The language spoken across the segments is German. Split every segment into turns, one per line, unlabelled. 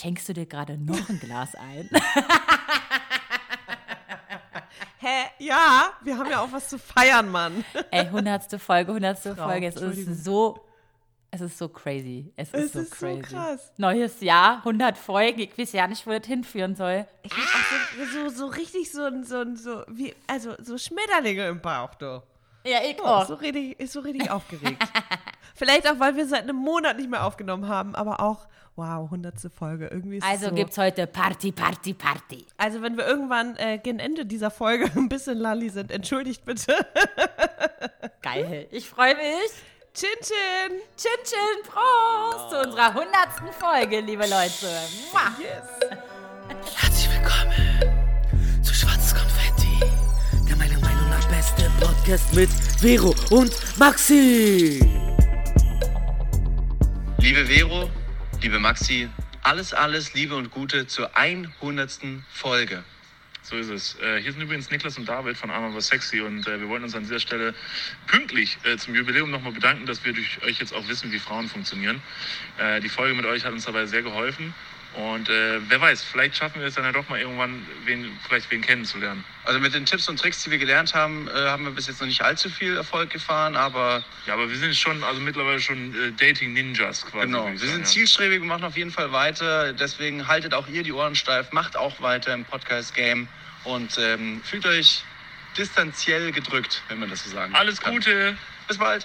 schenkst du dir gerade noch ein Glas ein?
Hä? Ja, wir haben ja auch was zu feiern, Mann.
Ey, hundertste Folge, hundertste Folge. Es ist so, es ist so crazy. Es ist
Es
so
ist so
crazy.
krass.
Neues Jahr, 100 Folgen. Ich weiß ja nicht, wo das hinführen soll.
Ich hab auch so, so, so richtig so, ein- so, ein- so, wie, also so Schmetterlinge im Bauch, du.
Ja, ich
Oh, so richtig, ist so richtig aufgeregt. Vielleicht auch, weil wir seit einem Monat nicht mehr aufgenommen haben, aber auch, wow, hundertste Folge. Irgendwie ist es
Also
so.
gibt's heute Party, Party, Party.
Also wenn wir irgendwann äh, gegen Ende dieser Folge ein bisschen lalli sind, entschuldigt bitte.
Geil. Ich freue mich.
Chin Chin.
Chin Chin Prost zu unserer hundertsten Folge, liebe Leute. Mua.
Yes.
Herzlich willkommen zu Schwarzes Konfetti, der meiner Meinung nach beste Podcast mit Vero und Maxi.
Liebe Vero, liebe Maxi, alles, alles Liebe und Gute zur 100. Folge.
So ist es. Äh, hier sind übrigens Niklas und David von Arm aber Sexy und äh, wir wollen uns an dieser Stelle pünktlich äh, zum Jubiläum nochmal bedanken, dass wir durch euch jetzt auch wissen, wie Frauen funktionieren. Die Folge mit euch hat uns dabei sehr geholfen und äh, wer weiß, vielleicht schaffen wir es dann ja doch mal irgendwann, wen, vielleicht wen kennenzulernen.
Also mit den Tipps und Tricks, die wir gelernt haben, äh, haben wir bis jetzt noch nicht allzu viel Erfolg gefahren, aber
Ja, aber wir sind schon, also mittlerweile schon äh, Dating-Ninjas quasi.
genau, wir
ich
sind
sagen, ja.
zielstrebig, wir machen auf jeden Fall weiter. Deswegen haltet auch ihr die Ohren steif, macht auch weiter im Podcast-Game und ähm, fühlt euch distanziell gedrückt, wenn man das so sagen
Alles
kann.
Gute!
Bis bald.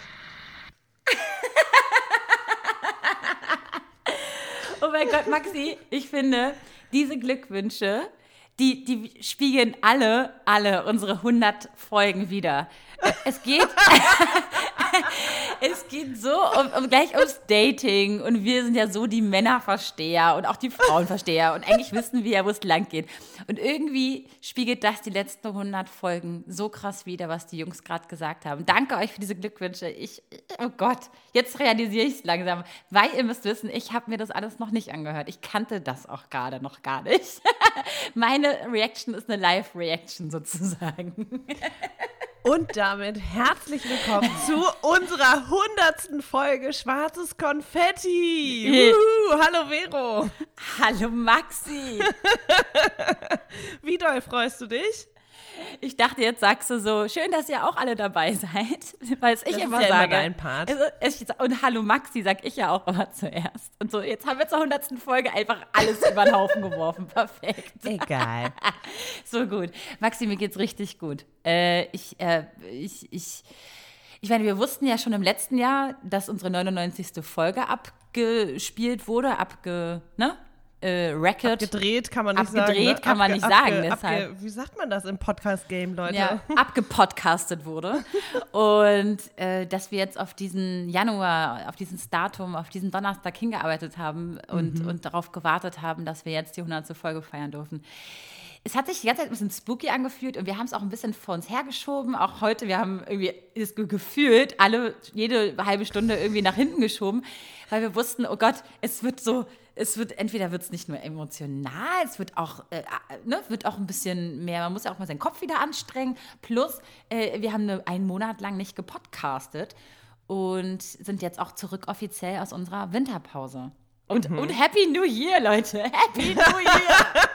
Oh mein Gott, Maxi, ich finde, diese Glückwünsche, die, die spiegeln alle, alle unsere 100 Folgen wieder. Es geht, es geht so um, um gleich ums Dating und wir sind ja so die Männerversteher und auch die Frauenversteher und eigentlich wissen wir ja, wo es lang geht. Und irgendwie spiegelt das die letzten 100 Folgen so krass wieder, was die Jungs gerade gesagt haben. Danke euch für diese Glückwünsche. Ich, oh Gott, jetzt realisiere ich es langsam, weil ihr müsst wissen, ich habe mir das alles noch nicht angehört. Ich kannte das auch gerade noch gar nicht. Meine Reaction ist eine Live-Reaction sozusagen.
Und damit herzlich willkommen zu unserer hundertsten Folge Schwarzes Konfetti. Wuhu, hallo Vero.
Hallo Maxi.
Wie doll freust du dich?
Ich dachte, jetzt sagst du so, schön, dass ihr auch alle dabei seid, weil es ich
Das ist
immer
ja immer
sage.
dein Part.
Also, und Hallo Maxi sag ich ja auch immer zuerst. Und so, jetzt haben wir zur hundertsten Folge einfach alles über den Haufen geworfen. Perfekt.
Egal.
So gut. Maxi, mir geht's richtig gut. Äh, ich, äh, ich, ich, ich meine, wir wussten ja schon im letzten Jahr, dass unsere 99. Folge abgespielt wurde, abge, ne? Äh, Record.
Gedreht kann man nicht sagen.
Abgedreht
ne?
kann man nicht sagen, deshalb.
wie sagt man das im Podcast-Game, Leute?
ja, abgepodcastet wurde. Und äh, dass wir jetzt auf diesen Januar, auf dieses Datum, auf diesen Donnerstag hingearbeitet haben und,
Mhm.
und darauf gewartet haben, dass wir jetzt die 100. Folge feiern dürfen. Es hat sich die ganze Zeit ein bisschen spooky angefühlt und wir haben es auch ein bisschen vor uns hergeschoben. Auch heute, wir haben irgendwie es ge- gefühlt alle jede halbe Stunde irgendwie nach hinten geschoben, weil wir wussten, oh Gott, es wird so, es wird entweder wird es nicht nur emotional, es wird auch, äh, ne, wird auch ein bisschen mehr. Man muss ja auch mal seinen Kopf wieder anstrengen. Plus, äh, wir haben eine, einen Monat lang nicht gepodcastet und sind jetzt auch zurück offiziell aus unserer Winterpause. Und, und Happy New Year, Leute! Happy New Year!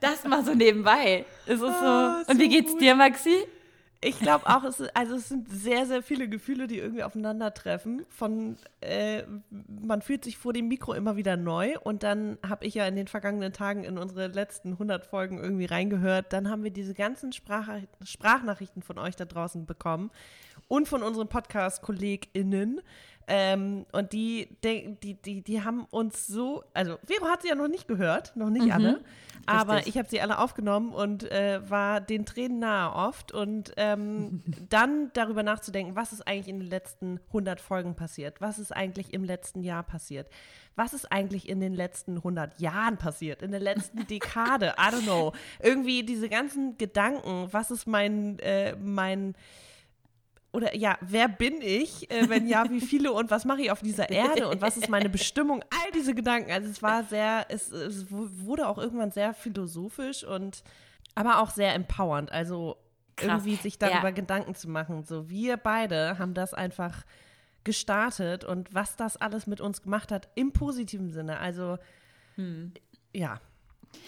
Das mal so nebenbei. Es ist so.
Ah,
Und wie geht's
gut.
dir, Maxi?
Ich glaube auch, es, ist, also es sind sehr, sehr viele Gefühle, die irgendwie aufeinandertreffen. Von, äh, man fühlt sich vor dem Mikro immer wieder neu. Und dann habe ich ja in den vergangenen Tagen in unsere letzten 100 Folgen irgendwie reingehört. Dann haben wir diese ganzen Sprach Sprachnachrichten von euch da draußen bekommen und von unseren Podcast-KollegInnen. Ähm, und die, die, die, die, haben uns so, also Vero hat sie ja noch nicht gehört, noch nicht alle, aber
Richtig.
ich habe sie alle aufgenommen und äh, war den Tränen nahe oft. Und ähm, dann darüber nachzudenken, was ist eigentlich in den letzten 100 Folgen passiert? Was ist eigentlich im letzten Jahr passiert? Was ist eigentlich in den letzten 100 Jahren passiert? In der letzten Dekade? I don't know. Irgendwie diese ganzen Gedanken, was ist mein, äh, mein oder ja, wer bin ich? Äh, wenn ja, wie viele und was mache ich auf dieser Erde und was ist meine Bestimmung? All diese Gedanken. Also es war sehr, es, es wu- wurde auch irgendwann sehr philosophisch und aber auch sehr empowernd. Also
Krass.
irgendwie sich darüber
Ja.
Gedanken zu machen. So, wir beide haben das einfach gestartet und was das alles mit uns gemacht hat im positiven Sinne. Also Ja.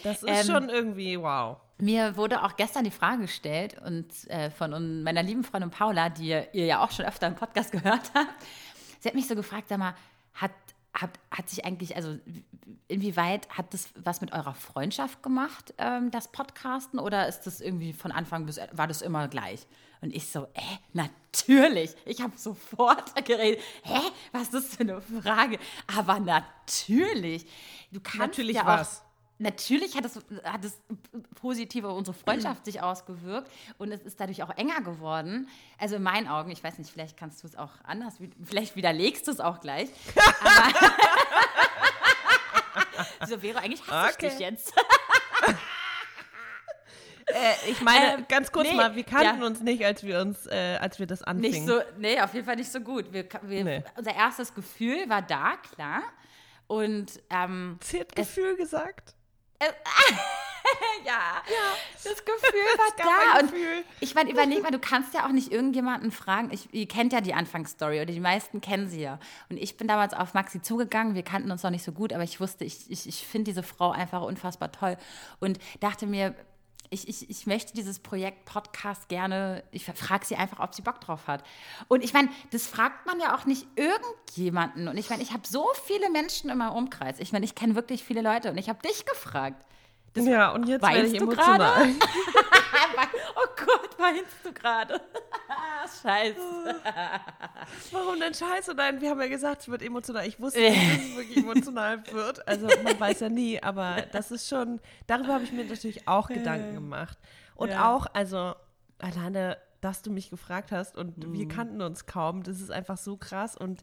Das ist
Ähm,
schon irgendwie wow.
Mir wurde auch gestern die Frage gestellt und äh, von meiner lieben Freundin Paula, die ihr ja auch schon öfter im Podcast gehört habt. Sie hat mich so gefragt, sag mal, hat, hat, hat sich eigentlich, also inwieweit hat das was mit eurer Freundschaft gemacht, ähm, das Podcasten, oder ist das irgendwie von Anfang bis war das immer gleich? Und ich so, äh, natürlich. Ich habe sofort geredet. Hä, was ist das für eine Frage? Aber natürlich. Du kannst
Natürlich
ja
was.
Natürlich hat es, hat es positiv auf unsere Freundschaft sich ausgewirkt und es ist dadurch auch enger geworden. Also in meinen Augen, ich weiß nicht, vielleicht kannst du es auch anders, vielleicht widerlegst du es auch gleich. So wäre eigentlich hasse
Okay.
ich dich jetzt.
Äh, ich meine,
Ähm,
ganz kurz
nee,
mal, wir kannten
ja.
uns nicht, als wir uns, äh, als wir das anfingen.
Nicht so, nee, auf jeden Fall nicht so gut. Wir, wir,
Nee.
Unser erstes Gefühl war da, klar. Und ähm,
Sie hat Gefühl gesagt.
ja, das Gefühl war
gab
da. Und
Gefühl.
ich meine, überleg mal, du kannst ja auch nicht irgendjemanden fragen. Ich, ihr kennt ja die Anfangsstory oder die meisten kennen sie ja. Und ich bin damals auf Maxi zugegangen. Wir kannten uns noch nicht so gut, aber ich wusste, ich, ich, ich finde diese Frau einfach unfassbar toll. Und dachte mir, ich, ich, ich möchte dieses Projekt Podcast gerne, ich frage sie einfach, ob sie Bock drauf hat. Und ich meine, das fragt man ja auch nicht irgendjemanden. Und ich meine, ich habe so viele Menschen in meinem Umkreis. Ich meine, ich kenne wirklich viele Leute und ich habe dich gefragt.
ja, und jetzt werde ich emotional.
Oh Gott, weinst du gerade? Scheiße.
Warum denn scheiße? Nein, wir haben ja gesagt, es wird emotional. Ich wusste nicht, dass es wirklich emotional wird. Also man weiß ja nie, aber das ist schon, darüber habe ich mir natürlich auch Gedanken gemacht. Und
Ja.
auch, also alleine, dass du mich gefragt hast und
Mhm.
wir kannten uns kaum, das ist einfach so krass und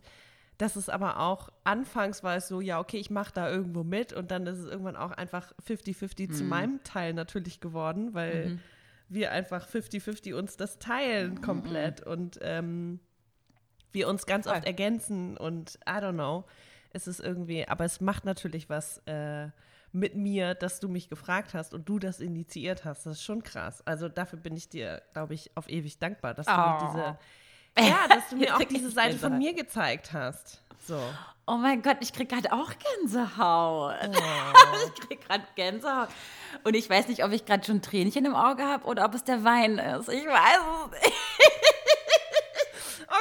das ist aber auch, anfangs war es so, ja, okay, ich mache da irgendwo mit und dann ist es irgendwann auch einfach 50-50
Mhm.
zu meinem Teil natürlich geworden, weil wir einfach 50-50 uns das
Mhm.
teilen komplett und ähm, wir uns ganz oft ergänzen und I don't know. Es ist irgendwie, aber es macht natürlich was äh, mit mir, dass du mich gefragt hast und du das initiiert hast. Das ist schon krass. Also dafür bin ich dir, glaube ich, auf ewig dankbar, dass du mir
Oh.
diese, ja, dass du mir auch diese Seite von mir gezeigt hast. So.
Oh mein Gott, ich krieg gerade auch Gänsehaut. Ich krieg gerade Gänsehaut. Und ich weiß nicht, ob ich gerade schon Tränchen im Auge habe oder ob es der Wein ist. Ich weiß es nicht.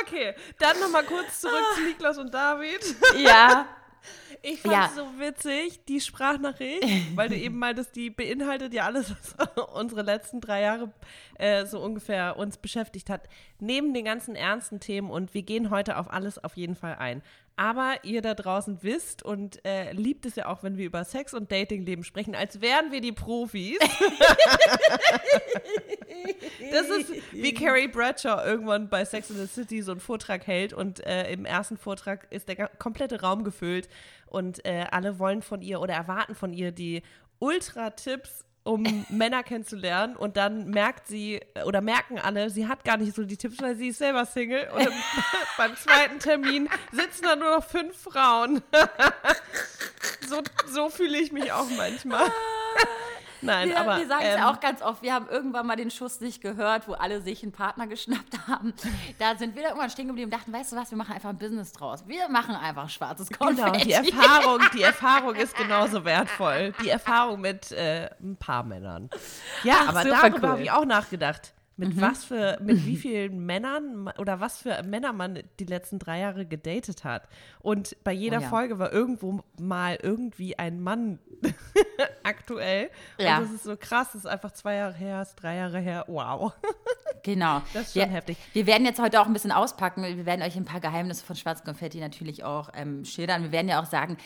Okay, dann nochmal kurz zurück zu Niklas und David.
Ja.
Ich fand
Ja.
es so witzig, die Sprachnachricht, weil du eben meintest, die beinhaltet ja alles, was unsere letzten drei Jahre äh, so ungefähr uns beschäftigt hat. Neben den ganzen ernsten Themen und wir gehen heute auf alles auf jeden Fall ein. Aber ihr da draußen wisst und äh, liebt es ja auch, wenn wir über Sex und Datingleben sprechen, als wären wir die Profis. Das ist wie Carrie Bradshaw irgendwann bei Sex in the City so einen Vortrag hält und äh, im ersten Vortrag ist der komplette Raum gefüllt und äh, alle wollen von ihr oder erwarten von ihr die Ultra-Tipps, um Männer kennenzulernen und dann merkt sie oder merken alle, sie hat gar nicht so die Tipps, weil sie ist selber Single und im, beim zweiten Termin sitzen da nur noch fünf Frauen. so so fühle ich mich auch manchmal. Nein,
Wir,
aber
wir sagen es
ähm,
ja auch ganz oft, wir haben irgendwann mal den Schuss nicht gehört, wo alle sich einen Partner geschnappt haben. Da sind wir da irgendwann stehen geblieben und dachten, weißt du was, wir machen einfach ein Business draus. Wir machen einfach schwarzes Konfetti.
Genau, die Erfahrung, die Erfahrung ist genauso wertvoll. Die Erfahrung mit äh, ein paar Männern. Ja,
Ach,
aber darüber
cool.
habe ich auch nachgedacht. Mit was für, mit wie vielen Männern oder was für Männer man die letzten drei Jahre gedatet hat. Und bei jeder
Oh ja.
Folge war irgendwo mal irgendwie ein Mann aktuell.
Ja.
Und das ist so krass, das ist einfach zwei Jahre her, ist drei Jahre her. Wow.
Genau.
Das ist schon
wir,
heftig.
Wir werden jetzt heute auch ein bisschen auspacken. Wir werden euch ein paar Geheimnisse von Schwarz Konfetti natürlich auch ähm, schildern. Wir werden ja auch sagen,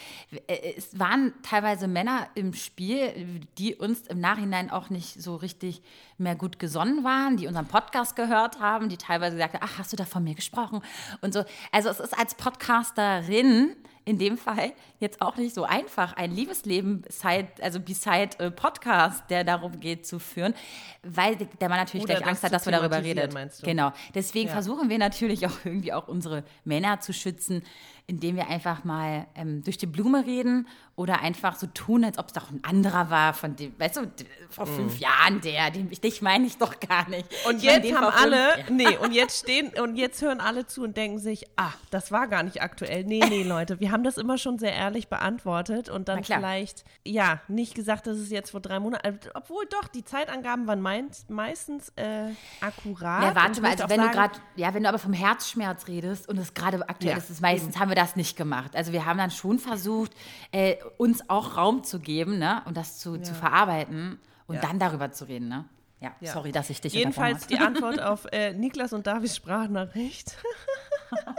äh, es waren teilweise Männer im Spiel, die uns im Nachhinein auch nicht so richtig mehr gut gesonnen waren, die unseren Podcast gehört haben, die teilweise gesagt haben, ach, hast du da von mir gesprochen? Und so. Also es ist als Podcasterin in dem Fall jetzt auch nicht so einfach, ein Liebesleben side, also beside Podcast, der darum geht, zu führen, weil der Mann natürlich
Oder
gleich Angst hat, dass wir darüber
du?
Genau. Deswegen
Ja.
versuchen wir natürlich auch irgendwie auch unsere Männer zu schützen, indem wir einfach mal ähm, durch die Blume reden oder einfach so tun, als ob es doch ein anderer war, von dem, weißt du, vor fünf Jahren der, den, dich meine ich doch gar nicht.
Und jetzt haben
fünf
alle,
Jahren.
nee, und jetzt stehen, und jetzt hören alle zu und denken sich, ah, das war gar nicht aktuell. Nee, nee, Leute, wir haben das immer schon sehr ehrlich beantwortet und dann vielleicht, ja, nicht gesagt, dass es jetzt vor drei Monaten, äh, obwohl doch, die Zeitangaben waren meint, meistens äh, akkurat.
Ja, warte mal, also wenn du
sagen-
gerade, ja, wenn du aber vom Herzschmerz redest und es gerade aktuell
Ja,
ist, ist meistens haben wir das nicht gemacht. Also wir haben dann schon versucht, äh, uns auch Raum zu geben, ne, und das zu, zu verarbeiten und
Ja.
dann darüber zu reden, ne. Ja,
Ja.
sorry, dass ich dich
Jedenfalls die Antwort auf äh, Niklas und Davids Sprachnachricht.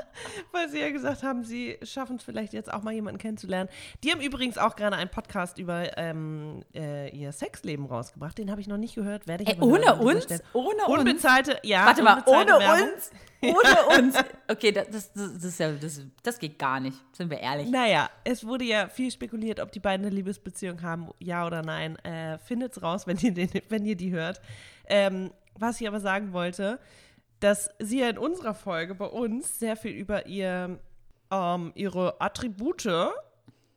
Sie ja gesagt haben, sie schaffen es vielleicht jetzt auch mal jemanden kennenzulernen. Die haben übrigens auch gerade einen Podcast über ähm, äh, ihr Sexleben rausgebracht. Den habe ich noch nicht gehört. Werde ich
Ey,
aber
ohne uns? Ohne uns?
Unbezahlte, ja.
Warte mal, ohne
Werbung.
uns? Ohne uns? Okay, das, das, das, ist ja, das, das geht gar nicht, sind wir ehrlich.
Naja, es wurde ja viel spekuliert, ob die beiden eine Liebesbeziehung haben, ja oder nein. Äh, Findet's raus, wenn ihr, den, wenn ihr die hört. Ähm, was ich aber sagen wollte, dass sie ja in unserer Folge bei uns sehr viel über ihr, ähm, ihre Attribute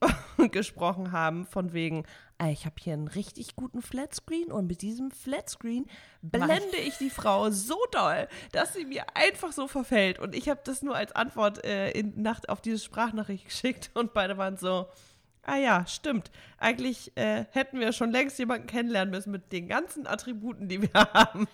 gesprochen haben, von wegen, "Ah, ich habe hier einen richtig guten Flatscreen und mit diesem Flatscreen blende ich die Frau so doll, dass sie mir einfach so verfällt. Und ich habe das nur als Antwort äh, in Nacht auf diese Sprachnachricht geschickt und beide waren so, ah ja, stimmt. Eigentlich äh, hätten wir schon längst jemanden kennenlernen müssen mit den ganzen Attributen, die wir haben.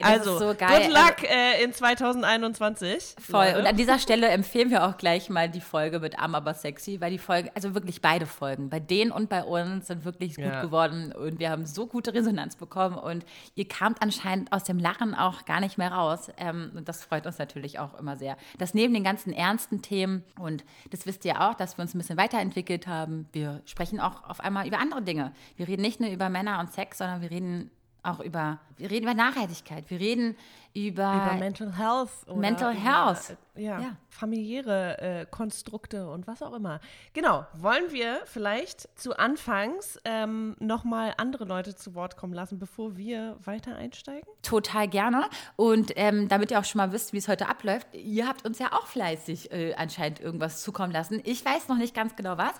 Also,
so geil.
good luck äh, in 2021.
Voll.
Leute.
Und an dieser Stelle empfehlen wir auch gleich mal die Folge mit Arm aber sexy, weil die Folge, also wirklich beide Folgen, bei denen und bei uns sind wirklich gut
Ja.
geworden und wir haben so gute Resonanz bekommen und ihr kamt anscheinend aus dem Lachen auch gar nicht mehr raus. Ähm, und das freut uns natürlich auch immer sehr. Das neben den ganzen ernsten Themen und das wisst ihr auch, dass wir uns ein bisschen weiterentwickelt haben. Wir sprechen auch auf einmal über andere Dinge. Wir reden nicht nur über Männer und Sex, sondern wir reden auch über, wir reden über Nachhaltigkeit, wir reden über,
über Mental Health. Oder
Mental
über,
Health.
äh, Ja,
Ja.
familiäre äh, Konstrukte und was auch immer. Genau, wollen wir vielleicht zu Anfangs ähm, nochmal andere Leute zu Wort kommen lassen, bevor wir weiter einsteigen?
Total gerne. Und ähm, damit ihr auch schon mal wisst, wie es heute abläuft, ihr habt uns ja auch fleißig äh, anscheinend irgendwas zukommen lassen. Ich weiß noch nicht ganz genau was,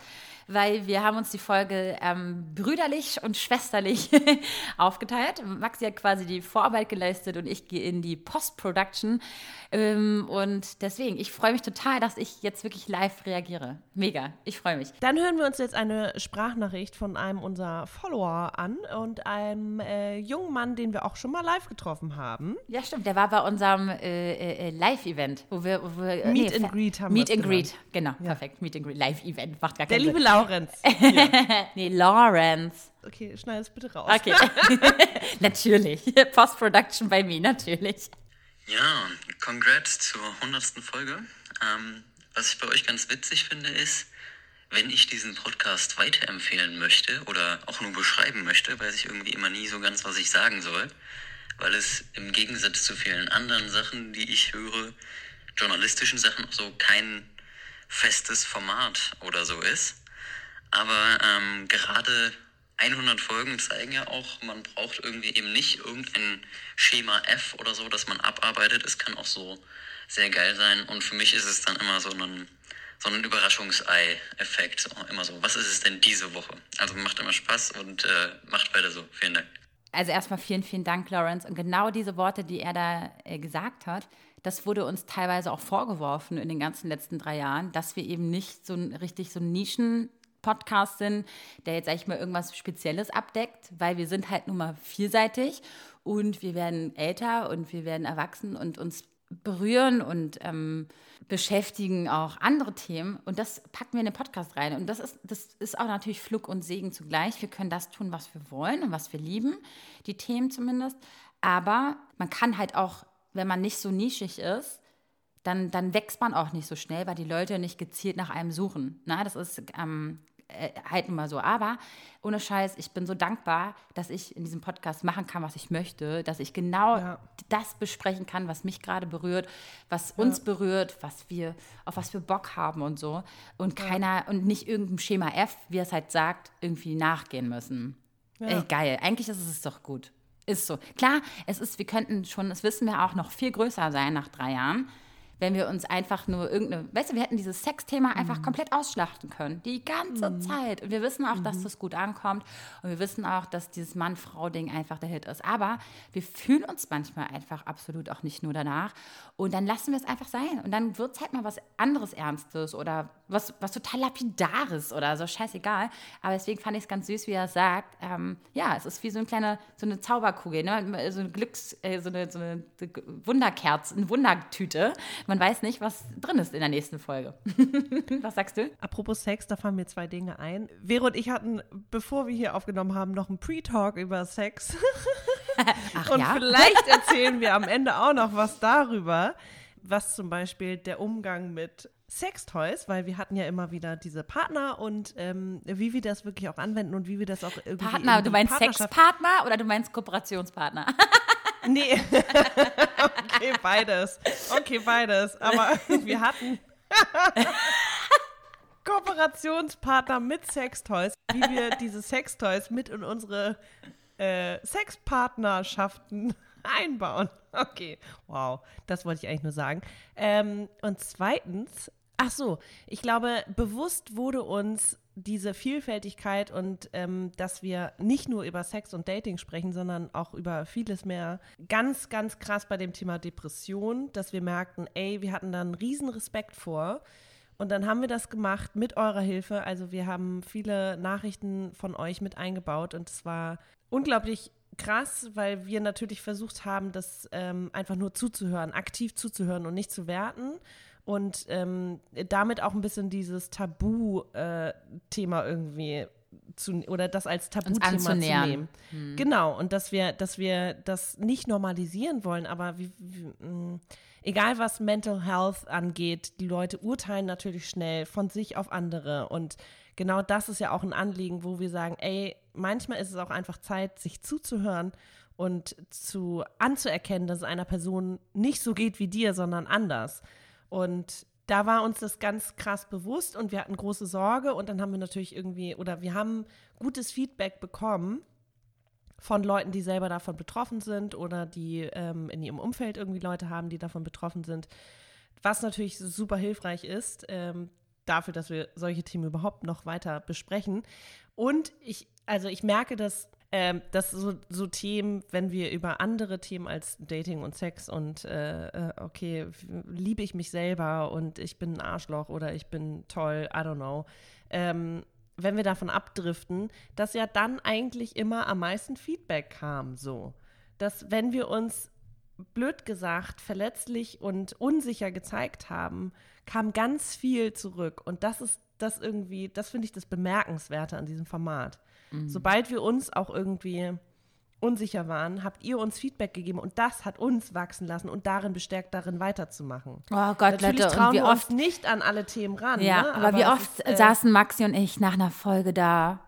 weil wir haben uns die Folge ähm, brüderlich und schwesterlich aufgeteilt. Maxi hat quasi die Vorarbeit geleistet und ich gehe in die Post-Production. Ähm, und deswegen, ich freue mich total, dass ich jetzt wirklich live reagiere. Mega, ich freue mich.
Dann hören wir uns jetzt eine Sprachnachricht von einem unserer Follower an und einem äh, jungen Mann, den wir auch schon mal live getroffen haben.
Ja, stimmt. Der war bei unserem äh, äh, Live-Event, wo wir, wo wir äh,
Meet and
Fa-
Greet haben
Meet and Greet, genau, perfekt. Meet and Greet, Live-Event, macht gar
Der
keinen
liebe
Sinn.
Laurenz.
Nee, Lawrence.
Okay, schneid es bitte raus.
Okay. natürlich. Post-Production bei mir, natürlich.
Ja, congrats zur 100. Folge. Ähm, was ich bei euch ganz witzig finde, ist, wenn ich diesen Podcast weiterempfehlen möchte oder auch nur beschreiben möchte, weiß ich irgendwie immer nie so ganz, was ich sagen soll, weil es im Gegensatz zu vielen anderen Sachen, die ich höre, journalistischen Sachen, so kein festes Format oder so ist. Aber ähm, gerade 100 Folgen zeigen ja auch, man braucht irgendwie eben nicht irgendein Schema F oder so, das man abarbeitet. Es kann auch so sehr geil sein. Und für mich ist es dann immer so ein, so ein Überraschungsei-Effekt. Immer so, was ist es denn diese Woche? Also macht immer Spaß und äh, macht weiter so. Vielen Dank.
Also erstmal vielen, vielen Dank, Lawrence. Und genau diese Worte, die er da äh, gesagt hat, das wurde uns teilweise auch vorgeworfen in den ganzen letzten drei Jahren, dass wir eben nicht so richtig so ein Nischen-Podcast sind, der jetzt, sag ich mal, irgendwas Spezielles abdeckt, weil wir sind halt nun mal vielseitig und wir werden älter und wir werden erwachsen und uns berühren und ähm, beschäftigen auch andere Themen. Und das packen wir in den Podcast rein. Und das ist, das ist auch natürlich Flug und Segen zugleich. Wir können das tun, was wir wollen und was wir lieben, die Themen zumindest. Aber man kann halt auch, wenn man nicht so nischig ist, dann, dann wächst man auch nicht so schnell, weil die Leute nicht gezielt nach einem suchen. Na, das ist ähm, äh, halt nun mal so. Aber ohne Scheiß, ich bin so dankbar, dass ich in diesem Podcast machen kann, was ich möchte, dass ich genau
Ja.
das besprechen kann, was mich gerade berührt, was uns berührt, was wir, auf was wir Bock haben und so. Und keiner, und nicht irgendeinem Schema F, wie er es halt sagt, irgendwie nachgehen müssen. Ey, geil. Eigentlich ist es doch gut. Ist so. Klar, es ist, wir könnten schon, das wissen wir auch, noch viel größer sein nach drei Jahren, wenn wir uns einfach nur irgendeine, weißt du, wir hätten dieses Sexthema einfach komplett ausschlachten können. Die ganze Zeit. Und wir wissen auch, dass das gut ankommt. Und wir wissen auch, dass dieses Mann-Frau-Ding einfach der Hit ist. Aber wir fühlen uns manchmal einfach absolut auch nicht nur danach. Und dann lassen wir es einfach sein. Und dann wird es halt mal was anderes Ernstes oder was, was total lapidares oder so, scheißegal. Aber deswegen fand ich es ganz süß, wie er sagt, ähm, ja, es ist wie so eine kleine, so eine Zauberkugel, ne? so eine Glücks, äh, so eine, so eine Wunderkerze, eine Wundertüte. Man weiß nicht, was drin ist in der nächsten Folge. was sagst du?
Apropos Sex, da fallen mir zwei Dinge ein. Vero und ich hatten, bevor wir hier aufgenommen haben, noch einen Pre-Talk über Sex.
Ach
und
ja?
vielleicht erzählen wir am Ende auch noch was darüber, was zum Beispiel der Umgang mit Sextoys, weil wir hatten ja immer wieder diese Partner und ähm, wie wir das wirklich auch anwenden und wie wir das auch irgendwie
Partner, du meinst Sexpartner oder du meinst Kooperationspartner?
Nee. okay, beides. Okay, beides. Aber wir hatten Kooperationspartner mit Sextoys, wie wir diese Sextoys mit in unsere äh, Sexpartnerschaften einbauen. Okay, wow, das wollte ich eigentlich nur sagen. Ähm, und zweitens, ach so, ich glaube, bewusst wurde uns diese Vielfältigkeit und ähm, dass wir nicht nur über Sex und Dating sprechen, sondern auch über vieles mehr. Ganz, ganz krass bei dem Thema Depression, dass wir merkten, ey, wir hatten da einen riesen Respekt vor. Und dann haben wir das gemacht mit eurer Hilfe. Also wir haben viele Nachrichten von euch mit eingebaut und es war unglaublich krass, weil wir natürlich versucht haben, das ähm, einfach nur zuzuhören, aktiv zuzuhören und nicht zu werten. Und ähm, damit auch ein bisschen dieses Tabu-Thema irgendwie zu, oder das als Tabuthema zu nehmen. Genau, und dass wir, dass wir das nicht normalisieren wollen, aber wie, wie, mh, egal was Mental Health angeht, die Leute urteilen natürlich schnell von sich auf andere. Und genau das ist ja auch ein Anliegen, wo wir sagen, ey, manchmal ist es auch einfach Zeit, sich zuzuhören und zu anzuerkennen, dass es einer Person nicht so geht wie dir, sondern anders. Und da war uns das ganz krass bewusst und wir hatten große Sorge und dann haben wir natürlich irgendwie, oder wir haben gutes Feedback bekommen von Leuten, die selber davon betroffen sind oder die ähm, in ihrem Umfeld irgendwie Leute haben, die davon betroffen sind. Was natürlich super hilfreich ist, ähm, dafür, dass wir solche Themen überhaupt noch weiter besprechen. Und ich, also ich merke, dass, ähm, dass so, so Themen, wenn wir über andere Themen als Dating und Sex und äh, äh, okay, liebe ich mich selber und ich bin ein Arschloch oder ich bin toll, I don't know, ähm, wenn wir davon abdriften, dass ja dann eigentlich immer am meisten Feedback kam, so. Dass wenn wir uns blöd gesagt verletzlich und unsicher gezeigt haben, kam ganz viel zurück. Und das ist das irgendwie, das finde ich das Bemerkenswerte an diesem Format. Sobald wir uns auch irgendwie unsicher waren, habt ihr uns Feedback gegeben und das hat uns wachsen lassen und darin bestärkt, darin weiterzumachen.
Oh Gott,
Natürlich
Leute,
trauen
wie
wir
oft
uns nicht an alle Themen ran.
Ja,
ne?
aber, wie
es
oft
ist, äh,
saßen Maxi und ich nach einer Folge da.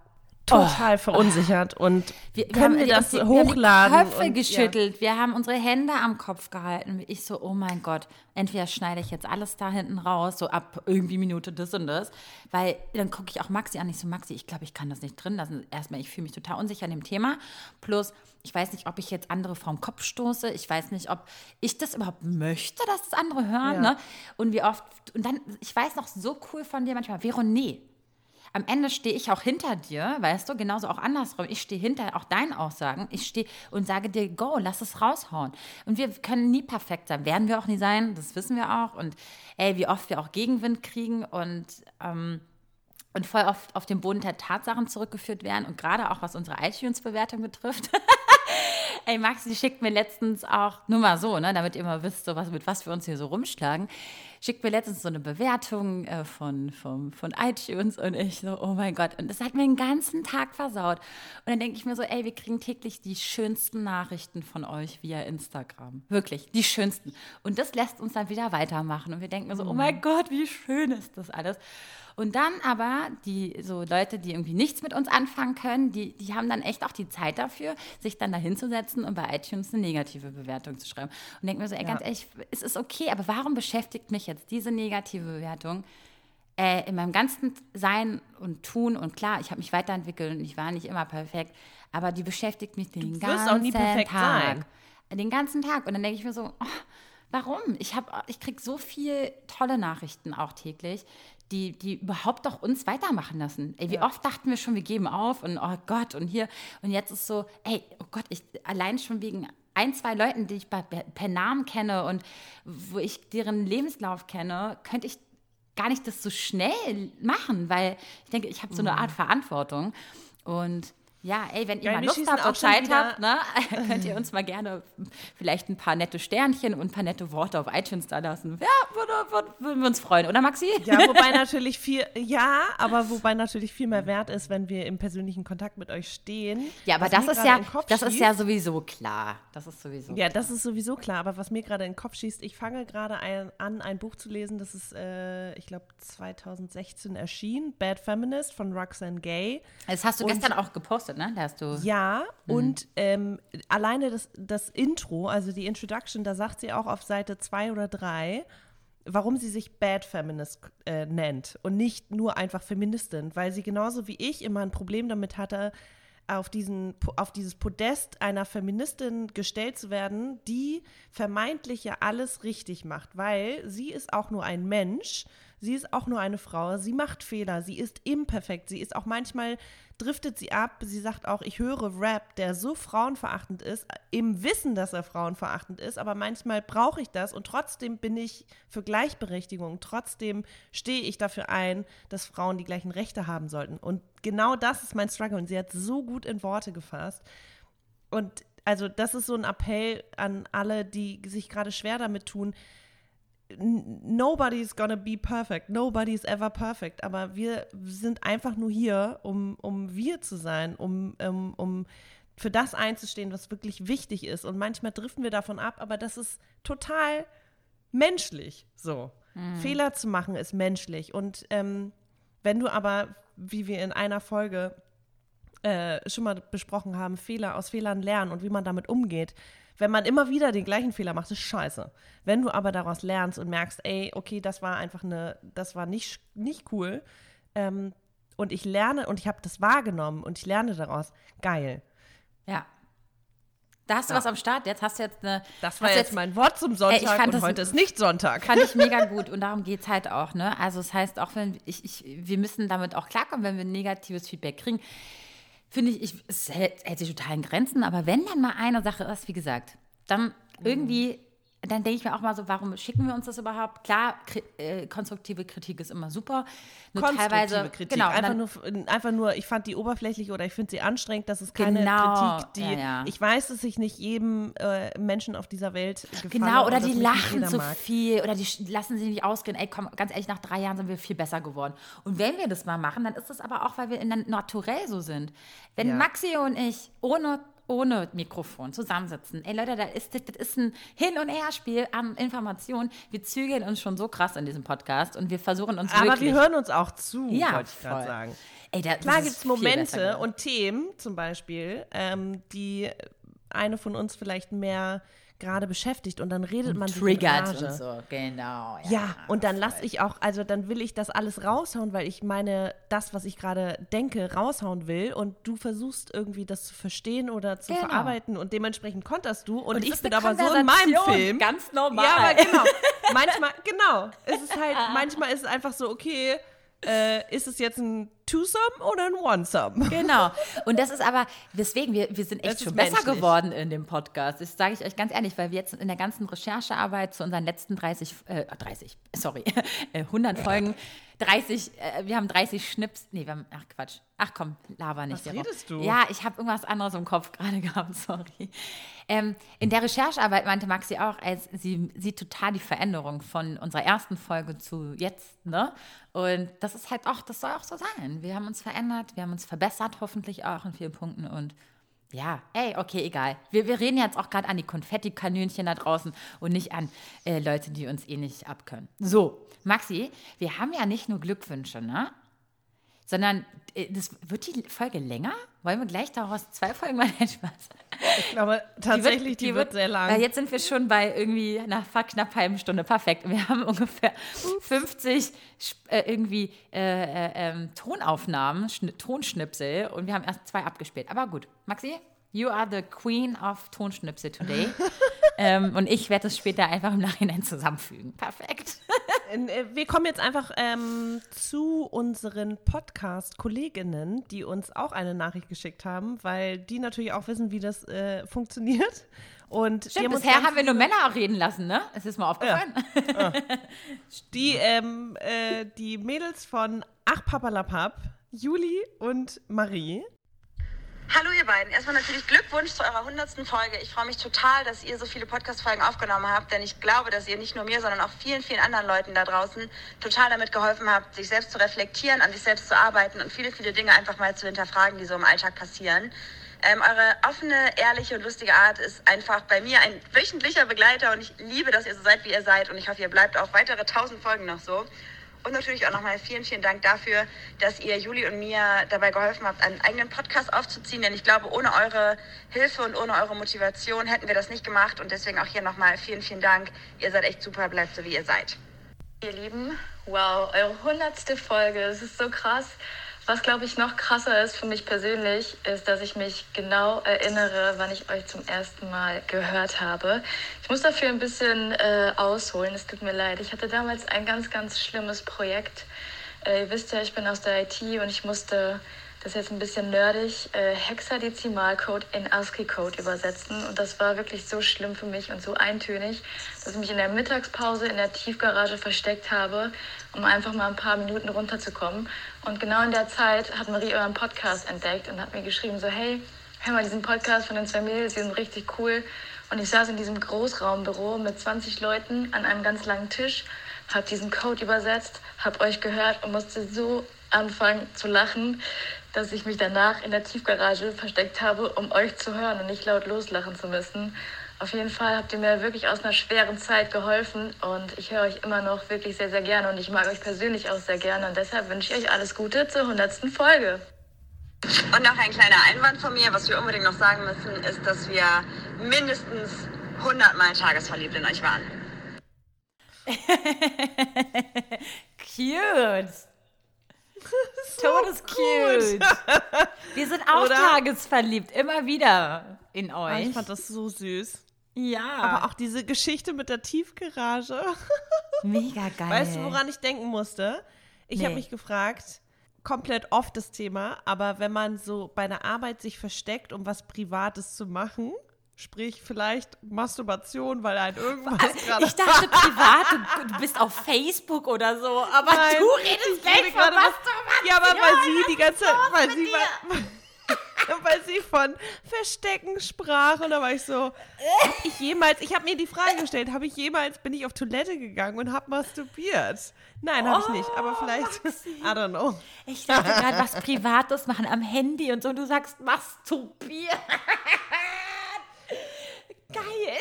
Total verunsichert und
Wir,
können wir, das
die,
hochladen?
Wir haben die Köpfe
und,
geschüttelt, wir haben unsere Hände am Kopf gehalten. Ich so, oh mein Gott, entweder schneide ich jetzt alles da hinten raus, so ab irgendwie Minute das und das, weil dann gucke ich auch Maxi an. Ich so, Maxi, ich glaube, ich kann das nicht drin lassen. Erstmal, ich fühle mich total unsicher an dem Thema. Plus, ich weiß nicht, ob ich jetzt andere vom Kopf stoße. Ich weiß nicht, ob ich das überhaupt möchte, dass das andere hören.
Ja.
Ne? Und wie oft, und dann, ich weiß noch so cool von dir manchmal, Vero, nee, am Ende stehe ich auch hinter dir, weißt du, genauso auch andersrum. Ich stehe hinter auch deinen Aussagen. Ich stehe und sage dir, go, lass es raushauen. Und wir können nie perfekt sein. Werden wir auch nie sein, das wissen wir auch. Und ey, wie oft wir auch Gegenwind kriegen und, ähm, und voll oft auf den Boden der Tatsachen zurückgeführt werden. Und gerade auch was unsere iTunes-Bewertung betrifft. Ey, Max, die schickt mir letztens auch, nur mal so, ne, damit ihr mal wisst, so was, mit was wir uns hier so rumschlagen, schickt mir letztens so eine Bewertung äh, von, von, von iTunes und ich so, oh mein Gott. Und das hat mir den ganzen Tag versaut. Und dann denke ich mir so, ey, wir kriegen täglich die schönsten Nachrichten von euch via Instagram. Wirklich, die schönsten. Und das lässt uns dann wieder weitermachen. Und wir denken so, oh mein Gott, wie schön ist das alles. Und dann aber die so Leute, die irgendwie nichts mit uns anfangen können, die, die haben dann echt auch die Zeit dafür, sich dann da hinzusetzen und bei iTunes eine negative Bewertung zu schreiben. Und denken mir so, ey, ganz ehrlich, es ist okay, aber warum beschäftigt mich jetzt diese negative Bewertung äh, in meinem ganzen Sein und Tun? Und klar, ich habe mich weiterentwickelt und ich war nicht immer perfekt, aber die beschäftigt mich den ganzen
auch nie perfekt
Tag.
sein.
Den ganzen Tag. Und dann denke ich mir so, oh, warum? Ich, hab- ich kriege so viel tolle Nachrichten auch täglich, die, die überhaupt doch uns weitermachen lassen. Ey, wie oft dachten wir schon, wir geben auf und oh Gott und hier. Und jetzt ist so, ey, oh Gott, ich allein schon wegen ein, zwei Leuten, die ich bei, per Namen kenne und wo ich deren Lebenslauf kenne, könnte ich gar nicht das so schnell machen, weil ich denke, ich habe so eine Art Verantwortung. Und ja, ey, wenn ihr
Ja,
mal Lust habt und Zeit habt, ne, könnt ihr uns mal gerne vielleicht ein paar nette Sternchen und ein paar nette Worte auf iTunes da lassen. Ja, würde, würde, würden wir uns freuen, oder Maxi?
Ja, wobei natürlich viel, ja, aber wobei natürlich viel mehr wert ist, wenn wir im persönlichen Kontakt mit euch stehen.
Ja, aber das ist ja, das ist
schießt-
ja sowieso klar. Das ist sowieso.
Ja, das ist sowieso klar, aber was mir gerade in den Kopf schießt, ich fange gerade ein, an, ein Buch zu lesen, das ist, äh, ich glaube, 2016 erschienen, Bad Feminist von Roxane Gay.
Das hast du
Und-
gestern auch gepostet, ne? Da hast du.
Ja,
Mhm.
und ähm, alleine das, das Intro, also die Introduction, da sagt sie auch auf Seite 2 oder 3, warum sie sich Bad Feminist äh, nennt und nicht nur einfach Feministin, weil sie genauso wie ich immer ein Problem damit hatte, auf, diesen, auf dieses Podest einer Feministin gestellt zu werden, die vermeintlich ja alles richtig macht, weil sie ist auch nur ein Mensch, sie ist auch nur eine Frau, sie macht Fehler, sie ist imperfekt, sie ist auch manchmal, driftet sie ab, sie sagt auch, ich höre Rap, der so frauenverachtend ist, im Wissen, dass er frauenverachtend ist, aber manchmal brauche ich das und trotzdem bin ich für Gleichberechtigung, trotzdem stehe ich dafür ein, dass Frauen die gleichen Rechte haben sollten. Und genau das ist mein Struggle und sie hat so gut in Worte gefasst. Und also das ist so ein Appell an alle, die sich gerade schwer damit tun. Nobody's gonna be perfect. Nobody's ever perfect. Aber wir sind einfach nur hier, um, um wir zu sein, um, um, um für das einzustehen, was wirklich wichtig ist. Und manchmal driften wir davon ab, aber das ist total menschlich. So. Fehler zu machen ist menschlich. Und ähm, wenn du aber, wie wir in einer Folge äh, schon mal besprochen haben, Fehler aus Fehlern lernen und wie man damit umgeht. Wenn man immer wieder den gleichen Fehler macht, ist scheiße. Wenn du aber daraus lernst und merkst, ey, okay, das war einfach eine, das war nicht, nicht cool ähm, und ich lerne und ich habe das wahrgenommen und ich lerne daraus, geil.
Ja. Da hast du was am Start. Jetzt hast du jetzt eine.
Das war
du
jetzt mein Wort zum Sonntag
Ey,
und
das-
heute ist nicht Sonntag.
Fand ich mega gut und darum geht es halt auch, ne? Also das heißt, auch wenn ich, ich, wir müssen damit auch klarkommen, wenn wir negatives Feedback kriegen, finde ich, ich, es hält, hält sich total in Grenzen, aber wenn dann mal eine Sache ist, wie gesagt, dann irgendwie, dann denke ich mir auch mal so, warum schicken wir uns das überhaupt? Klar, kri äh, konstruktive Kritik ist immer super, nur
Konstruktive
teilweise,
Kritik.
genau,
einfach,
dann,
nur, einfach nur, ich fand die oberflächlich oder ich finde sie anstrengend. Das ist keine
Genau,
Kritik, die.
ja, ja.
Ich weiß, dass ich nicht jedem äh, Menschen auf dieser Welt gefalle.
Genau, oder die lachen zu
mag.
viel oder die lassen sich nicht ausgehen. Ey, komm, ganz ehrlich, nach drei Jahren sind wir viel besser geworden. Und wenn wir das mal machen, dann ist das aber auch, weil wir in der Naturell so sind. Wenn
Ja.
Maxi und ich ohne, ohne Mikrofon zusammensitzen, ey Leute, das ist, das, ist ein Hin- und Herspiel an Informationen. Wir zügeln uns schon so krass in diesem Podcast und wir versuchen uns
Aber
wirklich...
wir hören uns auch zu,
Ja,
wollte ich gerade sagen.
ey, da,
Klar gibt es Momente und Themen zum Beispiel, ähm, die eine von uns vielleicht mehr gerade beschäftigt und dann redet man sich in
triggert
Rage.
und so, genau.
Ja, und dann lasse ich auch, also dann will ich das alles raushauen, weil ich meine, das, was ich gerade denke, raushauen will und du versuchst irgendwie das zu verstehen oder zu
Genau.
verarbeiten und dementsprechend konterst du und,
Und
ich bin aber so in meinem Film.
ganz normal.
Ja, aber genau. Manchmal, genau. Es ist halt, manchmal ist es einfach so, okay, äh, ist es jetzt ein Two-Sum oder ein One-Sum?
Genau. Und das ist aber, deswegen, wir, wir sind echt schon besser
menschlich.
geworden in dem Podcast. Das sage ich euch ganz ehrlich, weil wir jetzt in der ganzen Recherchearbeit zu unseren letzten 30, äh, 30, sorry, äh, 100 Folgen, 30, äh, wir haben 30 Schnips, nee, wir haben, ach Quatsch, ach komm, laber nicht.
Was redest du?
Ja, ich habe irgendwas anderes im Kopf gerade gehabt, sorry. Ähm, in der Recherchearbeit meinte Maxi auch, als sie sieht total die Veränderung von unserer ersten Folge zu jetzt, ne? Und das ist halt auch, das soll auch so sein. Wir haben uns verändert, wir haben uns verbessert, hoffentlich auch in vielen Punkten und ja, ey, okay, egal. Wir, wir reden jetzt auch gerade an die Konfetti-Kanönchen da draußen und nicht an äh, Leute, die uns eh nicht abkönnen. So, Maxi, wir haben ja nicht nur Glückwünsche, ne? Sondern äh, das wird die Folge länger? Wollen wir gleich daraus zwei Folgen mal Nein, Spaß?
Aber tatsächlich, die, wird, sehr lang.
Weil jetzt sind wir schon bei irgendwie nach knapp halben Stunde. Perfekt. Wir haben ungefähr 50 Sch- äh, irgendwie äh, äh, ähm, Tonaufnahmen, Schni Tonschnipsel und wir haben erst zwei abgespielt. Aber gut, Maxi, you are the queen of Tonschnipsel today. ähm, und ich werde es später einfach im Nachhinein zusammenfügen. Perfekt.
Äh, Wir kommen jetzt einfach ähm, zu unseren Podcast-Kolleginnen, die uns auch eine Nachricht geschickt haben, weil die natürlich auch wissen, wie das äh, funktioniert. Und
Stimmt,
haben
bisher haben wir nur Männer reden lassen, ne? Es ist mal aufgefallen.
Die, ähm, äh, die Mädels von Ach Papalapap, Juli und Marie.
Hallo ihr beiden. Erstmal natürlich Glückwunsch zu eurer 100. Folge. Ich freue mich total, dass ihr so viele Podcast-Folgen aufgenommen habt, denn ich glaube, dass ihr nicht nur mir, sondern auch vielen, vielen anderen Leuten da draußen total damit geholfen habt, sich selbst zu reflektieren, an sich selbst zu arbeiten und viele, viele Dinge einfach mal zu hinterfragen, die so im Alltag passieren. Ähm, eure offene, ehrliche und lustige Art ist einfach bei mir ein wöchentlicher Begleiter und ich liebe, dass ihr so seid, wie ihr seid und ich hoffe, ihr bleibt auch weitere 1000 Folgen noch so. Und natürlich auch nochmal vielen, vielen Dank dafür, dass ihr Juli und mir dabei geholfen habt, einen eigenen Podcast aufzuziehen. Denn ich glaube, ohne eure Hilfe und ohne eure Motivation hätten wir das nicht gemacht. Und deswegen auch hier nochmal vielen, vielen Dank. Ihr seid echt super, bleibt so, wie ihr seid.
Ihr Lieben, wow, eure hundertste Folge, es ist so krass. Was, glaube ich, noch krasser ist für mich persönlich, ist, dass ich mich genau erinnere, wann ich euch zum ersten Mal gehört habe. Ich muss dafür ein bisschen äh, ausholen, es tut mir leid. Ich hatte damals ein ganz, ganz schlimmes Projekt. Äh, ihr wisst ja, ich bin aus der IT und ich musste, das ist jetzt ein bisschen nerdig, äh, Hexadezimalcode in ASCII-Code übersetzen. Und das war wirklich so schlimm für mich und so eintönig, dass ich mich in der Mittagspause in der Tiefgarage versteckt habe, um einfach mal ein paar Minuten runterzukommen. Und genau in der Zeit hat Marie euren Podcast entdeckt und hat mir geschrieben, so hey, hör mal diesen Podcast von den zwei Mädels, die sind richtig cool. Und ich saß in diesem Großraumbüro mit 20 Leuten an einem ganz langen Tisch, habe diesen Code übersetzt, habe euch gehört und musste so anfangen zu lachen, dass ich mich danach in der Tiefgarage versteckt habe, um euch zu hören und nicht laut loslachen zu müssen. Auf jeden Fall habt ihr mir wirklich aus einer schweren Zeit geholfen und ich höre euch immer noch wirklich sehr, sehr gerne und ich mag euch persönlich auch sehr gerne und deshalb wünsche ich euch alles Gute zur 100. Folge.
Und noch ein kleiner Einwand von mir, was wir unbedingt noch sagen müssen, ist, dass wir mindestens 100 Mal tagesverliebt in euch waren.
Cute. Todescute. Wir sind auch
Oder?
tagesverliebt, immer wieder in
Ah, ich
euch.
fand das so süß.
Ja,
Aber auch diese Geschichte mit der Tiefgarage.
mega geil.
Weißt du, woran ich denken musste? Ich habe
Nee.
mich gefragt, komplett oft das Thema, aber wenn man so bei der Arbeit sich versteckt, um was Privates zu machen, sprich vielleicht Masturbation, weil ein irgendwas gerade.
Ich dachte privat, du, bist auf Facebook oder so, aber
Nein,
du redest
rede
gleich von was-
Ja, aber weil sie die ganze Zeit, weil sie, weil, sie von Verstecken sprach und da war ich so, hab ich jemals, ich habe mir die Frage gestellt, habe ich jemals, bin ich auf Toilette gegangen und habe masturbiert? Nein, habe ich nicht, aber vielleicht, I don't know.
Ich dachte gerade, was Privates machen am Handy und so, und du sagst masturbieren. Geil.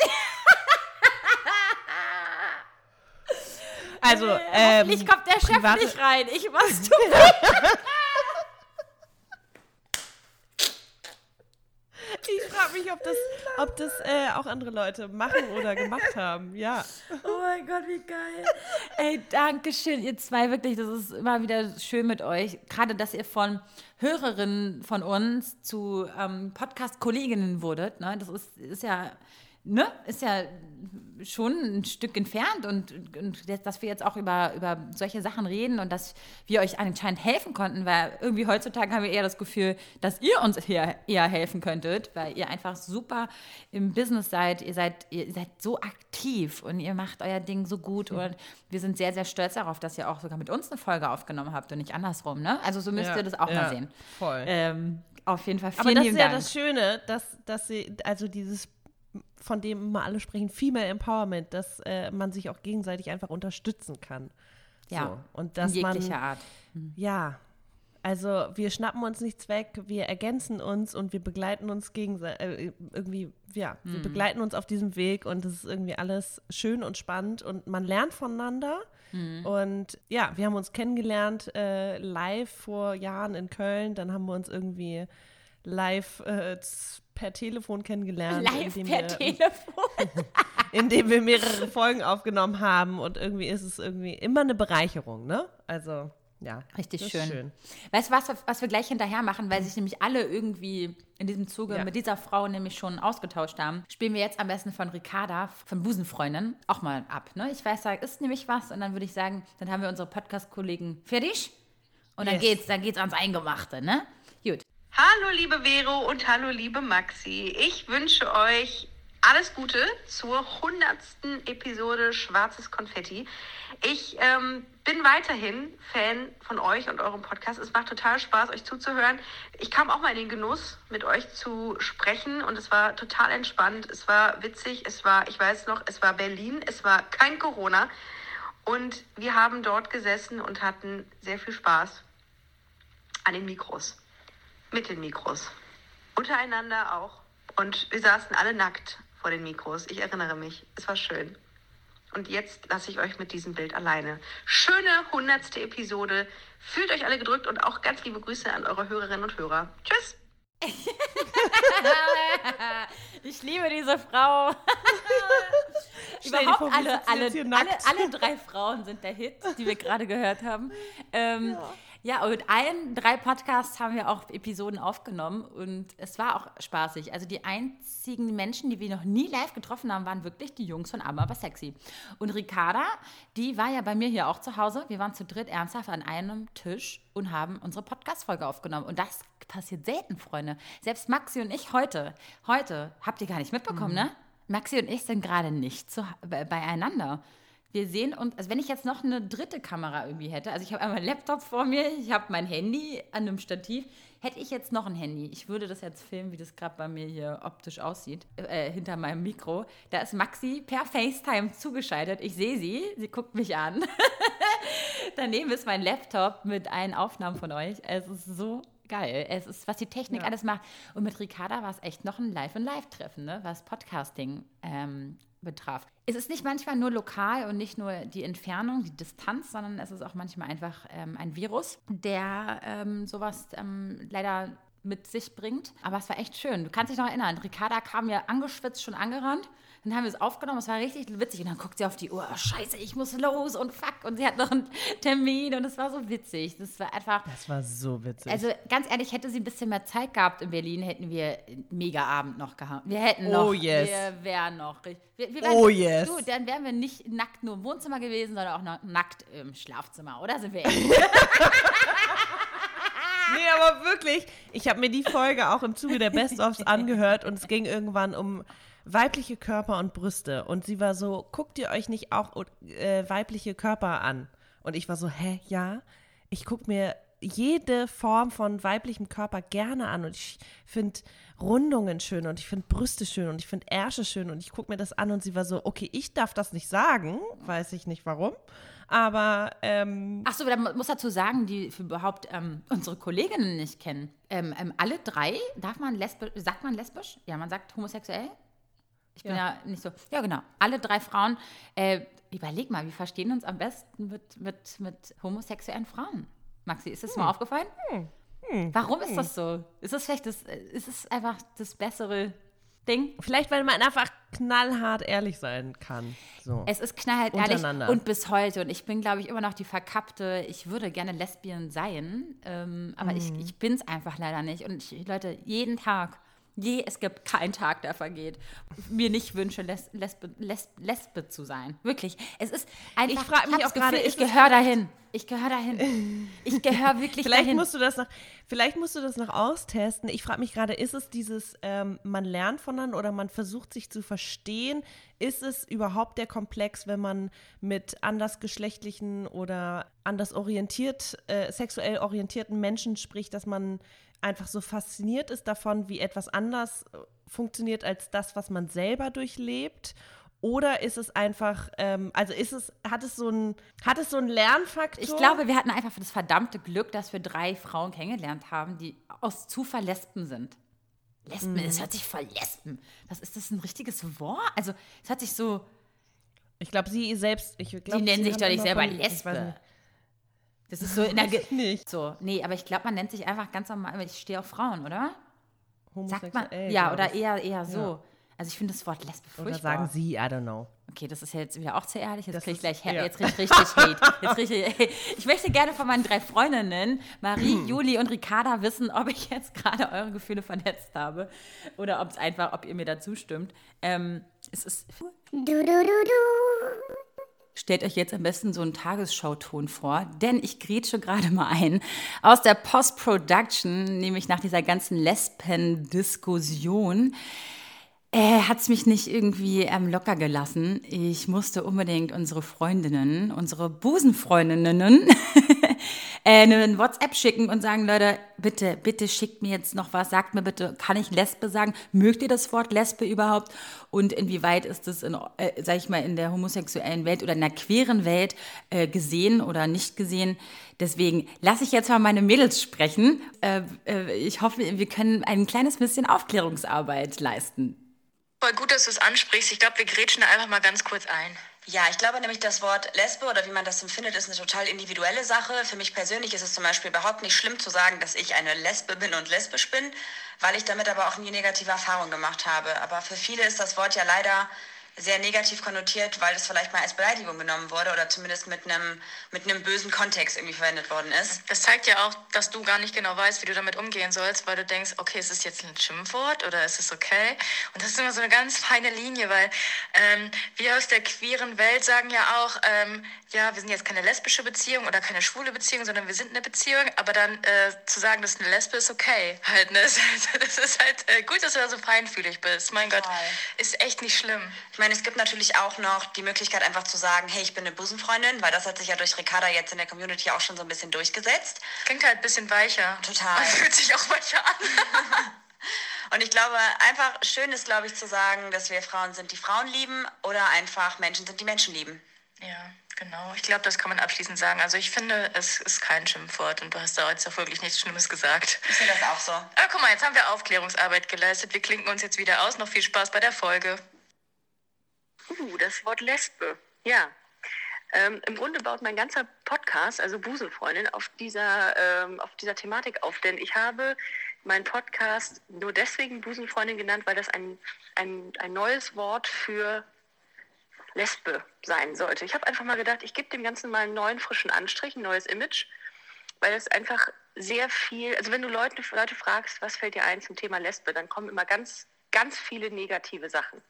Also, ähm,
Hoffentlich kommt der Chef
private-
nicht rein. Ich masturbiere.
ich frage mich, ob das, äh, auch andere Leute machen oder gemacht haben. Ja.
Oh mein Gott, wie geil. Ey, danke schön, ihr zwei. Wirklich, das ist immer wieder schön mit euch. Gerade, dass ihr von Hörerinnen von uns zu ähm, Podcast-Kolleginnen wurdet. Ne? Das ist, ist ja. Ne, ist ja schon ein Stück entfernt und, und dass wir jetzt auch über, über solche Sachen reden und dass wir euch anscheinend helfen konnten, weil irgendwie heutzutage haben wir eher das Gefühl, dass ihr uns hier eher helfen könntet, weil ihr einfach super im Business seid, ihr seid, ihr seid so aktiv und ihr macht euer Ding so gut und wir sind sehr, sehr stolz darauf, dass ihr auch sogar mit uns eine Folge aufgenommen habt und nicht andersrum, ne? Also so müsst
Ja,
ihr das auch
ja,
mal sehen.
voll.
Ähm, auf jeden Fall vielen
Aber das ist ja
Dank.
das Schöne, dass, dass sie, also dieses, von dem immer alle sprechen, Female Empowerment, dass äh, man sich auch gegenseitig einfach unterstützen kann.
Ja,
So. Und dass
in jeglicher
man,
Art.
ja, also wir schnappen uns nichts weg, wir ergänzen uns und wir begleiten uns gegenseitig, äh, irgendwie, ja, wir
Mhm.
begleiten uns auf diesem Weg und es ist irgendwie alles schön und spannend und man lernt voneinander.
Mhm.
Und ja, wir haben uns kennengelernt äh, live vor Jahren in Köln, dann haben wir uns irgendwie live äh, per Telefon kennengelernt.
Live per
wir,
Telefon.
Indem wir mehrere Folgen aufgenommen haben und irgendwie ist es irgendwie immer eine Bereicherung, ne? Also, ja.
Richtig schön.
schön.
Weißt du, was, was wir gleich hinterher machen, weil sich nämlich alle irgendwie in diesem Zuge
Ja.
mit dieser Frau nämlich schon ausgetauscht haben, spielen wir jetzt am besten von Ricarda, von Busenfreundin, auch mal ab. Ne? Ich weiß, da ist nämlich was und dann würde ich sagen, dann haben wir unsere Podcast-Kollegen fertig und dann
Yes.
geht's, dann geht's ans Eingemachte, ne? Gut.
Hallo liebe Vero und hallo liebe Maxi. Ich wünsche euch
alles Gute zur hundertsten Episode Schwarzes Konfetti. Ich ähm, bin weiterhin Fan von euch und eurem Podcast. Es macht total Spaß, euch zuzuhören. Ich kam auch mal in den Genuss, mit euch zu sprechen und es war total entspannt. Es war witzig. Es war, ich weiß noch, es war Berlin. Es war kein Corona. Und wir haben dort gesessen und hatten sehr viel Spaß an den Mikros. Mit den Mikros. Untereinander auch. Und wir saßen alle nackt vor den Mikros. Ich erinnere mich. Es war schön. Und jetzt lasse ich euch mit diesem Bild alleine. Schöne hundertste Episode. Fühlt euch alle gedrückt und auch ganz liebe Grüße an eure Hörerinnen und Hörer. Tschüss.
ich liebe diese Frau. Überhaupt
vor,
alle, alle, alle, alle drei Frauen sind der Hit, die wir gerade gehört haben. Ähm, ja. Und mit allen drei Podcasts haben wir auch Episoden aufgenommen und es war auch spaßig. Also die einzigen Menschen, die wir noch nie live getroffen haben, waren wirklich die Jungs von Amma aber sexy. Und Ricarda, die war ja bei mir hier auch zu Hause. Wir waren zu dritt ernsthaft an einem Tisch und haben unsere Podcast-Folge aufgenommen. Und das passiert selten, Freunde. Selbst Maxi und ich heute, heute, habt ihr gar nicht mitbekommen, ne? Maxi und ich sind gerade nicht zu, be- beieinander. Wir sehen uns, also wenn ich jetzt noch eine dritte Kamera irgendwie hätte, also ich habe einmal einen Laptop vor mir, ich habe mein Handy an einem Stativ, hätte ich jetzt noch ein Handy, ich würde das jetzt filmen, wie das gerade bei mir hier optisch aussieht, äh, hinter meinem Mikro. Da ist Maxi per FaceTime zugeschaltet. Ich sehe sie, sie guckt mich an. Daneben ist mein Laptop mit allen Aufnahmen von euch. Es ist so geil. Es ist, was die Technik alles macht. Und mit Ricarda war es echt noch ein Live-and-Live-Treffen, ne? was Podcasting ähm, betraf. Es ist nicht manchmal nur lokal und nicht nur die Entfernung, die Distanz, sondern es ist auch manchmal einfach ähm, ein Virus, der ähm, sowas ähm, leider mit sich bringt. Aber es war echt schön. Du kannst dich noch erinnern, Ricarda kam ja angeschwitzt schon angerannt. Dann haben wir es aufgenommen, es war richtig witzig. Und dann guckt sie auf die Uhr, oh, scheiße, ich muss los und fuck. Und sie hat noch einen Termin und es war so witzig. Das war einfach,
Das war so witzig.
also ganz ehrlich, hätte sie ein bisschen mehr Zeit gehabt in Berlin, hätten wir einen Mega-Abend noch gehabt. Wir hätten noch,
Oh, yes.
wir wären noch, richtig- wir, wir
Oh, yes.
Du, dann wären wir nicht nackt nur im Wohnzimmer gewesen, sondern auch noch nackt im Schlafzimmer, oder sind wir ehrlich?
Nee, aber wirklich, ich habe mir die Folge auch im Zuge der Best-ofs angehört und es ging irgendwann um weibliche Körper und Brüste. Und sie war so, guckt ihr euch nicht auch äh, weibliche Körper an? Und ich war so, hä, ja, ich gucke mir jede Form von weiblichem Körper gerne an und ich finde Rundungen schön und ich finde Brüste schön und ich finde Ärsche schön und ich gucke mir das an und sie war so, okay, ich darf das nicht sagen, weiß ich nicht warum, aber ähm,
Achso, da muss dazu sagen, die überhaupt ähm, unsere Kolleginnen nicht kennen. Ähm, ähm, alle drei, darf man lesbisch, sagt man lesbisch? Ja, man sagt homosexuell. Ich bin ja, nicht so. Ja, genau. Alle drei Frauen, äh, überleg mal, wir verstehen uns am besten mit, mit, mit homosexuellen Frauen. Maxi, ist das mal aufgefallen? Warum ist das so? Ist das vielleicht das, ist es einfach das bessere Ding?
vielleicht weil man einfach knallhart ehrlich sein kann. So.
Es ist knallhart ehrlich und bis heute. Und ich bin, glaube ich, immer noch die verkappte, ich würde gerne Lesbien sein, ähm, aber ich, ich bin es einfach leider nicht. Und ich, Leute, jeden Tag, je, es gibt keinen Tag, der vergeht, mir nicht wünsche, Les, Lesbe, Les, Lesbe zu sein. Wirklich. Es ist einfach,
Ich frag mich auch gerade,
ich gehöre dahin. Ich gehöre dahin. Ich gehöre wirklich
Vielleicht
dahin.
musst du das noch, vielleicht musst du das noch austesten. Ich frage mich gerade, ist es dieses, ähm, man lernt voneinander oder man versucht sich zu verstehen? Ist es überhaupt der Komplex, wenn man mit andersgeschlechtlichen oder anders orientiert, äh, sexuell orientierten Menschen spricht, dass man einfach so fasziniert ist davon, wie etwas anders äh, funktioniert als das, was man selber durchlebt? Oder ist es einfach, ähm, also ist es, hat es so ein, hat es so einen Lernfaktor?
Ich glaube, wir hatten einfach das verdammte Glück, dass wir drei Frauen kennengelernt haben, die aus Zufall Lesben sind. Lesben,
Mhm.
das hört sich voll Lesben. Was ist das ein richtiges Wort? Also, es hört sich so.
Ich glaube, sie selbst. Ich glaub,
sie nennen sich doch nicht selber
von- ich weiß
Lesbe.
nicht.
Das ist so in der. Ge
nicht.
So, nee, aber ich glaube, man nennt sich einfach ganz normal. Ich stehe auf Frauen, oder? Sagt man. Ja, oder eher, eher so. Also, ich finde das Wort Lesbe
Oder
furchtbar.
sagen sie, I don't know.
Okay, das ist ja jetzt wieder auch zu ehrlich. Jetzt kriege ich gleich
ja.
jetzt ich richtig Hate. Jetzt krieg ich, möchte gerne von meinen drei Freundinnen, Marie. Juli und Ricarda, wissen, ob ich jetzt gerade eure Gefühle verletzt habe oder ob es einfach, ob ihr mir dazu stimmt. Ähm, es ist. Stellt euch jetzt am besten so einen Tagesschauton vor, denn ich grätsche gerade mal ein aus der Post-Production, nämlich nach dieser ganzen Lesben-Diskussion äh, hat es mich nicht irgendwie ähm, locker gelassen. Ich musste unbedingt unsere Freundinnen, unsere Busenfreundinnen, äh, eine WhatsApp schicken und sagen, Leute, bitte, bitte schickt mir jetzt noch was, sagt mir bitte, kann ich Lesbe sagen? Mögt ihr das Wort Lesbe überhaupt? Und inwieweit ist es, in, äh, sag ich mal, in der homosexuellen Welt oder in der queeren Welt äh, gesehen oder nicht gesehen? Deswegen lasse ich jetzt mal meine Mädels sprechen. Äh, äh, ich hoffe, wir können ein kleines bisschen Aufklärungsarbeit leisten.
Voll gut, dass du es ansprichst. Ich glaube, wir grätschen da einfach mal ganz kurz ein.
Ja, ich glaube nämlich, das Wort Lesbe oder wie man das empfindet, ist eine total individuelle Sache. Für mich persönlich ist es zum Beispiel überhaupt nicht schlimm zu sagen, dass ich eine Lesbe bin und lesbisch bin, weil ich damit aber auch nie negative Erfahrungen gemacht habe. Aber für viele ist das Wort ja leider sehr negativ konnotiert, weil es vielleicht mal als Beleidigung genommen wurde oder zumindest mit einem, mit einem bösen Kontext irgendwie verwendet worden ist.
Das zeigt ja auch, dass du gar nicht genau weißt, wie du damit umgehen sollst, weil du denkst, okay, ist es jetzt ein Schimpfwort oder ist es okay? Und das ist immer so eine ganz feine Linie, weil ähm, wir aus der queeren Welt sagen ja auch, ähm, ja, wir sind jetzt keine lesbische Beziehung oder keine schwule Beziehung, sondern wir sind eine Beziehung, aber dann äh, zu sagen, dass eine Lesbe ist okay, halt, ne? Das ist halt äh, gut, dass du da so feinfühlig bist. Mein Gott, ist echt nicht schlimm.
Ich meine, es gibt natürlich auch noch die Möglichkeit einfach zu sagen, hey, ich bin eine Busenfreundin, weil das hat sich ja durch Ricarda jetzt in der Community auch schon so ein bisschen durchgesetzt.
Klingt halt ein bisschen weicher.
Total.
Und fühlt sich auch weicher an.
Und ich glaube, einfach schön ist, glaube ich, zu sagen, dass wir Frauen sind, die Frauen lieben oder einfach Menschen sind, die Menschen lieben.
Ja, genau. Ich glaube, das kann man abschließend sagen. Also ich finde, es ist kein Schimpfwort und du hast da jetzt auch wirklich nichts Schlimmes gesagt.
Ich sehe das auch so.
Aber guck mal, jetzt haben wir Aufklärungsarbeit geleistet. Wir klinken uns jetzt wieder aus. Noch viel Spaß bei der Folge.
Uh, das Wort Lesbe. Ja. Ähm, Im Grunde baut mein ganzer Podcast, also Busenfreundin, auf dieser, ähm, auf dieser Thematik auf. Denn ich habe meinen Podcast nur deswegen Busenfreundin genannt, weil das ein, ein, ein neues Wort für Lesbe sein sollte. Ich habe einfach mal gedacht, ich gebe dem Ganzen mal einen neuen, frischen Anstrich, ein neues Image, weil es einfach sehr viel, also wenn du Leute, Leute fragst, was fällt dir ein zum Thema Lesbe, dann kommen immer ganz, ganz viele negative Sachen.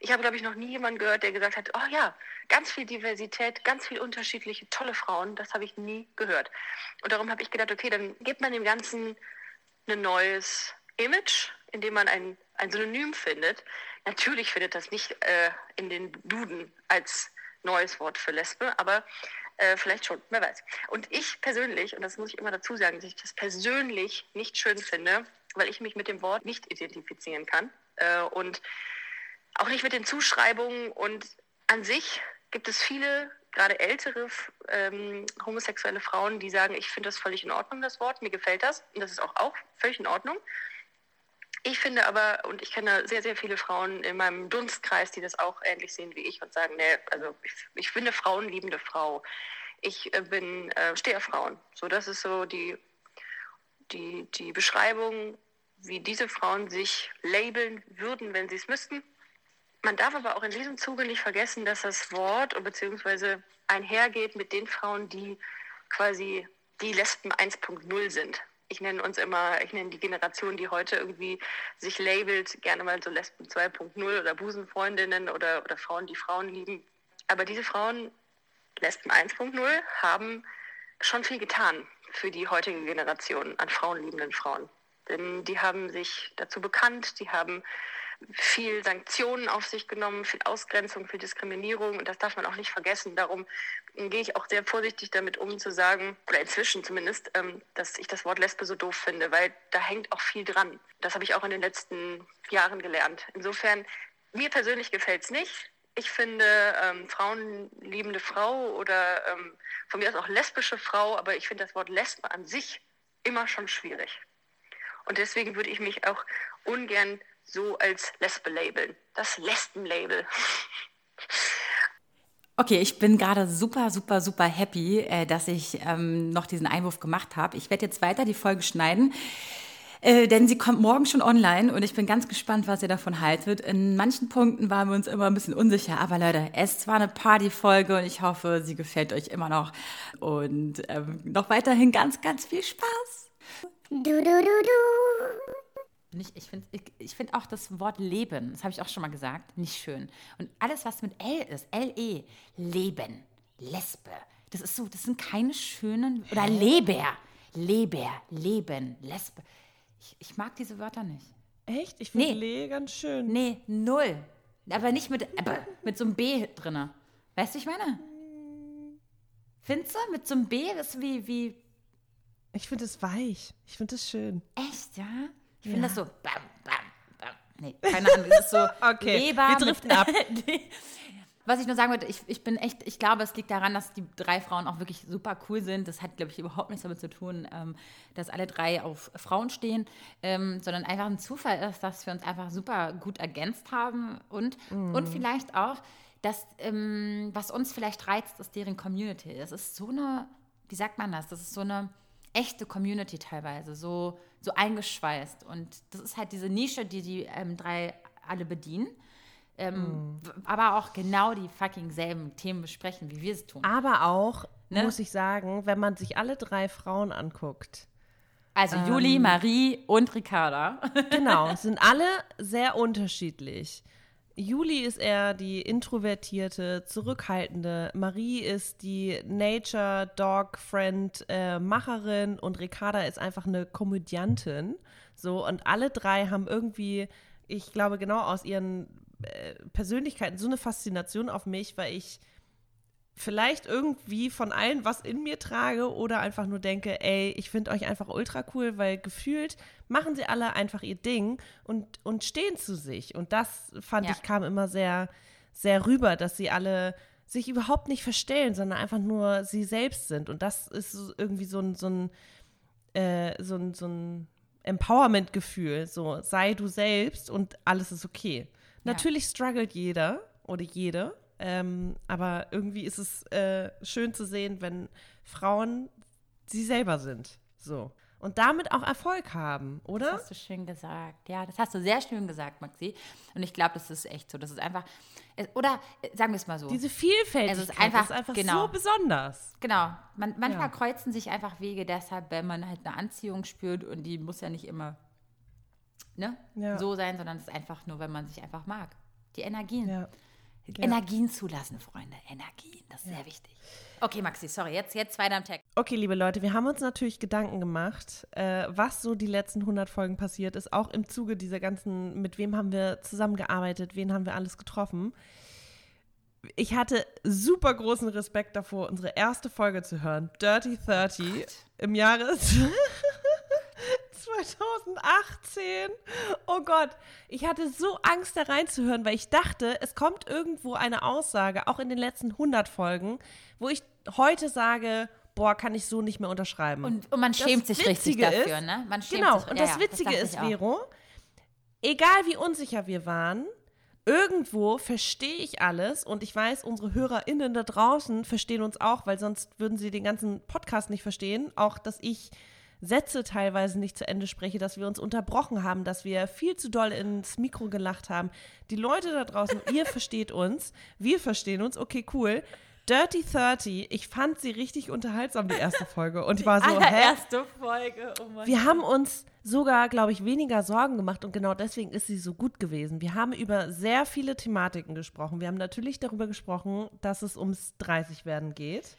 Ich habe, glaube ich, noch nie jemanden gehört, der gesagt hat, oh ja, ganz viel Diversität, ganz viel unterschiedliche, tolle Frauen, das habe ich nie gehört. Und darum habe ich gedacht, okay, dann gibt man dem Ganzen ein neues Image, in dem man ein, ein Synonym findet. Natürlich findet das nicht äh, in den Duden als neues Wort für Lesbe, aber äh, vielleicht schon, wer weiß. Und ich persönlich, und das muss ich immer dazu sagen, dass ich das persönlich nicht schön finde, weil ich mich mit dem Wort nicht identifizieren kann äh, und auch nicht mit den Zuschreibungen. Und an sich gibt es viele, gerade ältere ähm, homosexuelle Frauen, die sagen, ich finde das völlig in Ordnung, das Wort, mir gefällt das. Und das ist auch, auch völlig in Ordnung. Ich finde aber, und ich kenne sehr, sehr viele Frauen in meinem Dunstkreis, die das auch ähnlich sehen wie ich und sagen, nee, also ich, ich bin eine frauenliebende Frau. Ich äh, bin, äh, stehe auf Frauen. So, das ist so die, die, die Beschreibung, wie diese Frauen sich labeln würden, wenn sie es müssten. Man darf aber auch in diesem Zuge nicht vergessen, dass das Wort bzw. einhergeht mit den Frauen, die quasi die Lesben 1.0 sind ich nenne uns immer, ich nenne die Generation, die heute irgendwie sich labelt, gerne mal so Lesben 2.0 oder Busenfreundinnen oder, oder Frauen, die Frauen lieben. Aber diese Frauen, Lesben 1.0, haben schon viel getan für die heutige Generation an frauenliebenden Frauen. Denn die haben sich dazu bekannt, die haben viel Sanktionen auf sich genommen, viel Ausgrenzung, viel Diskriminierung und das darf man auch nicht vergessen. Darum gehe ich auch sehr vorsichtig damit um zu sagen, oder inzwischen zumindest, ähm, dass ich das Wort Lesbe so doof finde, weil da hängt auch viel dran. Das habe ich auch in den letzten Jahren gelernt. Insofern, mir persönlich gefällt es nicht. Ich finde ähm, frauenliebende Frau oder ähm, von mir aus auch lesbische Frau, aber ich finde das Wort Lesbe an sich immer schon schwierig. Und deswegen würde ich mich auch ungern so als Lesbe labeln. Das Lesben-Label.
Okay, ich bin gerade super, super, super happy, äh, dass ich ähm, noch diesen Einwurf gemacht habe. Ich werde jetzt weiter die Folge schneiden. Äh, denn sie kommt morgen schon online und ich bin ganz gespannt, was ihr davon haltet. In manchen Punkten waren wir uns immer ein bisschen unsicher, aber Leute, es war eine Partyfolge und ich hoffe, sie gefällt euch immer noch. Und ähm, noch weiterhin ganz, ganz viel Spaß. Du, du, du, du. Ich, ich finde ich, ich find auch das Wort Leben, das habe ich auch schon mal gesagt, nicht schön. Und alles, was mit L ist, L-E, Leben, Lesbe, das ist so, das sind keine schönen, oder Leber, Leber, Leben, Lesbe. Ich, ich mag diese Wörter nicht.
Echt? Ich finde
Nee.
Lee ganz schön.
Nee, null. Aber nicht mit, aber mit so einem B drinne. Weißt du, ich meine? Findest du? Mit so einem B ist wie, wie,
Ich finde es weich. Ich finde es schön.
echt, ja? Ich finde das so, bam, bam, bam. Nee, keine Ahnung, das ist so
Okay,
Leber
wir driften ab.
Was ich nur sagen wollte, ich, ich bin echt, ich glaube, es liegt daran, dass die drei Frauen auch wirklich super cool sind. Das hat, glaube ich, überhaupt nichts damit zu tun, ähm, dass alle drei auf Frauen stehen, ähm, sondern einfach ein Zufall ist, dass wir uns einfach super gut ergänzt haben und, und vielleicht auch, dass, ähm, was uns vielleicht reizt, ist deren Community. Das ist so eine, wie sagt man das? Das ist so eine echte Community teilweise, so, so eingeschweißt. Und das ist halt diese Nische, die die ähm, drei alle bedienen. Ähm, w- Aber auch genau die fucking selben Themen besprechen, wie wir es tun.
Aber auch,
Ne?
muss ich sagen, wenn man sich alle drei Frauen anguckt,
Also Juli, Marie und Ricarda.
genau, sind alle sehr unterschiedlich. Juli ist eher die introvertierte, zurückhaltende. Marie ist die Nature Dog Friend äh, Macherin und Ricarda ist einfach eine Komödiantin. So und alle drei haben irgendwie, ich glaube genau aus ihren äh, Persönlichkeiten so eine Faszination auf mich, weil ich vielleicht irgendwie von allen was in mir trage oder einfach nur denke, ey, ich finde euch einfach ultra cool, weil gefühlt machen sie alle einfach ihr Ding und, und stehen zu sich. Und das fand
Ja.
ich kam immer sehr, sehr rüber, dass sie alle sich überhaupt nicht verstellen, sondern einfach nur sie selbst sind. Und das ist so irgendwie so ein, so ein, äh, so ein, so ein Empowerment-Gefühl. So, sei du selbst und alles ist okay. Natürlich struggelt jeder oder jede, ähm, aber irgendwie ist es äh, schön zu sehen, wenn Frauen sie selber sind. So. Und damit auch Erfolg haben,
Das
oder?
hast du schön gesagt. Ja, das hast du sehr schön gesagt, Maxi. Und ich glaube, das ist echt so. Das ist einfach, oder äh, sagen wir es mal so.
Diese Vielfältigkeit
Es ist einfach-
ist einfach
genau.
so besonders.
Genau. Man, manchmal
Ja.
kreuzen sich einfach Wege deshalb, wenn man halt eine Anziehung spürt und die muss ja nicht immer ne,
Ja.
so sein, sondern es ist einfach nur, wenn man sich einfach mag. Die Energien.
Ja.
Energien zulassen, Freunde. Energien, das ist sehr wichtig. Okay, Maxi, sorry, jetzt, jetzt weiter am Text.
Okay, liebe Leute, wir haben uns natürlich Gedanken gemacht, äh, was so die letzten 100 Folgen passiert ist, auch im Zuge dieser ganzen, mit wem haben wir zusammengearbeitet, wen haben wir alles getroffen. Ich hatte super großen Respekt davor, unsere erste Folge zu hören, Dirty 30, im Jahre 2018. Oh Gott, ich hatte so Angst, da reinzuhören, weil ich dachte, es kommt irgendwo eine Aussage, auch in den letzten 100 Folgen, wo ich heute sage, boah, kann ich so nicht mehr unterschreiben.
Und, und man
Das
schämt sich richtig
Witzige
dafür,
ist-
ne? Man schämt
genau,
sich.
und das
ja,
Witzige
dachte
ist. Vero, egal wie unsicher wir waren, irgendwo verstehe ich alles und ich weiß, unsere HörerInnen da draußen verstehen uns auch, weil sonst würden sie den ganzen Podcast nicht verstehen. Auch, dass ich Sätze teilweise nicht zu Ende spreche, dass wir uns unterbrochen haben, dass wir viel zu doll ins Mikro gelacht haben. Die Leute da draußen, ihr versteht uns, wir verstehen uns, okay, cool. Dirty 30, ich fand sie richtig unterhaltsam, die erste Folge. Und ich war so, hä?
Allererste Folge, oh mein
Wir haben uns sogar, glaube ich, weniger Sorgen gemacht und genau deswegen ist sie so gut gewesen. Wir haben über sehr viele Thematiken gesprochen. Wir haben natürlich darüber gesprochen, dass es ums 30 werden geht.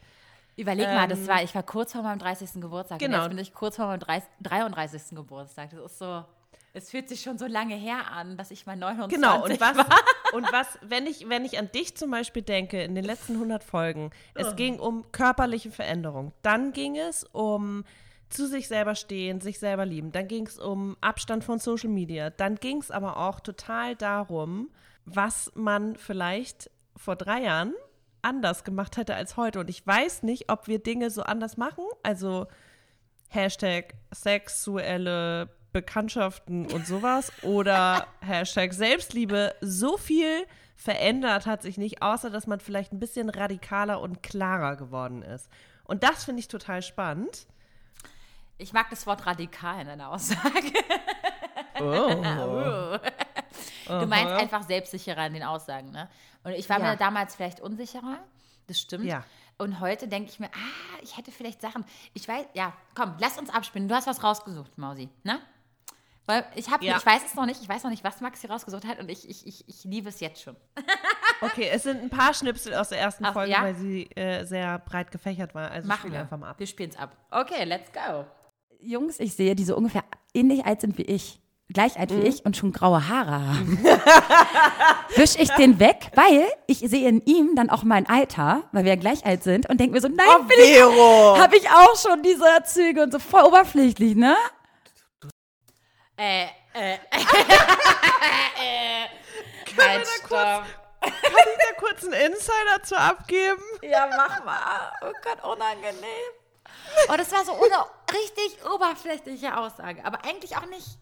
Überleg mal, das
Ähm,
war, ich war kurz vor meinem 30. Geburtstag.
Genau.
Und jetzt bin ich kurz vor meinem 30, 33. Geburtstag. Das ist so, es fühlt sich schon so lange her an, dass ich mal 29
Genau, und was,
war.
und was, wenn ich, wenn ich an dich zum Beispiel denke, in den letzten 100 Folgen, es ging um körperliche Veränderung. Dann ging es um zu sich selber stehen, sich selber lieben. Dann ging es um Abstand von Social Media. Dann ging es aber auch total darum, was man vielleicht vor drei Jahren anders gemacht hätte als heute. Und ich weiß nicht, ob wir Dinge so anders machen. Also Hashtag sexuelle Bekanntschaften und sowas oder Hashtag Selbstliebe. So viel verändert hat sich nicht, außer dass man vielleicht ein bisschen radikaler und klarer geworden ist. Und das finde ich total spannend.
Ich mag das Wort radikal in deiner Aussage.
Oh.
Du meinst einfach selbstsicherer in den Aussagen, ne? Und ich war
Ja.
mir damals vielleicht unsicherer, das stimmt.
Ja.
Und heute denke ich mir, ah, ich hätte vielleicht Sachen. Ich weiß, ja, komm, lass uns abspinnen. Du hast was rausgesucht, Mausi, ne? Weil ich habe,
Ja.
ich weiß es noch nicht, ich weiß noch nicht, was Maxi rausgesucht hat und ich, ich, ich, ich liebe es jetzt schon.
Okay, es sind ein paar Schnipsel aus der ersten
Ach,
Folge,
ja?
weil sie äh, sehr breit gefächert war. Also
Machen wir.
einfach mal ab.
Wir spielen es ab. Okay, let's go. Jungs, ich sehe, die so ungefähr ähnlich alt sind wie ich, gleich alt wie ich und schon graue Haare haben, wisch ich den weg, weil ich sehe in ihm dann auch mein Alter, weil wir ja gleich alt sind und denke mir so, nein,
Oh,
bin ich,
Vero!
habe ich auch schon diese Züge und so voll oberflächlich, ne? Äh, äh, äh, halt, stopp.
Kann ich da kurz einen Insider zu abgeben?
Ja, mach mal. Oh Gott, unangenehm. Oh, das war so eine richtig oberflächliche Aussage, aber eigentlich auch nicht.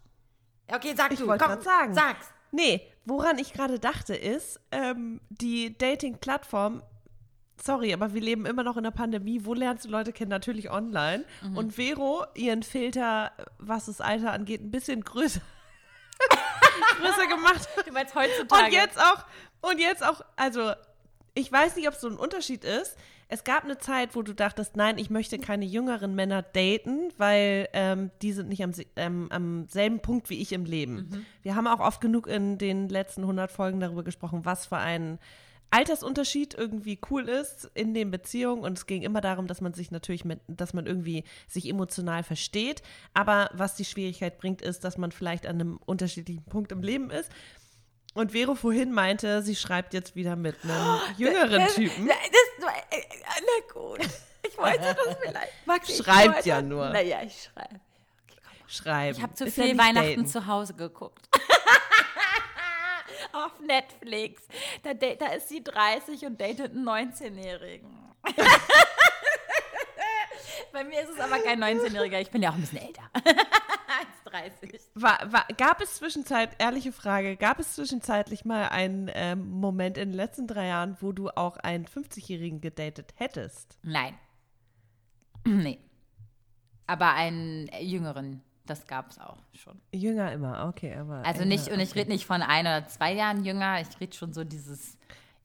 Okay, sag
Ich
du, komm,
sagen.
sag's.
Nee, woran ich gerade dachte ist, ähm, die Dating-Plattform, sorry, aber wir leben immer noch in der Pandemie. Wo lernst du Leute kennen? Natürlich online.
Mhm.
Und Vero, ihren Filter, was das Alter angeht, ein bisschen größer, größer gemacht.
Du meinst heutzutage.
Und jetzt auch, und jetzt auch, also ich weiß nicht, ob es so ein Unterschied ist. Es gab eine Zeit, wo du dachtest, nein, ich möchte keine jüngeren Männer daten, weil ähm, die sind nicht am, ähm, am selben Punkt wie ich im Leben. Wir haben auch oft genug in den letzten 100 Folgen darüber gesprochen, was für ein Altersunterschied irgendwie cool ist in den Beziehungen und es ging immer darum, dass man sich natürlich mit, dass man irgendwie sich emotional versteht, aber was die Schwierigkeit bringt, ist, dass man vielleicht an einem unterschiedlichen Punkt im Leben ist. Und Vero vorhin meinte, sie schreibt jetzt wieder mit einem jüngeren Typen.
Das, das, äh, na gut. Ich wollte das vielleicht. Max, ich
Schreibt
wollte-
ja nur.
Naja, ich schreibe.
Schreiben.
Ich habe zu
Ist ja
viel
nicht
Weihnachten
daten.
zu Hause geguckt. Auf Netflix. Da, da da ist sie 30 und datet einen 19-Jährigen. Bei mir ist es aber kein 19-Jähriger, ich bin ja auch ein bisschen älter. Als 30.
War, war, gab es zwischenzeit, ehrliche Frage, gab es zwischenzeitlich mal einen ähm, Moment in den letzten drei Jahren, wo du auch einen 50-Jährigen gedatet hättest?
Nein. Nee. Aber einen jüngeren, das gab es auch schon.
Jünger immer, okay, aber.
Also nicht, und ich
okay.
rede nicht von ein oder zwei Jahren jünger, ich rede schon so dieses.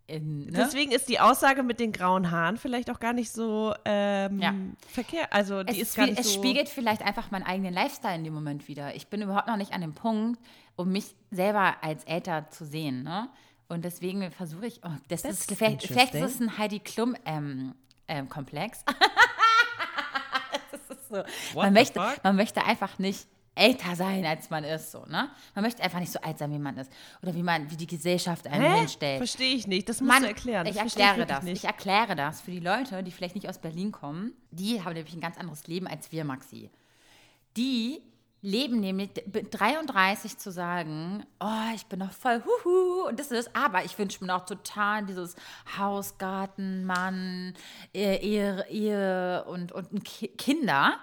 In, ne?
Deswegen ist die Aussage mit den grauen Haaren vielleicht auch gar nicht so ähm,
Ja.
verkehrt. Also die
es,
ist gar nicht
es
so.
spiegelt vielleicht einfach meinen eigenen Lifestyle in dem Moment wieder. Ich bin überhaupt noch nicht an dem Punkt, um mich selber als älter zu sehen. Ne? Und deswegen versuche ich, oh, das
That's
ist, vielleicht, vielleicht ist es ein Heidi Klum ähm, ähm, Komplex. das ist so.
What
Man möchte,
fuck?
man möchte einfach nicht älter sein, als man ist. So, ne? Man möchte einfach nicht so alt sein, wie man ist. Oder wie man, wie die Gesellschaft einen
Hä?
hinstellt.
Verstehe ich nicht. Das musst du erklären.
ich
Das verstehe
erkläre
wirklich
das.
Nicht.
Ich erkläre das für die Leute, die vielleicht nicht aus Berlin kommen. Die haben nämlich ein ganz anderes Leben als wir, Maxi. Die leben nämlich mit 33 zu sagen, oh, ich bin noch voll huhu und das ist, aber ich wünsche mir noch total dieses Haus, Garten, Mann, Ehe, Ehe, Ehe und, und Kinder.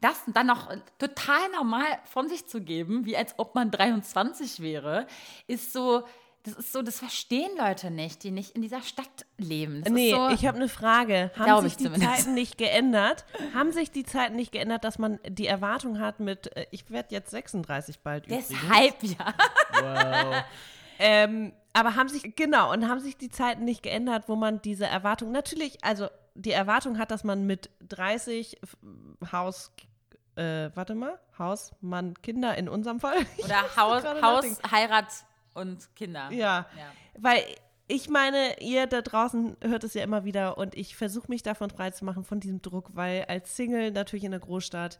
Das dann noch total normal von sich zu geben, wie als ob man 23 wäre, ist so, das ist so, das verstehen Leute nicht, die nicht in dieser Stadt leben. Das
Nee,
ist so,
ich habe eine Frage. Haben sich
ich
die
zumindest.
Zeiten nicht geändert? Haben sich die Zeiten nicht geändert, dass man die Erwartung hat mit, äh, ich werde jetzt 36 bald übrigens.
deshalb ja.
Wow. ähm, aber haben sich, genau, und haben sich die Zeiten nicht geändert, wo man diese Erwartung, natürlich, also die Erwartung hat, dass man mit 30 f- Haus, äh, warte mal, Haus, Mann, Kinder in unserem Fall.
Oder Haus, Haus. Heirat und Kinder.
Ja. Weil ich meine, ihr da draußen hört es ja immer wieder und ich versuche mich davon frei zu machen, von diesem Druck, weil als Single natürlich in der Großstadt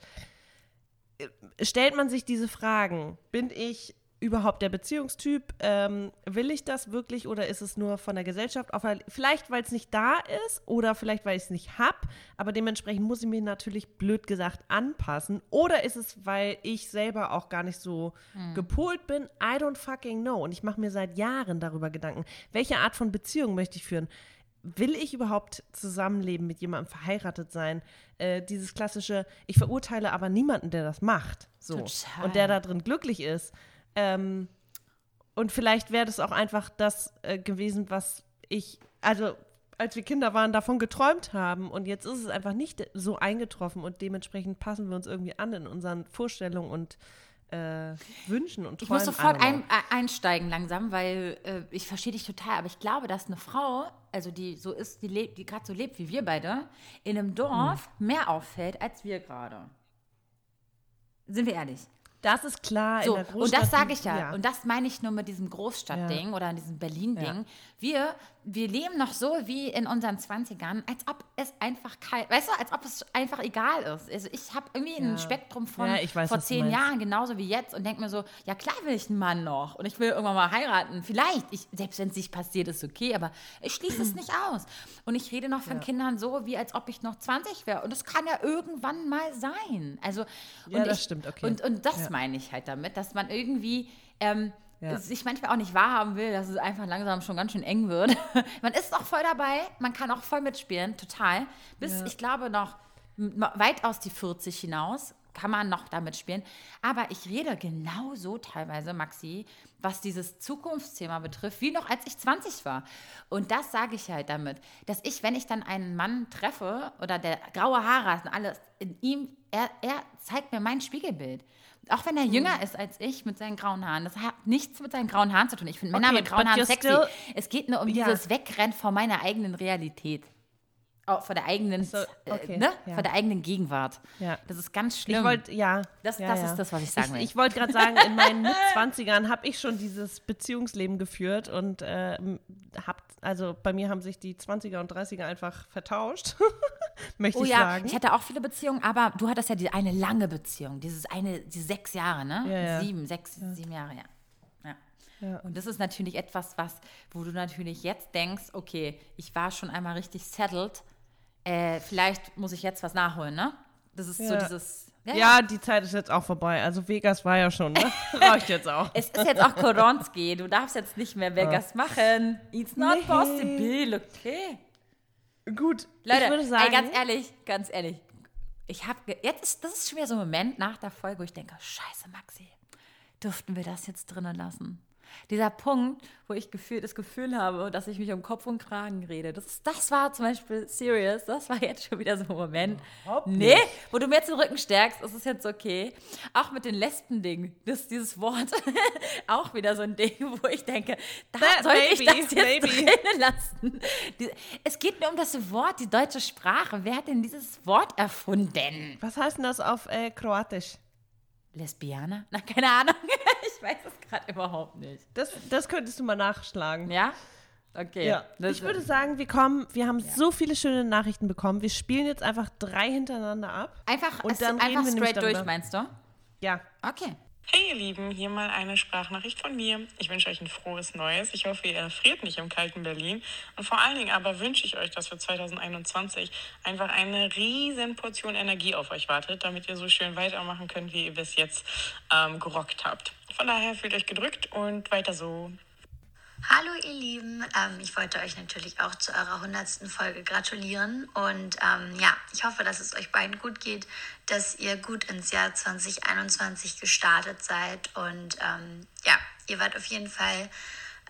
äh, stellt man sich diese Fragen. Bin ich überhaupt der Beziehungstyp? Ähm, will ich das wirklich oder ist es nur von der Gesellschaft? Auf, vielleicht, weil es nicht da ist oder vielleicht, weil ich es nicht habe, aber dementsprechend muss ich mich natürlich blöd gesagt anpassen. Oder ist es, weil ich selber auch gar nicht so gepolt bin? I don't fucking know. Und ich mache mir seit Jahren darüber Gedanken, welche Art von Beziehung möchte ich führen? Will ich überhaupt zusammenleben, mit jemandem verheiratet sein? Äh, dieses klassische, ich verurteile aber niemanden, der das macht. So.
Total.
Und der da drin glücklich ist. Ähm, und vielleicht wäre das auch einfach das äh, gewesen, was ich, also als wir Kinder waren, davon geträumt haben. Und jetzt ist es einfach nicht so eingetroffen und dementsprechend passen wir uns irgendwie an in unseren Vorstellungen und äh, Wünschen und
Ich
Träumen.
muss sofort ein, äh, einsteigen langsam, weil äh, ich verstehe dich total, aber ich glaube, dass eine Frau, also die so ist, die lebt, die gerade so lebt wie wir beide, in einem Dorf
Hm.
mehr auffällt als wir gerade. Sind wir ehrlich?
Das ist klar.
So, und das sage ich ja.
ja.
Und das meine ich nur mit diesem Großstadtding oder diesem Berlin-Ding. Wir, wir leben noch so wie in unseren 20ern, als ob es einfach kalt, weißt du, als ob es einfach egal ist. Also ich habe irgendwie ein
Ja.
Spektrum von
Ja, weiß,
vor zehn. Jahren, genauso wie jetzt, und denke mir so, ja klar will ich einen Mann noch und ich will irgendwann mal heiraten. Vielleicht, ich, selbst wenn es nicht passiert, ist okay, aber ich schließe es nicht aus. Und ich rede noch von
Ja.
Kindern so, wie als ob ich noch 20 wäre. Und das kann ja irgendwann mal sein. Also,
Ja,
und
das
ich,
stimmt, okay.
Und, und das meine ich halt damit, dass man irgendwie ähm,
Ja.
sich manchmal auch nicht wahrhaben will, dass es einfach langsam schon ganz schön eng wird. man ist auch voll dabei, man kann auch voll mitspielen, total. Bis,
Ja.
ich glaube, noch weit aus die 40 hinaus kann man noch damit spielen. Aber ich rede genauso teilweise, Maxi, was dieses Zukunftsthema betrifft, wie noch als ich 20 war. Und das sage ich halt damit, dass ich, wenn ich dann einen Mann treffe oder der graue Haare hat und alles in ihm, er, er zeigt mir mein Spiegelbild. Auch wenn er
Hm.
jünger ist als ich mit seinen grauen Haaren. Das hat nichts mit seinen grauen Haaren zu tun. Ich finde Männer
Okay,
mit grauen Haaren sexy. es geht nur um
Ja.
dieses Wegrennen vor meiner eigenen Realität. Vor der eigenen,
So, okay,
äh, ne?
ja.
vor der eigenen Gegenwart.
Ja.
Das ist ganz schlimm.
Ich wollte, ja.
Das-
ja,
das ist das, was ich sagen will.
Ich, ich wollte gerade sagen, in meinen Mitzwanzigern habe ich schon dieses Beziehungsleben geführt und äh, hab, also bei mir haben sich die 20er und 30er einfach vertauscht, möchte
Oh
ich
ja,
sagen.
ich hatte auch viele Beziehungen, aber du hattest ja die eine lange Beziehung, dieses eine, die sechs Jahre, ne? Sieben, sechs, sieben Jahre, ja. ja.
Ja.
Und das ist natürlich etwas, was, wo du natürlich jetzt denkst, okay, ich war schon einmal richtig settled, äh, vielleicht muss ich jetzt was nachholen, ne? Das ist so
Ja.
dieses.
ja, die Zeit ist jetzt auch vorbei. Also Vegas war ja schon, ne? Reicht jetzt auch.
Es ist jetzt auch Koronski, du darfst jetzt nicht mehr Vegas machen. It's not
Nee.
possible, okay?
Gut,
Leute,
ich würde sagen,
ey, ganz ehrlich, ganz ehrlich. Ich habe jetzt ist das ist schon wieder so ein Moment nach der Folge, wo ich denke, Scheiße, Maxi, dürften wir das jetzt drinnen lassen? Dieser Punkt, wo ich gefühlt das Gefühl habe, dass ich mich um Kopf und Kragen rede. Das, ist- das war zum Beispiel serious. Das war jetzt schon wieder so ein Moment. Nee, wo du mir jetzt den Rücken stärkst, ist es jetzt okay. Auch mit den Lesben-Ding, das, dieses Wort, auch wieder so ein Ding, wo ich denke, da
That
soll ich
maybe,
das jetzt drinnen lassen. Es geht nur um das Wort, die deutsche Sprache. Wer hat denn dieses Wort erfunden?
was heißt denn das auf äh, Kroatisch?
Lesbianer? Na, keine Ahnung. Ich weiß es gerade überhaupt nicht.
Das, das könntest du mal nachschlagen.
Ja? Okay.
Ja, ich würde sagen, wir kommen, wir haben so viele schöne Nachrichten bekommen. Wir spielen jetzt einfach drei hintereinander ab.
Einfach,
Und dann
einfach
reden wir nämlich
straight durch, meinst du?
Ja.
Okay.
Hey ihr Lieben, hier mal eine Sprachnachricht von mir. Ich wünsche euch ein frohes Neues. Ich hoffe, ihr erfriert nicht im kalten Berlin. Und vor allen Dingen aber wünsche ich euch, dass für 2021 einfach eine riesen Portion Energie auf euch wartet, damit ihr so schön weitermachen könnt, wie ihr bis jetzt ähm, gerockt habt. Von daher fühlt euch gedrückt und weiter so.
Hallo ihr Lieben, ähm, ich wollte euch natürlich auch zu eurer 100. Folge gratulieren und ähm, ja, ich hoffe, dass es euch beiden gut geht, dass ihr gut ins Jahr 2021 gestartet seid und ähm, ja, ihr wart auf jeden Fall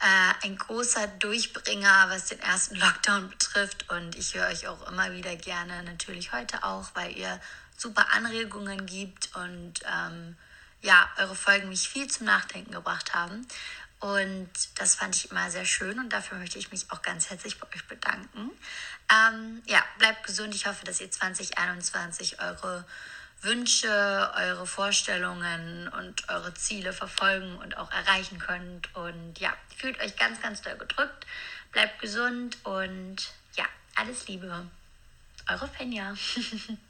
äh, ein großer Durchbringer, was den ersten Lockdown betrifft und ich höre euch auch immer wieder gerne, natürlich heute auch, weil ihr super Anregungen gibt und ähm, ja, eure Folgen mich viel zum Nachdenken gebracht haben. Und das fand ich immer sehr schön und dafür möchte ich mich auch ganz herzlich bei euch bedanken. Ähm, ja, bleibt gesund. Ich hoffe, dass ihr 2021 eure Wünsche, eure Vorstellungen und eure Ziele verfolgen und auch erreichen könnt. Und ja, fühlt euch ganz, ganz doll gedrückt. Bleibt gesund und ja, alles Liebe. Eure Fenja.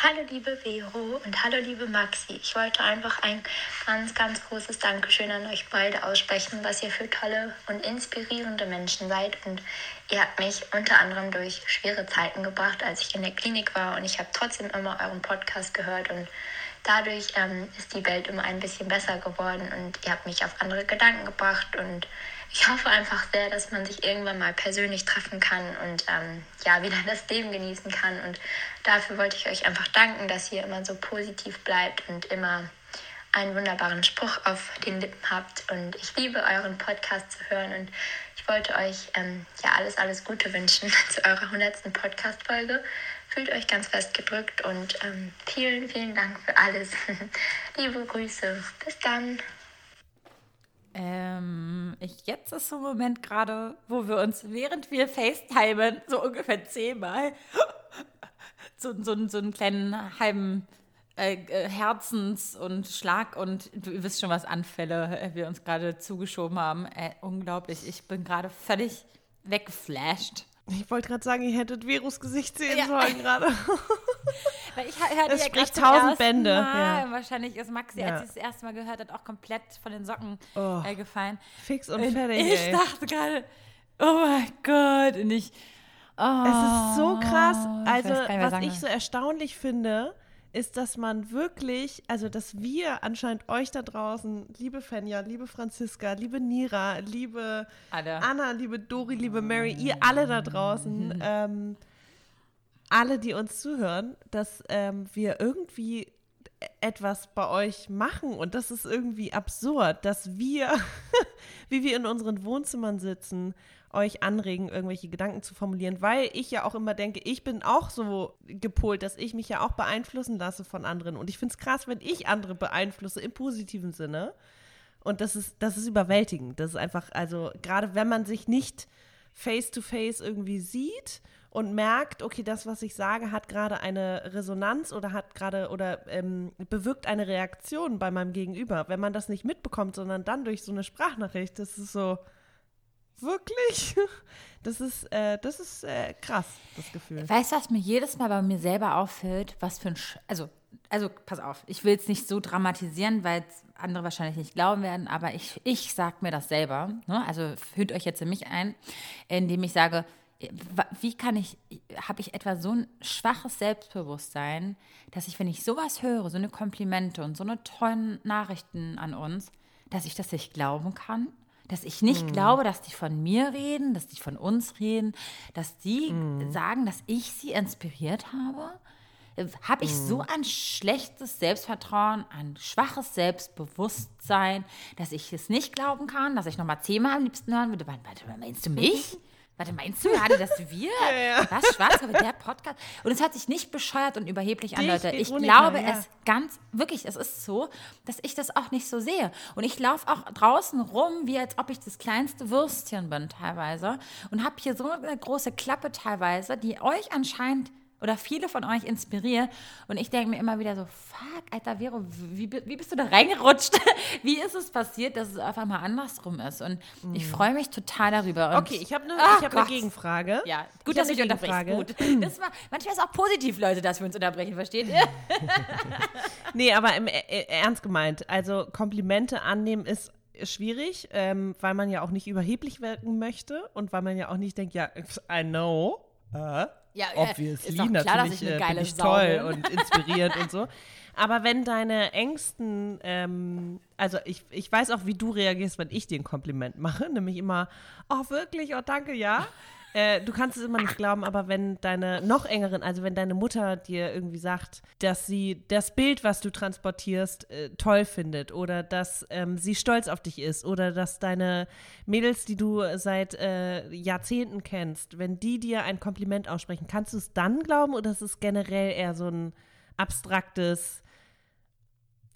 Hallo liebe Vero und hallo liebe Maxi. Ich wollte einfach ein ganz, ganz großes Dankeschön an euch beide aussprechen, was ihr für tolle und inspirierende Menschen seid. Und ihr habt mich unter anderem durch schwere Zeiten gebracht, als ich in der Klinik war. Und ich habe trotzdem immer euren Podcast gehört. Und dadurch ähm, ist die Welt immer ein bisschen besser geworden. Und ihr habt mich auf andere Gedanken gebracht. Und ich hoffe einfach sehr, dass man sich irgendwann mal persönlich treffen kann und ähm, ja, wieder das Leben genießen kann. Und dafür wollte ich euch einfach danken, dass ihr immer so positiv bleibt und immer einen wunderbaren Spruch auf den Lippen habt. Und ich liebe euren Podcast zu hören und ich wollte euch ähm, ja alles, alles Gute wünschen zu eurer 100. Podcast-Folge. Fühlt euch ganz fest gedrückt und ähm, vielen, vielen Dank für alles. Liebe Grüße. Bis dann.
Ähm, ich, jetzt ist so ein Moment gerade, wo wir uns, während wir FaceTimen, so ungefähr zehnmal so, so, so einen kleinen halben äh, äh, Herzens- und Schlag- und du wisst schon, was Anfälle äh, wir uns gerade zugeschoben haben. Äh, unglaublich. Ich bin gerade völlig weggeflasht.
Ich wollte gerade sagen, ihr hättet Verus Gesicht sehen
Ja.
sollen gerade.
Weil ich hörte
Es
ja
spricht tausend Bände,
Mal.
ja.
Wahrscheinlich ist Maxi,
Ja.
als sie es das erste Mal gehört hat, auch komplett von den Socken
Oh.
äh, gefallen.
Fix und
Und
fertig,
Ich
ey.
dachte gerade, oh mein Gott. Und ich, oh,
Es ist so krass.
ich
Also,
nicht, was sagen
ich so erstaunlich finde, ist, dass man wirklich, also dass wir anscheinend euch da draußen, liebe Fenja, liebe Franziska, liebe Nira, liebe
Alle.
Anna, liebe Dori, liebe Mary, ihr alle da draußen, ähm, alle, die uns zuhören, dass ähm, wir irgendwie etwas bei euch machen und das ist irgendwie absurd, dass wir, wie wir in unseren Wohnzimmern sitzen, euch anregen, irgendwelche Gedanken zu formulieren, weil ich ja auch immer denke, ich bin auch so gepolt, dass ich mich ja auch beeinflussen lasse von anderen und ich finde es krass, wenn ich andere beeinflusse im positiven Sinne und das ist, das ist überwältigend. Das ist einfach, also gerade wenn man sich nicht face to face irgendwie sieht und merkt, okay, das, was ich sage, hat gerade eine Resonanz oder hat gerade oder ähm, bewirkt eine Reaktion bei meinem Gegenüber. Wenn man das nicht mitbekommt, sondern dann durch so eine Sprachnachricht, das ist so wirklich, das ist, äh, das ist äh, krass, das Gefühl.
Weißt du, was mir jedes Mal bei mir selber auffällt? Was für ein. Sch also, also, pass auf, ich will es nicht so dramatisieren, weil andere wahrscheinlich nicht glauben werden, aber ich, ich sag mir das selber. Ne? Also, fühlt euch jetzt in mich ein, indem ich sage, wie kann ich, habe ich etwa so ein schwaches Selbstbewusstsein, dass ich, wenn ich sowas höre, so eine Komplimente und so eine tollen Nachrichten an uns, dass ich das nicht glauben kann? Dass ich nicht
Mhm.
glaube, dass die von mir reden, dass die von uns reden, dass die
Mhm.
sagen, dass ich sie inspiriert habe? Habe ich so ein schlechtes Selbstvertrauen, ein schwaches Selbstbewusstsein, dass ich es nicht glauben kann, dass ich nochmal zehnmal am liebsten hören würde? Meinst du mich? Warte, meinst du gerade, dass wir? Was, Schwarzkörper, der Podcast? Und es hört sich nicht bescheuert und überheblich an, Leute. Ich glaube
ja.
es ganz, wirklich, es ist so, dass ich das auch nicht so sehe. Und ich laufe auch draußen rum, wie als ob ich das kleinste Würstchen bin teilweise. Und habe hier so eine große Klappe teilweise, die euch anscheinend oder viele von euch inspiriert. Und ich denke mir immer wieder so, fuck, Alter Vero, wie, wie bist du da reingerutscht? Wie ist es passiert, dass es auf einmal andersrum ist? Und ich freue mich total darüber. Und
Mhm. Okay, ich habe eine
Ach
hab ne. Gegenfrage.
Ja,
Ich
gut,
hab
dass mich unterbrichst. Gut. Das war, manchmal ist es auch positiv, Leute, dass wir uns unterbrechen, versteht ihr?
Nee, aber im, äh, ernst gemeint. Also Komplimente annehmen ist schwierig, ähm, weil man ja auch nicht überheblich wirken möchte und weil man ja auch nicht denkt, ja, I know. Äh,
Ja, äh,
obviously,
klar,
natürlich
ich eine
äh,
geile
bin ich toll und inspirierend und so. Aber wenn deine Ängsten, ähm, also ich, ich weiß auch, wie du reagierst, wenn ich dir ein Kompliment mache, nämlich immer, oh wirklich, oh danke, ja. Äh, du kannst es immer nicht glauben, aber wenn deine noch engeren, also wenn deine Mutter dir irgendwie sagt, dass sie das Bild, was du transportierst, äh, toll findet oder dass ähm, sie stolz auf dich ist oder dass deine Mädels, die du seit äh, Jahrzehnten kennst, wenn die dir ein Kompliment aussprechen, kannst du es dann glauben oder ist es generell eher so ein abstraktes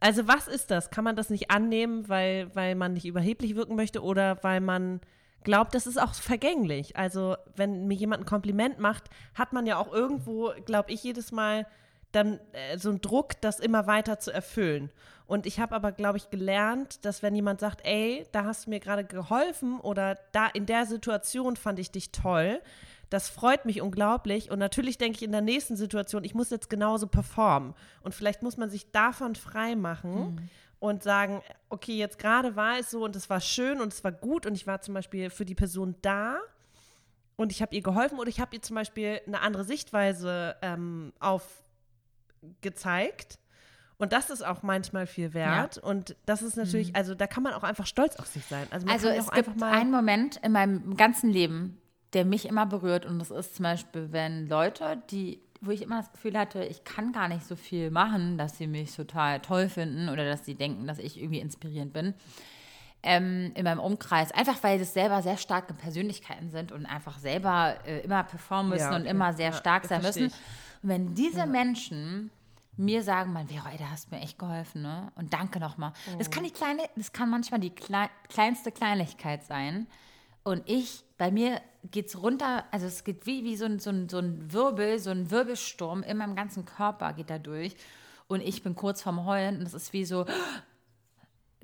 also was ist das? Kann man das nicht annehmen, weil, weil man nicht überheblich wirken möchte oder weil man glaubt, das ist auch vergänglich? Also wenn mir jemand ein Kompliment macht, hat man ja auch irgendwo, glaube ich, jedes Mal dann äh, so einen Druck, das immer weiter zu erfüllen. Und ich habe aber, glaube ich, gelernt, dass wenn jemand sagt, ey, da hast du mir gerade geholfen oder da in der Situation fand ich dich toll, das freut mich unglaublich. Und natürlich denke ich in der nächsten Situation, ich muss jetzt genauso performen. Und vielleicht muss man sich davon frei machen und sagen, okay, jetzt gerade war es so und es war schön und es war gut und ich war zum Beispiel für die Person da und ich habe ihr geholfen oder ich habe ihr zum Beispiel eine andere Sichtweise ähm, aufgezeigt. Und das ist auch manchmal viel wert. Und das ist natürlich,
Mhm.
also da kann man auch einfach stolz auf sich sein. Also,
Also es gibt
einfach mal
einen Moment in meinem ganzen Leben, der mich immer berührt und das ist zum Beispiel, wenn Leute, die, wo ich immer das Gefühl hatte, ich kann gar nicht so viel machen, dass sie mich total toll finden oder dass sie denken, dass ich irgendwie inspirierend bin, ähm, in meinem Umkreis, einfach weil das selber sehr starke Persönlichkeiten sind und einfach selber äh, immer performen müssen
Ja,
und
okay.
immer sehr
Ja,
stark sein müssen. Und wenn diese Menschen mir sagen, man, Vera, ey, da hast du mir echt geholfen, ne? Und danke nochmal. Das kann die kleine, das kann manchmal die klei kleinste Kleinigkeit sein. Und ich, bei mir geht es runter, also es geht wie, wie so, ein, so, ein, so ein Wirbel, so ein Wirbelsturm in meinem ganzen Körper geht da durch. und ich bin kurz vorm Heulen und es ist wie so,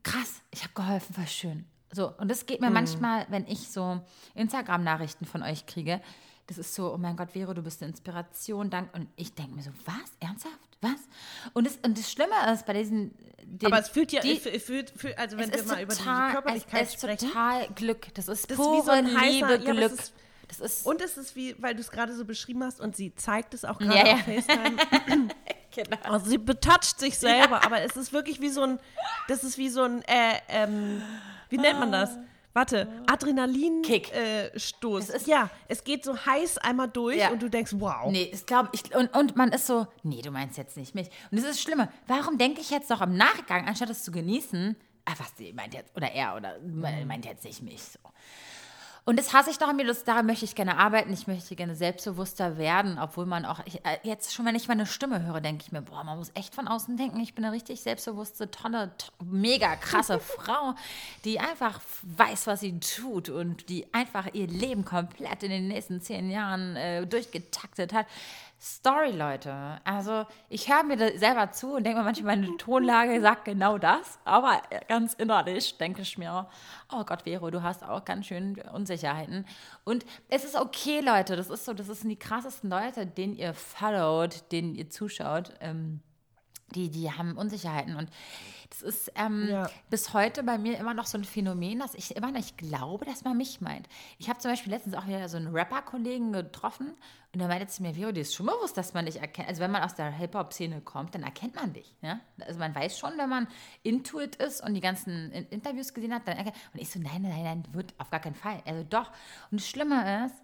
krass, ich habe geholfen, voll schön. So, und das geht mir
Mhm.
manchmal, wenn ich so Instagram-Nachrichten von euch kriege, das ist so, oh mein Gott, Vero, du bist eine Inspiration, dank. Und ich denke mir so, was? Ernsthaft? Was? Und das, und das Schlimme ist bei diesen. Den,
Aber es fühlt ja,
die,
es fühlt, fühlt, also wenn wir mal über diese
total,
Körperlichkeit
es ist
sprechen.
total Glück. Das ist
Das
pure
wie so ein heißer,
Liebe,
ja,
Glück.
ist,
das ist,
und es ist wie, weil du es gerade so beschrieben hast und sie zeigt es auch
Ja,
gerade
ja.
auf FaceTime.
genau.
Also sie betatscht sich selber, aber es ist wirklich wie so ein, das ist wie so ein, äh, ähm, wie nennt man das? Warte, Adrenalin-Stoß. Äh, Stoß. ja, es geht so heiß einmal durch
Ja.
und du denkst, wow.
Nee, ich glaube, ich, und, und man ist so, nee, du meinst jetzt nicht mich. Und das ist das Schlimme. Warum denke ich jetzt doch im Nachgang, anstatt es zu genießen, ah, was, die meint jetzt, oder er, oder meint jetzt nicht mich, so. Und das hasse ich doch an mir, das, daran möchte ich gerne arbeiten. Ich möchte gerne selbstbewusster werden, obwohl man auch, ich, äh, jetzt schon, wenn ich meine Stimme höre, denke ich mir, boah, man muss echt von außen denken, ich bin eine richtig selbstbewusste, tolle, to- mega krasse Frau, die einfach weiß, was sie tut und die einfach ihr Leben komplett in den nächsten zehn Jahren äh, durchgetaktet hat. Story, Leute. Also, ich höre mir selber zu und denke mir manchmal, meine Tonlage sagt genau das, aber ganz innerlich denke ich mir, oh Gott, Vero, du hast auch ganz schön Unsicherheiten. Und es ist okay, Leute, das ist so, das sind die krassesten Leute, denen ihr followt, denen ihr zuschaut. Ähm, die, die haben Unsicherheiten. Und das ist ähm,
Ja.
bis heute bei mir immer noch so ein Phänomen, dass ich immer nicht glaube, dass man mich meint. Ich habe zum Beispiel letztens auch wieder so einen Rapper-Kollegen getroffen und der meinte zu mir, Vero, dir ist schon bewusst, dass man dich erkennt. Also wenn man aus der Hip-Hop-Szene kommt, dann erkennt man dich. Ja? Also man weiß schon, wenn man Intuit ist und die ganzen In Interviews gesehen hat, dann erkennt Und ich so, nein, nein, nein, wird auf gar keinen Fall. Also doch. Und das Schlimme ist,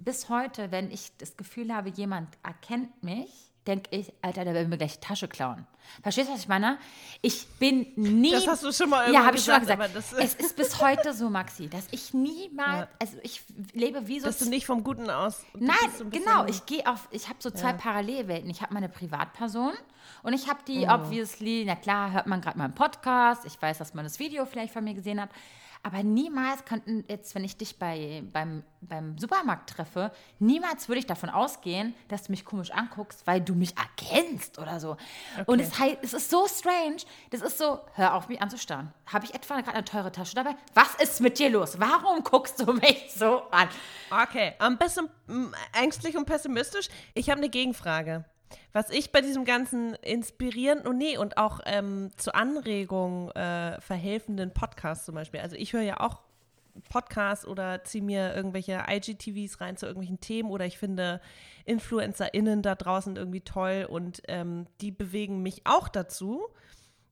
bis heute, wenn ich das Gefühl habe, jemand erkennt mich, denke ich, Alter, der will mir gleich die Tasche klauen. Verstehst du, was ich meine? Ich bin nie.
Das hast du schon mal
Ja, habe ich schon mal
gesagt,
es ist bis heute so, Maxi, dass ich niemals,
Ja.
also ich lebe wie so.
Dass du nicht vom Guten aus.
Nein,
so
genau. Ich gehe auf, ich habe so zwei
Ja.
Parallelwelten. Ich habe meine Privatperson und ich habe die,
Oh.
obviously, na klar, hört man gerade mal im Podcast. Ich weiß, dass man das Video vielleicht von mir gesehen hat. Aber niemals könnten jetzt, wenn ich dich bei, beim, beim Supermarkt treffe, niemals würde ich davon ausgehen, dass du mich komisch anguckst, weil du mich erkennst oder so. Und es, heißt, es ist so strange. Das ist so, hör auf, mich anzustarren. Habe ich etwa gerade eine teure Tasche dabei? Was ist mit dir los? Warum guckst du mich so an?
Okay, am besten ängstlich und pessimistisch. Ich habe eine Gegenfrage. Was ich bei diesem ganzen inspirierenden und nee, und auch ähm, zur Anregung äh, verhelfenden Podcast zum Beispiel. Also ich höre ja auch Podcasts oder ziehe mir irgendwelche IGTVs rein zu irgendwelchen Themen oder ich finde InfluencerInnen da draußen irgendwie toll und ähm, die bewegen mich auch dazu,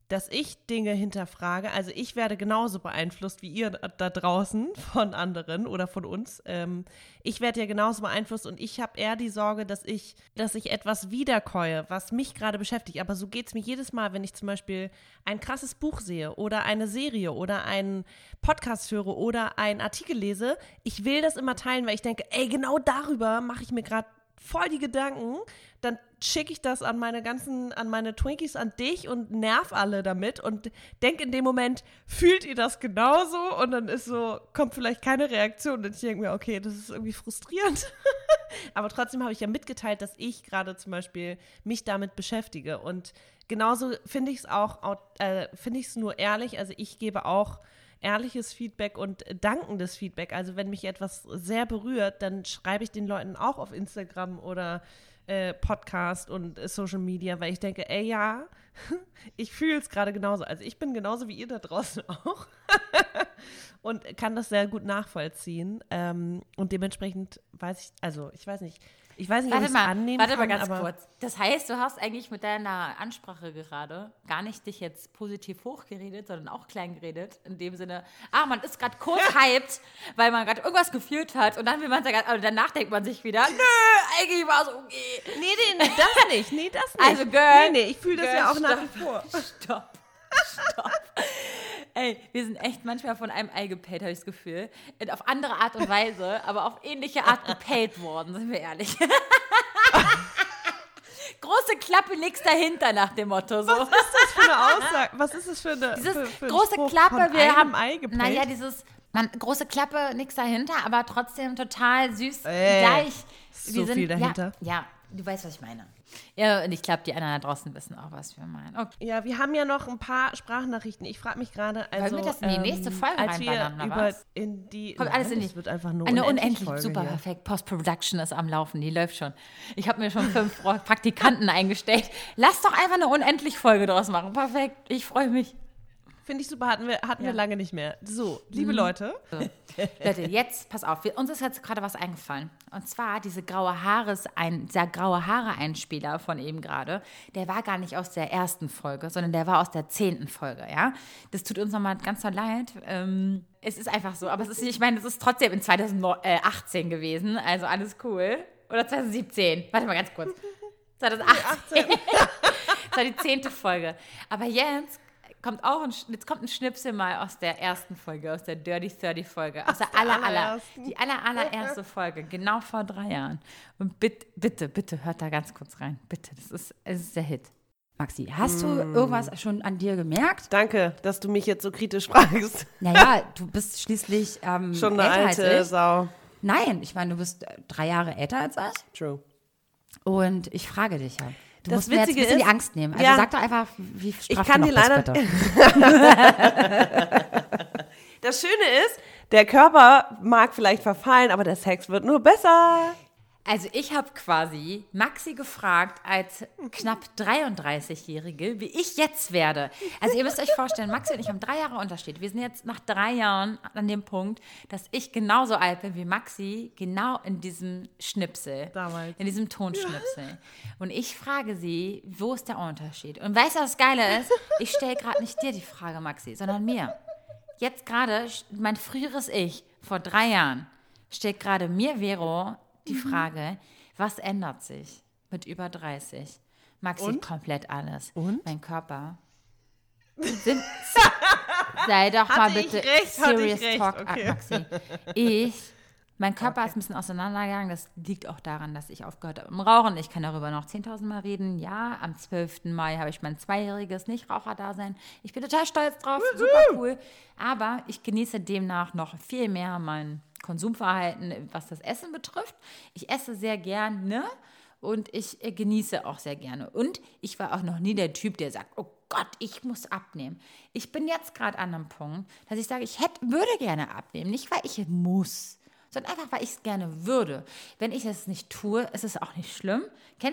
dass ich Dinge hinterfrage. Also ich werde genauso beeinflusst wie ihr da draußen von anderen oder von uns. Ähm, ich werde ja genauso beeinflusst und ich habe eher die Sorge, dass ich, dass ich etwas wiederkäue, was mich gerade beschäftigt. Aber so geht es mir jedes Mal, wenn ich zum Beispiel ein krasses Buch sehe oder eine Serie oder einen Podcast höre oder einen Artikel lese. Ich will das immer teilen, weil ich denke, ey, genau darüber mache ich mir gerade voll die Gedanken, dann schicke ich das an meine ganzen, an meine Twinkies, an dich und nerv alle damit und denke in dem Moment, fühlt ihr das genauso? Und dann ist so, kommt vielleicht keine Reaktion und ich denke mir, okay, das ist irgendwie frustrierend. Aber trotzdem habe ich ja mitgeteilt, dass ich gerade zum Beispiel mich damit beschäftige und genauso finde ich es auch, au- äh, finde ich es nur ehrlich, also ich gebe auch ehrliches Feedback und dankendes Feedback. Also wenn mich etwas sehr berührt, dann schreibe ich den Leuten auch auf Instagram oder äh, Podcast und äh, Social Media, weil ich denke, ey ja, ich fühle es gerade genauso. Also ich bin genauso wie ihr da draußen auch und kann das sehr gut nachvollziehen. Ähm, und dementsprechend weiß ich, also ich weiß nicht, ich weiß nicht, ob
Warte
ich es
mal,
annehmen
warte
kann,
mal ganz kurz. Das heißt, du hast eigentlich mit deiner Ansprache gerade gar nicht dich jetzt positiv hochgeredet, sondern auch klein geredet. In dem Sinne, ah, man ist gerade kurz hyped, weil man gerade irgendwas gefühlt hat und dann will man sagen, aber danach denkt man sich wieder, nö, eigentlich war es okay.
Nee, nee, nee, das nicht. Nee, das nicht.
Also, Girl.
Nee, nee, ich fühle das
Girl,
ja auch nach wie vor.
Stopp. Stopp. Ey, wir sind echt manchmal von einem Ei gepellt, habe ich das Gefühl. Und Auf andere Art und Weise, aber auf ähnliche Art gepellt worden, sind wir ehrlich. Große Klappe, nix dahinter nach dem Motto. So.
Was ist das für eine Aussage? Was ist das für eine
Dieses
für, für
große
Spruch
Klappe, wir haben.
Ei gepellt?
Naja, dieses. Man, große Klappe, nix dahinter, aber trotzdem total süß
Ey,
gleich.
so viel dahinter.
Ja, ja, du weißt, was ich meine. Ja, und ich glaube, die anderen da draußen wissen auch, was wir meinen. Okay.
Ja, wir haben ja noch ein paar Sprachnachrichten. Ich frage mich gerade, also
wir das in die nächste Folge
als wir
reinballern,
über in die
Kommt alles in die.
Wird einfach nur
Eine
unendlich
unendlich,
Folge
super,
hier.
perfekt. Post-Production ist am Laufen, die läuft schon. Ich habe mir schon fünf Praktikanten eingestellt. Lass doch einfach eine unendlich Folge draus machen. Perfekt, ich freue mich.
Finde ich super, hatten wir, hatten wir
Ja.
lange nicht mehr. So, liebe
Mhm.
Leute.
So. Leute, jetzt pass auf, wir, uns ist jetzt gerade was eingefallen. Und zwar diese graue Haares, ein, dieser graue Haare-Einspieler von eben gerade, der war gar nicht aus der ersten Folge, sondern der war aus der zehnten Folge, ja. Das tut uns nochmal ganz so leid. Ähm, es ist einfach so, aber es ist, ich meine, es ist trotzdem in 2018 gewesen, also alles cool. Oder 2017, warte mal ganz kurz. 2018. das war die zehnte Folge. Aber jetzt kommt auch ein, jetzt kommt ein Schnipsel mal aus der ersten Folge, aus der Dirty 30 Folge, aus der
der
aller, aller,
allerersten.
die aller, allererste Folge, genau vor drei Jahren. Und bitte, bitte, bitte, hört da ganz kurz rein. Bitte, das ist, es ist der Hit. Maxi, hast du
Mm.
irgendwas schon an dir gemerkt?
Danke, dass du mich jetzt so kritisch fragst.
Naja, du bist schließlich ähm,
Schon eine
älter als
alte
ich.
Sau.
Nein, ich meine, du bist äh, drei Jahre älter als ich.
True.
Und ich frage dich ja. Du
Das
musst mir jetzt ein
Witzige
bisschen die
ist-
Angst nehmen. Also
Ja.
sag doch einfach, wie straff
Ich kann dir leider. das Schöne ist, der Körper mag vielleicht verfallen, aber der Sex wird nur besser.
Also ich habe quasi Maxi gefragt als knapp 33-Jährige, wie ich jetzt werde. Also ihr müsst euch vorstellen, Maxi und ich haben drei Jahre Unterschied. Wir sind jetzt nach drei Jahren an dem Punkt, dass ich genauso alt bin wie Maxi, genau in diesem Schnipsel.
Damals.
In diesem Tonschnipsel. Und ich frage sie, wo ist der Unterschied? Und weißt du, was das Geile ist? Ich stelle gerade nicht dir die Frage, Maxi, sondern mir. Jetzt gerade, mein früheres Ich vor drei Jahren stellt gerade mir, Vero, die
Mhm.
Frage, was ändert sich mit über 30? Maxi,
Und?
komplett alles.
Und?
Mein Körper. Sind, sei doch mal
Hatte
bitte
recht,
serious talk,
okay.
Maxi. Ich, mein Körper ist ein bisschen auseinandergegangen. Das liegt auch daran, dass ich aufgehört habe im Rauchen. Ich kann darüber noch 10.000 Mal reden. Ja, am 12. Mai habe ich mein zweijähriges Nichtraucher-Dasein. Ich bin total stolz drauf, super cool. Aber ich genieße demnach noch viel mehr mein Konsumverhalten, was das Essen betrifft. Ich esse sehr gerne und ich äh, genieße auch sehr gerne. Und ich war auch noch nie der Typ, der sagt, oh Gott, ich muss abnehmen. Ich bin jetzt gerade an einem Punkt, dass ich sage, ich hätte, würde gerne abnehmen. Nicht, weil ich muss, sondern einfach, weil ich es gerne würde. Wenn ich es nicht tue, ist es auch nicht schlimm.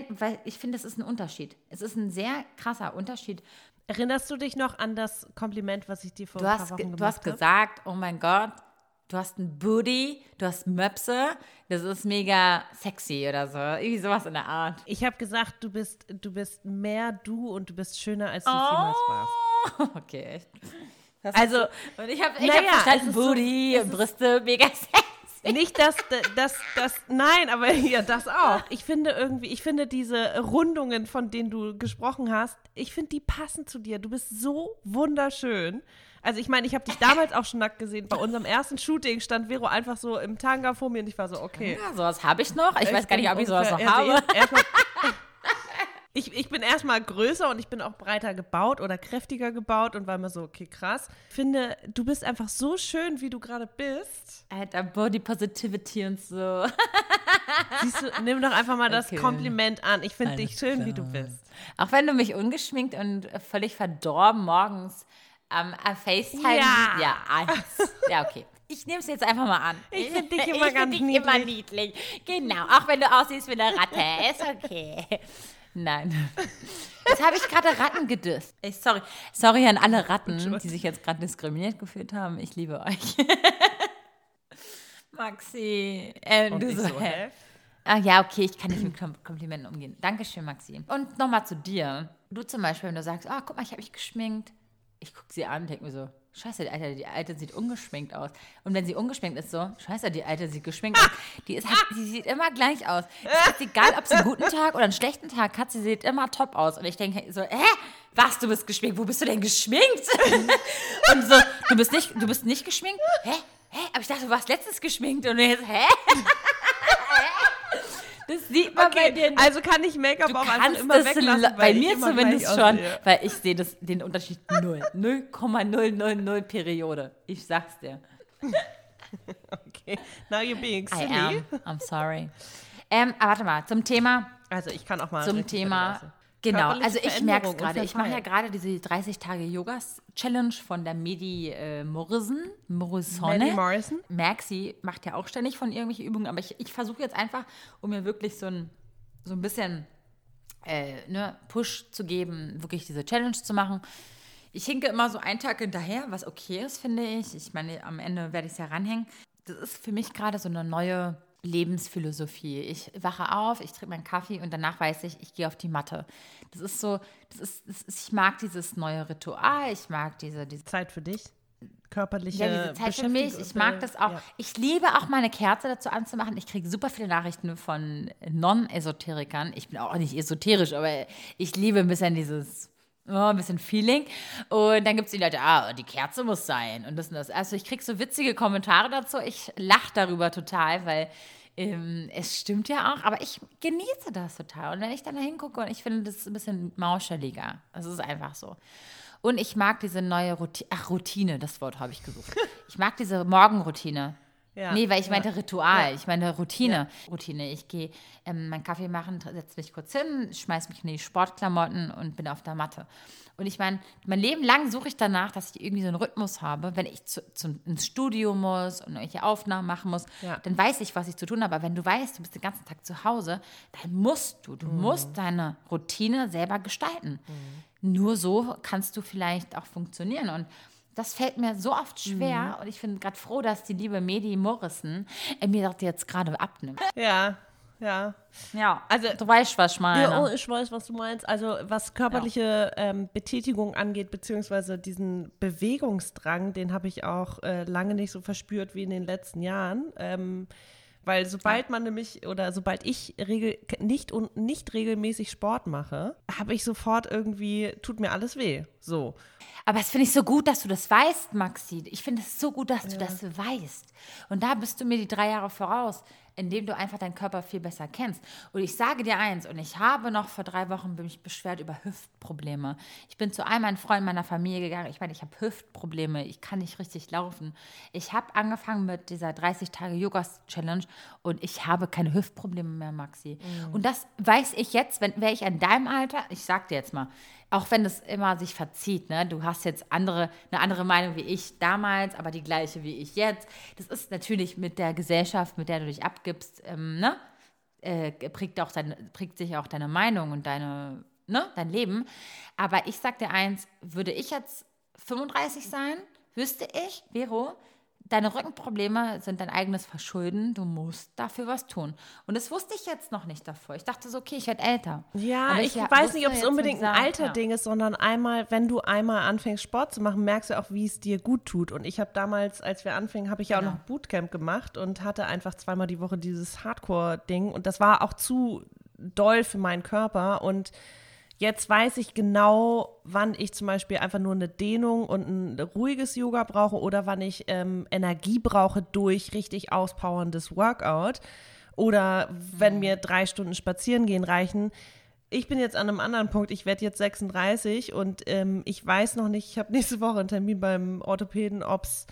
Weil ich finde, es ist ein Unterschied. Es ist ein sehr krasser Unterschied.
Erinnerst du dich noch an das Kompliment, was ich dir vor
Du
ein paar
hast,
Wochen
ge-
gemacht
du hast
habe?
gesagt, oh mein Gott, du hast ein Booty, du hast Möpse, das ist mega sexy oder so. Irgendwie sowas in der Art.
Ich habe gesagt, du bist, du bist mehr du und du bist schöner, als du
Oh.
jemals warst.
Okay, echt. Das
Also,
so, und ich habe ich
naja,
hab verstanden,
so-
Booty
es
und Brüste, mega sexy.
Nicht, dass das, das, nein, aber ja, das auch. Ich finde irgendwie, ich finde diese Rundungen, von denen du gesprochen hast, ich finde, die passen zu dir. Du bist so wunderschön. Also ich meine, ich habe dich damals auch schon nackt gesehen. Bei unserem ersten Shooting stand Vero einfach so im Tanga vor mir und ich war so, okay.
Ja, sowas habe ich noch. Ich, weiß gar nicht, ob ich sowas noch
also
habe.
erst- erstmal- Ich, ich bin erstmal größer und ich bin auch breiter gebaut oder kräftiger gebaut und war immer so, okay, krass. Finde, du bist einfach so schön, wie du gerade bist.
Alter, Body Positivity und so.
Siehst du, nimm doch einfach mal das
Okay.
Kompliment an. Ich finde dich schön, wie du bist.
Auch wenn du mich ungeschminkt und völlig verdorben morgens am am FaceTime.
Ja.
Ja, eins. ja okay. Ich nehme es jetzt einfach mal an.
Ich find dich immer
ich
ganz
dich immer
niedlich.
niedlich. Genau, auch wenn du aussiehst wie eine Ratte. Ist okay. Nein. Jetzt habe ich gerade Ratten gedisst. Ey, sorry. Sorry an alle Ratten, die sich jetzt gerade diskriminiert gefühlt haben. Ich liebe euch. Maxi. Äh,
Und
du so,
so,
hä? Ah ja, okay, ich kann nicht mit Kom Komplimenten umgehen. Dankeschön, Maxi. Und nochmal zu dir. Du zum Beispiel, wenn du sagst, ah, guck mal, ich habe mich geschminkt. Ich gucke sie an und denke mir so, scheiße, die Alte, die Alte sieht ungeschminkt aus. Und wenn sie ungeschminkt ist, so, scheiße, die Alte sieht geschminkt aus. Die, ist halt, die sieht immer gleich aus. Es ist egal, ob sie einen guten Tag oder einen schlechten Tag hat, sie sieht immer top aus. Und ich denke so, hä? Was, du bist geschminkt? Wo bist du denn geschminkt? und so, du bist nicht, du bist nicht geschminkt? Hä? Hä? Aber ich dachte, du warst letztens geschminkt. Und jetzt, hä? Das sieht man bei dir nicht.
Also kann ich Make-up auch einfach
kannst
immer weglassen,
bei mir zumindest schon,
aussehe.
weil ich sehe das, den Unterschied null. 0,000 Periode. Ich sag's dir.
Okay, now you're being
I
silly.
am. I'm sorry. Ähm, aber warte mal, zum Thema
Also ich kann auch mal
zum Thema. Genau, also ich merke es gerade. Ich mache ja gerade diese 30 Tage Yoga-Challenge von der Medi äh, Morrison. Morrisonne.
Maddie Morrison.
Maxi macht ja auch ständig von irgendwelchen Übungen, aber ich, ich versuche jetzt einfach, um mir wirklich so ein, so ein bisschen äh, ne, Push zu geben, wirklich diese Challenge zu machen. Ich hinke immer so einen Tag hinterher, was okay ist, finde ich. Ich meine, am Ende werde ich es ja ranhängen. Das ist für mich gerade so eine neue Lebensphilosophie. Ich wache auf, ich trinke meinen Kaffee und danach weiß ich, ich gehe auf die Matte. Das ist so, das ist, das ist ich mag dieses neue Ritual, ich mag diese, diese
Zeit für dich, körperliche
ja, diese Zeit für mich. Ich mag das auch.
Ja.
Ich liebe auch meine Kerze dazu anzumachen. Ich kriege super viele Nachrichten von Non-Esoterikern. Ich bin auch nicht esoterisch, aber ich liebe ein bisschen dieses, oh, ein bisschen Feeling. Und dann gibt es die Leute, ah, die Kerze muss sein und das und das. Also ich kriege so witzige Kommentare dazu. Ich lache darüber total, weil ähm, es stimmt ja auch, aber ich genieße das total. Und wenn ich dann da hingucke und ich finde, das ist ein bisschen mauscheliger. Das ist einfach so. Und ich mag diese neue Routine, ach, Routine, das Wort habe ich gesucht. Ich mag diese Morgenroutine.
Ja,
nee, weil ich
ja.
meinte Ritual,
Ja.
ich meine Routine. Routine. Ich gehe ähm, meinen Kaffee machen, setze mich kurz hin, schmeiß mich in die Sportklamotten und bin auf der Matte. Und ich meine, mein Leben lang suche ich danach, dass ich irgendwie so einen Rhythmus habe. Wenn ich zu, zum, ins Studio muss und irgendwelche Aufnahmen machen muss,
Ja.
dann weiß ich, was ich zu tun habe. Aber wenn du weißt, du bist den ganzen Tag zu Hause, dann musst du, du
Mhm.
musst deine Routine selber gestalten. Nur so kannst du vielleicht auch funktionieren. Und das fällt mir so oft schwer.
Mhm.
Und ich bin gerade froh, dass die liebe Medi Morrison äh, mir das jetzt gerade abnimmt.
Ja, ja.
Ja, also du weißt, was ich meine.
Ja, oh, ich weiß, was du meinst. Also was körperliche ähm, Betätigung angeht, beziehungsweise diesen Bewegungsdrang, den habe ich auch äh, lange nicht so verspürt wie in den letzten Jahren. Ähm, weil sobald man nämlich oder sobald ich regel, nicht und nicht regelmäßig Sport mache, habe ich sofort irgendwie, tut mir alles weh. So.
Aber es finde ich so gut, dass du das weißt, Maxi. Ich finde es so gut, dass du das weißt. Und da bist du mir die drei Jahre voraus, indem du einfach deinen Körper viel besser kennst. Und ich sage dir eins, und ich habe noch vor drei Wochen mich beschwert über Hüftprobleme. Ich bin zu einem meinen Freunden meiner Familie gegangen. Ich meine, ich habe Hüftprobleme. Ich kann nicht richtig laufen. Ich habe angefangen mit dieser 30-Tage-Yoga-Challenge und ich habe keine Hüftprobleme mehr, Maxi. Und das weiß ich jetzt, wenn wäre ich in deinem Alter, ich sag dir jetzt mal, auch wenn es immer sich verzieht, ne? Du hast jetzt andere, eine andere Meinung wie ich damals, aber die gleiche wie ich jetzt. Das ist natürlich mit der Gesellschaft, mit der du dich abgibst, ähm, ne? Äh, prägt, auch deine, prägt sich auch deine Meinung und deine, ne? dein Leben. Aber ich sag dir eins, würde ich jetzt 35 sein, wüsste ich, Vero, deine Rückenprobleme sind dein eigenes Verschulden. Du musst dafür was tun. Und das wusste ich jetzt noch nicht davor. Ich dachte so, okay, ich werde älter.
Ja,
Aber
ich
ja-
weiß nicht, ob es unbedingt ein Alterding ist, sondern einmal, wenn du einmal anfängst, Sport zu machen, merkst du auch, wie es dir gut tut. Und ich habe damals, als wir anfingen, habe ich ja auch
Genau.
noch Bootcamp gemacht und hatte einfach zweimal die Woche dieses Hardcore-Ding. Und das war auch zu doll für meinen Körper. Und Jetzt weiß ich genau, wann ich zum Beispiel einfach nur eine Dehnung und ein ruhiges Yoga brauche oder wann ich ähm, Energie brauche durch richtig auspowerndes Workout. Oder wenn mir drei Stunden spazieren gehen reichen. Ich bin jetzt an einem anderen Punkt. Ich werde jetzt 36 und ähm, ich weiß noch nicht, ich habe nächste Woche einen Termin beim Orthopäden, ob es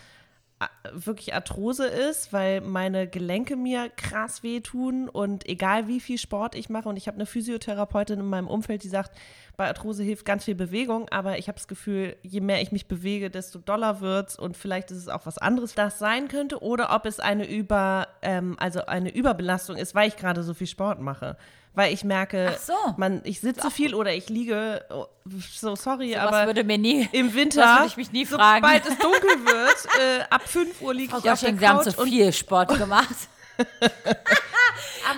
wirklich Arthrose ist, weil meine Gelenke mir krass wehtun und egal wie viel Sport ich mache und ich habe eine Physiotherapeutin in meinem Umfeld, die sagt, bei Arthrose hilft ganz viel Bewegung, aber ich habe das Gefühl, je mehr ich mich bewege, desto doller wird's und vielleicht ist es auch was anderes, das sein könnte oder ob es eine über, ähm, also eine Überbelastung ist, weil ich gerade so viel Sport mache. Weil ich merke,
so.
man, ich sitze viel oder ich liege, oh, so sorry,
Sowas
aber
würde mir nie-
im Winter,
würde ich mich nie fragen.
sobald es dunkel wird, äh, ab 5 Uhr liege ich auf der
Gosching, Sie haben
Couch
zu
und
viel Sport gemacht.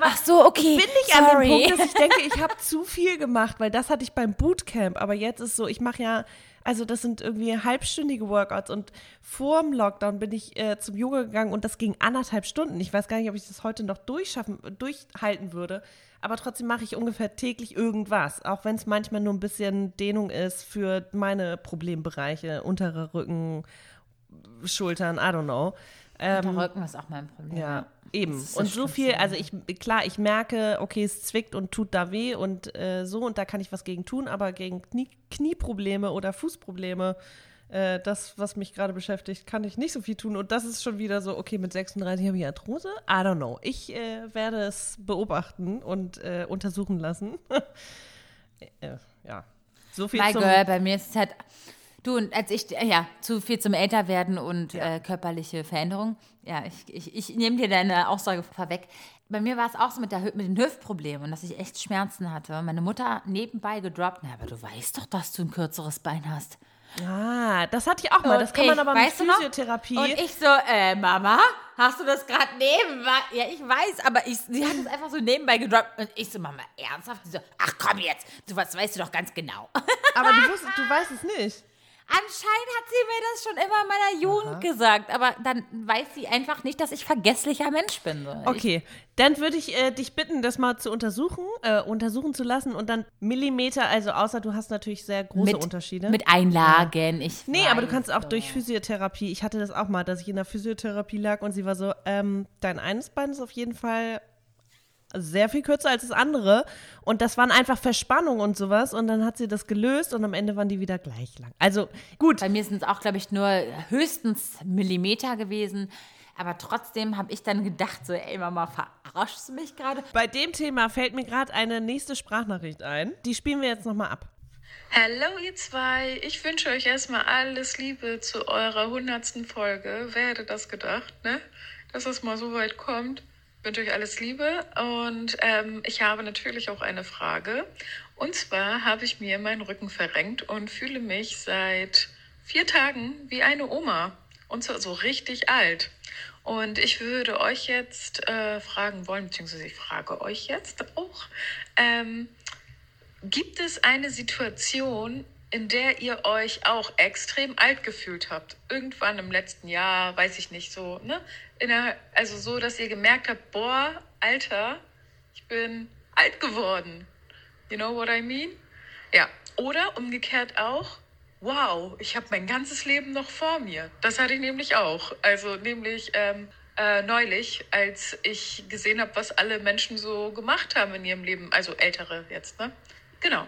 Ach so, okay.
bin ich an dem
sorry.
Punkt, dass ich denke, ich habe zu viel gemacht, weil das hatte ich beim Bootcamp. Aber jetzt ist so, ich mache ja, also das sind irgendwie halbstündige Workouts und vor dem Lockdown bin ich äh, zum Yoga gegangen und das ging anderthalb Stunden. Ich weiß gar nicht, ob ich das heute noch durchschaffen, durchhalten würde. Aber trotzdem mache ich ungefähr täglich irgendwas, auch wenn es manchmal nur ein bisschen Dehnung ist für meine Problembereiche, unterer Rücken, Schultern, I don't know. Ähm,
Der Rücken ist auch mein Problem.
ja, eben. Und so viel, also ich, klar, ich merke, okay, es zwickt und tut da weh und äh, so und da kann ich was gegen tun, aber gegen Knie, Knieprobleme oder Fußprobleme äh, das, was mich gerade beschäftigt, kann ich nicht so viel tun. Und das ist schon wieder so, okay, mit 36 habe ich Arthrose? I don't know. Ich äh, werde es beobachten und äh, untersuchen lassen. äh, ja. So viel
My
zum
Girl, bei mir ist es halt. Du, und als ich, ja, zu viel zum Älterwerden und äh, körperliche Veränderung. Ja, ich, ich, ich nehme dir deine Aussage vorweg. Bei mir war es auch so mit, der, mit den Hüftproblemen und dass ich echt Schmerzen hatte. Meine Mutter nebenbei gedroppt, na, aber du weißt doch, dass du ein kürzeres Bein hast.
Ah, das hatte ich auch mal.
Und
Das kann man aber mit? Physiotherapie.
Und ich so, äh, Mama, hast du das gerade nebenbei? Ja, ich weiß, aber ich, sie hat es einfach so nebenbei gedroppt. Und ich so, Mama, ernsthaft? Sie so, ach komm jetzt, du was weißt du doch ganz genau.
aber du, wusstest, du weißt es nicht.
Anscheinend hat sie mir das schon immer in meiner Jugend gesagt, aber dann weiß sie einfach nicht, dass ich vergesslicher Mensch bin. So.
Okay, dann würde ich äh, dich bitten, das mal zu untersuchen, äh, untersuchen zu lassen und dann Millimeter, also außer du hast natürlich sehr große
mit,
Unterschiede.
Mit Einlagen. Ich
Nee, aber du
weiß
kannst auch
doch.
durch Physiotherapie. Ich hatte das auch mal, dass ich in der Physiotherapie lag und sie war so, ähm, dein eines Bein ist auf jeden Fall sehr viel kürzer als das andere. Und das waren einfach Verspannungen und sowas. Und dann hat sie das gelöst und am Ende waren die wieder gleich lang. Also gut.
Bei mir sind es auch, glaube ich, nur höchstens Millimeter gewesen. Aber trotzdem habe ich dann gedacht, so, ey Mama, verarschst du mich gerade?
Bei dem Thema fällt mir gerade eine nächste Sprachnachricht ein. Die spielen wir jetzt nochmal ab.
Hallo ihr zwei, ich wünsche euch erstmal alles Liebe zu eurer hundertsten Folge. Wer hätte das gedacht, ne? Dass es mal so weit kommt. Wünsche euch alles Liebe und ähm, ich habe natürlich auch eine Frage. Und zwar habe ich mir meinen Rücken verrenkt und fühle mich seit vier Tagen wie eine Oma. Und zwar so richtig alt. Und ich würde euch jetzt äh, fragen wollen, beziehungsweise ich frage euch jetzt auch, ähm, Gibt es eine Situation, in der ihr euch auch extrem alt gefühlt habt? Irgendwann im letzten Jahr, weiß ich nicht, so, ne? Der, also so, dass ihr gemerkt habt, boah, Alter, ich bin alt geworden. You know what I mean? Ja. Oder umgekehrt auch, wow, ich habe mein ganzes Leben noch vor mir. Das hatte ich nämlich auch. Also nämlich ähm, äh, neulich, als ich gesehen habe, was alle Menschen so gemacht haben in ihrem Leben. Also ältere jetzt, ne? Genau.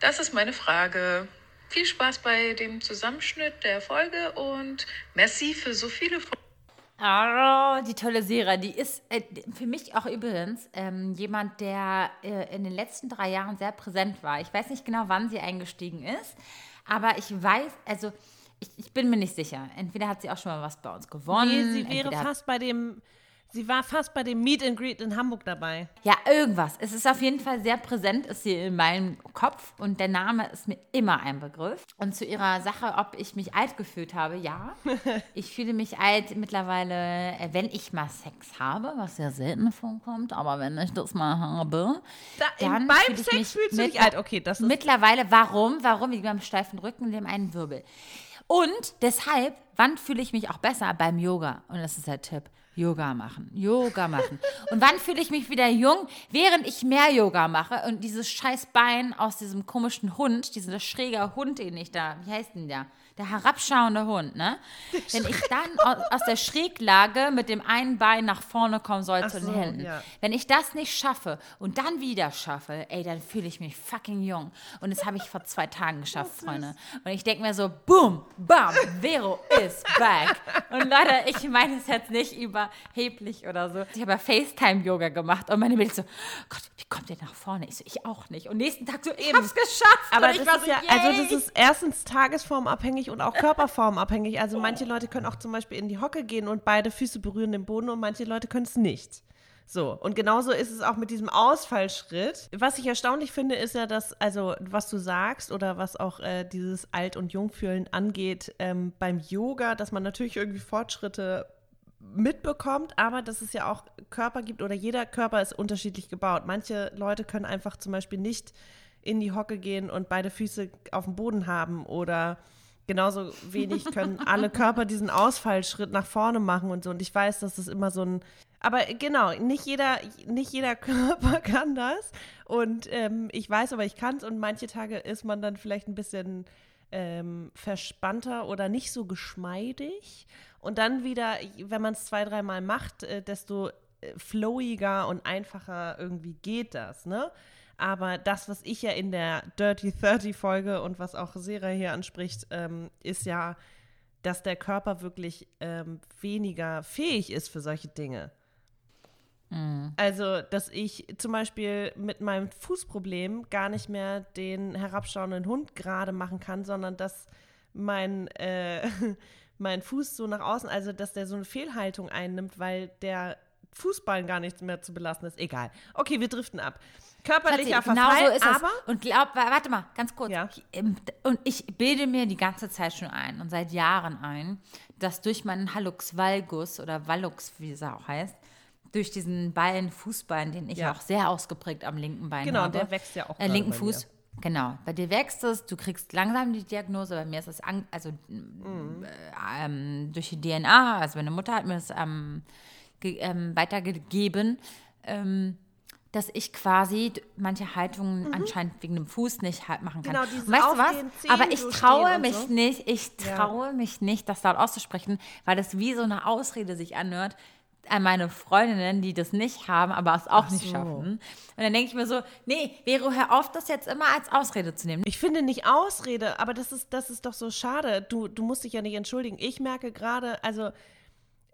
Das ist meine Frage. Viel Spaß bei dem Zusammenschnitt der Folge und merci für so viele Folgen.
Oh, die tolle Sera, die ist äh, für mich auch übrigens ähm, jemand, der äh, in den letzten drei Jahren sehr präsent war. Ich weiß nicht genau, wann sie eingestiegen ist, aber ich weiß, also ich, ich bin mir nicht sicher. Entweder hat sie auch schon mal was bei uns gewonnen.
Nee, sie wäre fast bei dem, sie war fast bei dem Meet and Greet in Hamburg dabei.
Ja, irgendwas. Es ist auf jeden Fall sehr präsent, ist sie in meinem Kopf und der Name ist mir immer ein Begriff. Und zu ihrer Sache, ob ich mich alt gefühlt habe, ja. Ich fühle mich alt mittlerweile, äh, wenn ich mal Sex habe, was sehr selten vorkommt, aber wenn ich das mal habe,
Da,
dann
beim
fühle ich
Sex
mich
fühlst du dich alt. Okay, das ist
Mittlerweile, warum? Warum? Wegen meinem steifen Rücken dem einen Wirbel. Und deshalb, wann fühle ich mich auch besser? Beim Yoga. Und das ist der Tipp. Yoga machen. Yoga machen. Und wann fühle ich mich wieder jung? Während ich mehr Yoga mache und dieses scheiß Bein aus diesem komischen Hund, dieser schräger Hund, den ich da, wie heißt denn der? Der herabschauende Hund, ne? Wenn ich dann aus, der Schräglage mit dem einen Bein nach vorne kommen soll
Ach
zu
so,
den Händen.
ja.
Wenn ich das nicht schaffe und dann wieder schaffe, ey, dann fühle ich mich fucking jung. Und das habe ich vor zwei Tagen geschafft, Freunde. Und ich denke mir so, boom, bam, Vero is back. Und Leute, ich meine es jetzt nicht überheblich oder so. Ich habe ja FaceTime-Yoga gemacht und meine Mädels so, Gott, wie kommt ihr nach vorne? Ich so, ich auch nicht. Und nächsten Tag so, ich hab's geschafft.
Aber das
war
ist
so,
ja, also
yay.
das ist erstens tagesformabhängig und auch körperformabhängig. Also manche Leute können auch zum Beispiel in die Hocke gehen und beide Füße berühren den Boden und manche Leute können es nicht. So, und genauso ist es auch mit diesem Ausfallschritt. Was ich erstaunlich finde, ist ja, dass, also was du sagst oder was auch äh, dieses Alt- und Jungfühlen angeht, ähm, beim Yoga, dass man natürlich irgendwie Fortschritte mitbekommt, aber dass es ja auch Körper gibt oder jeder Körper ist unterschiedlich gebaut. Manche Leute können einfach zum Beispiel nicht in die Hocke gehen und beide Füße auf dem Boden haben oder genauso wenig können alle Körper diesen Ausfallschritt nach vorne machen und so. Und ich weiß, dass das immer so ein aber genau, nicht jeder, nicht jeder Körper kann das. Und ähm, ich weiß aber, ich kann es. Und manche Tage ist man dann vielleicht ein bisschen ähm, verspannter oder nicht so geschmeidig. Und dann wieder, wenn man es zwei, dreimal macht, äh, desto äh, flowiger und einfacher irgendwie geht das, ne? Aber das, was ich ja in der Dirty 30 Folge und was auch Sera hier anspricht, ähm, ist ja, dass der Körper wirklich ähm, weniger fähig ist für solche Dinge.
Mhm.
Also, dass ich zum Beispiel mit meinem Fußproblem gar nicht mehr den herabschauenden Hund gerade machen kann, sondern dass mein, äh, mein Fuß so nach außen, also dass der so eine Fehlhaltung einnimmt, weil der Fußballen gar nichts mehr zu belasten ist. Egal. Okay, wir driften ab. Körperlicher
genau
Verfall,
so ist es.
aber
Und glaub, wa- warte mal, ganz kurz. Und ich bilde mir die ganze Zeit schon ein und seit Jahren ein, dass durch meinen Hallux valgus oder Vallux, wie es auch heißt, durch diesen Ballen, Fußballen, den ich
Ja.
auch sehr ausgeprägt am linken Bein
Genau,
habe.
der wächst ja auch
Äh, linken Fuß. Genau, bei dir wächst es, du kriegst langsam die Diagnose, bei mir ist es also
Mhm.
äh, ähm, durch die DNA, also meine Mutter hat mir das ähm, ähm, weitergegeben, ähm, dass ich quasi manche Haltungen anscheinend wegen dem Fuß nicht halt machen kann.
Mhm. Genau, dieses
weißt du was?
Zehen
Aber ich traue mich
so.
nicht, ich
Ja.
traue mich nicht, das laut auszusprechen, weil das wie so eine Ausrede sich anhört an meine Freundinnen, die das nicht haben, aber es auch
Ach
nicht
so.
schaffen. Und dann denke ich mir so, nee, Vero, hör auf, das jetzt immer als Ausrede zu nehmen.
Ich finde nicht Ausrede, aber das ist, das ist doch so schade. Du, du musst dich ja nicht entschuldigen. Ich merke gerade, also,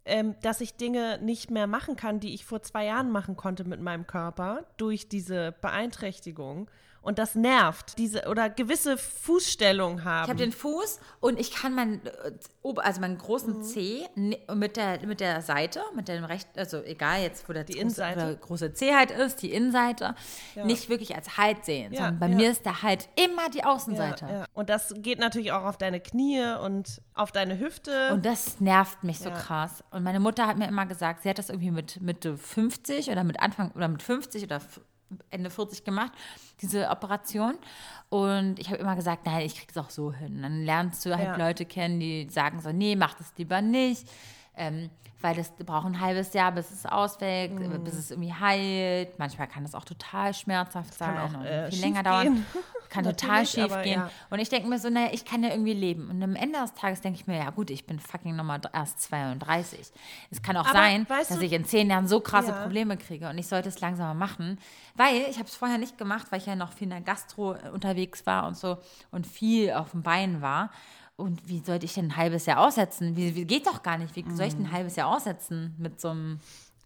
ähm, dass ich Dinge nicht mehr machen kann, die ich vor zwei Jahren machen konnte mit meinem Körper durch diese Beeinträchtigung. Und das nervt. Diese oder gewisse Fußstellung haben.
Ich habe den Fuß und ich kann meinen, äh, also meinen großen
Mhm.
Zeh mit der, mit der Seite, mit dem rechten, also egal jetzt, wo der, große,
Innenseite?
der große Zeh halt ist, die Innenseite,
Ja.
nicht wirklich als Halt sehen,
Ja,
sondern bei
ja.
mir ist der Halt immer die Außenseite.
Und das geht natürlich auch auf deine Knie und auf deine Hüfte.
Und das nervt mich so krass. Und meine Mutter hat mir immer gesagt, sie hat das irgendwie mit Mitte 50 oder mit Anfang oder mit 50 oder Ende 40 gemacht, diese Operation. Und ich habe immer gesagt, nein, ich krieg's auch so hin. Dann lernst du halt
Ja.
Leute kennen, die sagen so, nee, mach das lieber nicht. Ähm, weil das braucht ein halbes Jahr, bis es auswächst,
Mhm.
bis es irgendwie heilt. Manchmal kann das auch total schmerzhaft
kann
sein
auch,
und
äh,
viel länger dauern. Kann total schief
aber
gehen.
ja.
Und ich denke mir so, naja, ich kann ja irgendwie leben. Und am Ende des Tages denke ich mir, ja gut, ich bin fucking dr- erst 32. Es kann auch
Aber
sein, dass
du-
ich in zehn Jahren so krasse
Ja.
Probleme kriege und ich sollte es langsamer machen. Weil ich habe es vorher nicht gemacht, weil ich ja noch viel in der Gastro äh, unterwegs war und so und viel auf dem Bein war. Und wie sollte ich denn ein halbes Jahr aussetzen? Wie, wie geht doch gar nicht. Wie soll ich denn ein halbes Jahr aussetzen mit so einem